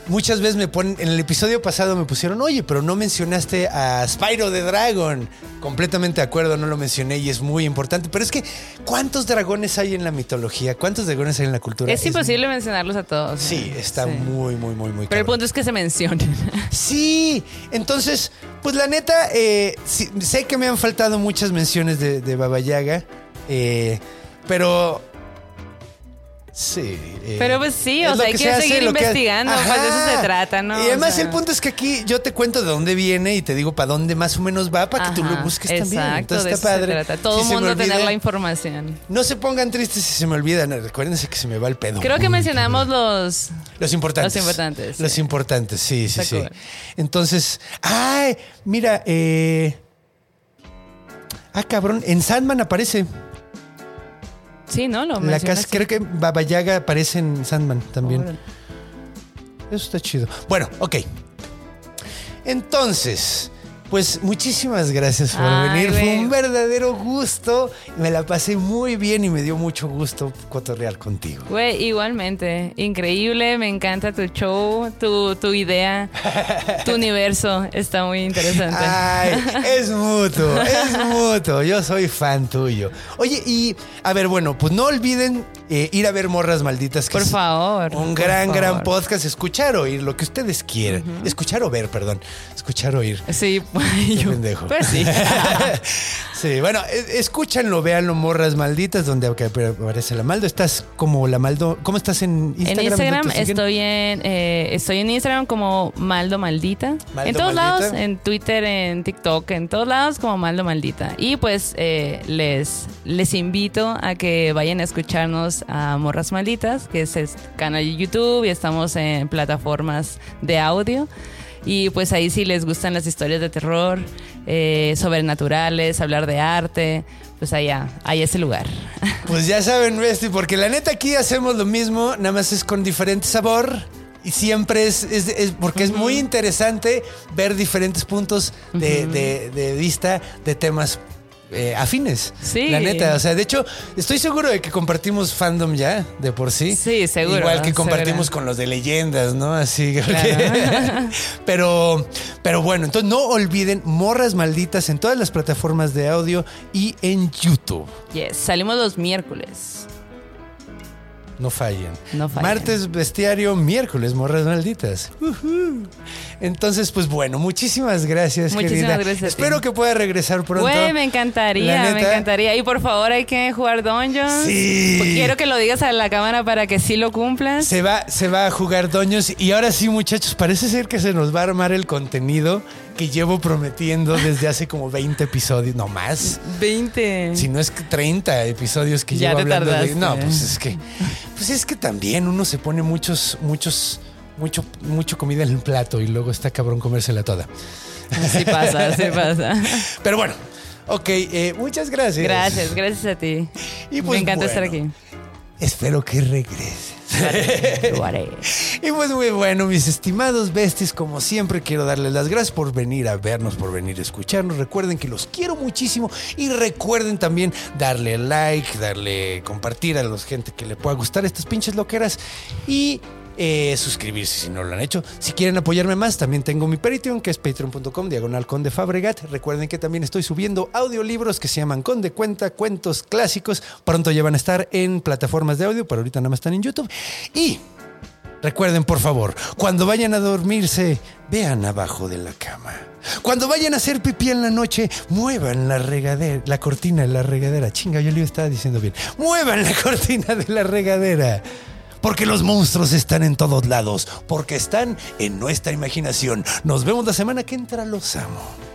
muchas veces me ponen, en el episodio pasado me pusieron, oye, pero no mencionaste a Spyro the Dragon. Completamente de acuerdo, no lo mencioné y es muy importante. Pero es que, ¿cuántos dragones hay en la mitología? ¿Cuántos dragones hay en la cultura? Es imposible mencionarlos a todos. Sí, está Sí. muy, muy, muy, muy Pero el punto es que se mencionen. Sí, entonces, pues la neta, eh, sí, sé que me han faltado muchas menciones de, de Baba Yaga, eh, pero... Sí. eh, Pero pues sí, o sea, hay se que hace, seguir lo que- investigando, pues, de eso se trata, ¿no? Y además O sea- el punto es que aquí yo te cuento de dónde viene y te digo para dónde más o menos va para que tú lo busques también. Entonces de está eso se padre. trata. Todo el se mundo tener olvida, la información. No se pongan tristes si se me olvidan. Recuérdense que se me va el pedo. Creo que mencionamos los... los importantes. Los importantes, Los sí. importantes, sí, sí, sí. Entonces, ay, mira, eh. Ah, cabrón, en Sandman aparece. Sí, ¿no? Lo La casa, creo que Baba Yaga aparece en Sandman también. Órale. Eso está chido. Bueno, ok. Entonces, pues muchísimas gracias por Ay, venir. Fue un verdadero gusto. Me la pasé muy bien y me dio mucho gusto cotorrear contigo. Güey, igualmente. Increíble, me encanta tu show, tu, tu idea, tu universo. Está muy interesante. Ay, es mutuo, es mutuo. Yo soy fan tuyo. Oye, y a ver, bueno, pues no olviden eh, ir a ver Morras Malditas. Que Por favor, Un por gran, gran podcast. Escuchar, oír, lo que ustedes quieran. Escuchar o ver, perdón. Escuchar, oír. Sí, Qué yo. pendejo. Pues sí. sí, bueno, eh, escúchanlo, véanlo, Morras Malditas, donde aparece la Maldo. Estás como la Maldo. ¿Cómo estás en Instagram? En Instagram estoy en eh, estoy en Instagram como Maldo Maldita. Maldo en todos Maldita. lados, en Twitter, en TikTok, en todos lados como Maldo Maldita. Y pues eh, les les invito a que vayan a escucharnos a Morras Malditas, que es el canal de YouTube y estamos en plataformas de audio. Y pues ahí sí les gustan las historias de terror, eh, sobrenaturales, hablar de arte, pues allá, hay ese lugar. Pues ya saben, Bestie, porque la neta aquí hacemos lo mismo, nada más es con diferente sabor. Y siempre es, es- es- porque es muy interesante ver diferentes puntos de, de- de vista de temas eh, afines. Sí. La neta, o sea, de hecho, estoy seguro de que compartimos fandom ya, de por sí. Sí, seguro, Igual que compartimos seguro. con los de leyendas, ¿no? Así que. pero, pero bueno, entonces no olviden Morras Malditas en todas las plataformas de audio y en YouTube. Yes, salimos los miércoles. No fallen. No fallen. Martes bestiario, miércoles morras malditas. Entonces, pues bueno, muchísimas gracias, Muchísimas querida. gracias. Espero que pueda regresar pronto. Güey, me encantaría, me encantaría. Y por favor, hay que jugar Dungeons. Sí. Quiero que lo digas a la cámara para que sí lo cumplas. Se va, se va a jugar doños y ahora sí, muchachos, parece ser que se nos va a armar el contenido que llevo prometiendo desde hace como 20 episodios, no más. 20. Si no es que 30 episodios que Ya llevo te hablando de. No, pues es que. Pues es que también uno se pone muchos, muchos, mucho, mucho comida en el plato y luego está cabrón comérsela toda. Así pasa, así pasa. Pero bueno, ok, eh, muchas gracias. Gracias, gracias a ti. Y pues me encanta bueno. estar aquí. Espero que regreses. Lo haré. Y pues muy bueno, mis estimados besties, como siempre quiero darles las gracias por venir a vernos, por venir a escucharnos. Recuerden que los quiero muchísimo y recuerden también darle like, darle compartir a la gente que le pueda gustar estas pinches loqueras y eh, suscribirse si no lo han hecho. Si quieren apoyarme más, también tengo mi Patreon, que es patreon.com, diagonal. Recuerden que también estoy subiendo audiolibros que se llaman Conde Cuenta, cuentos clásicos. Pronto ya van a estar en plataformas de audio, pero ahorita nada más están en YouTube. Y recuerden, por favor, cuando vayan a dormirse, vean abajo de la cama. Cuando vayan a hacer pipí en la noche, muevan la regadera, la cortina de la regadera. Chinga, yo le estaba diciendo bien. Muevan la cortina de la regadera. Porque los monstruos están en todos lados, porque están en nuestra imaginación. Nos vemos la semana que entra, los amo.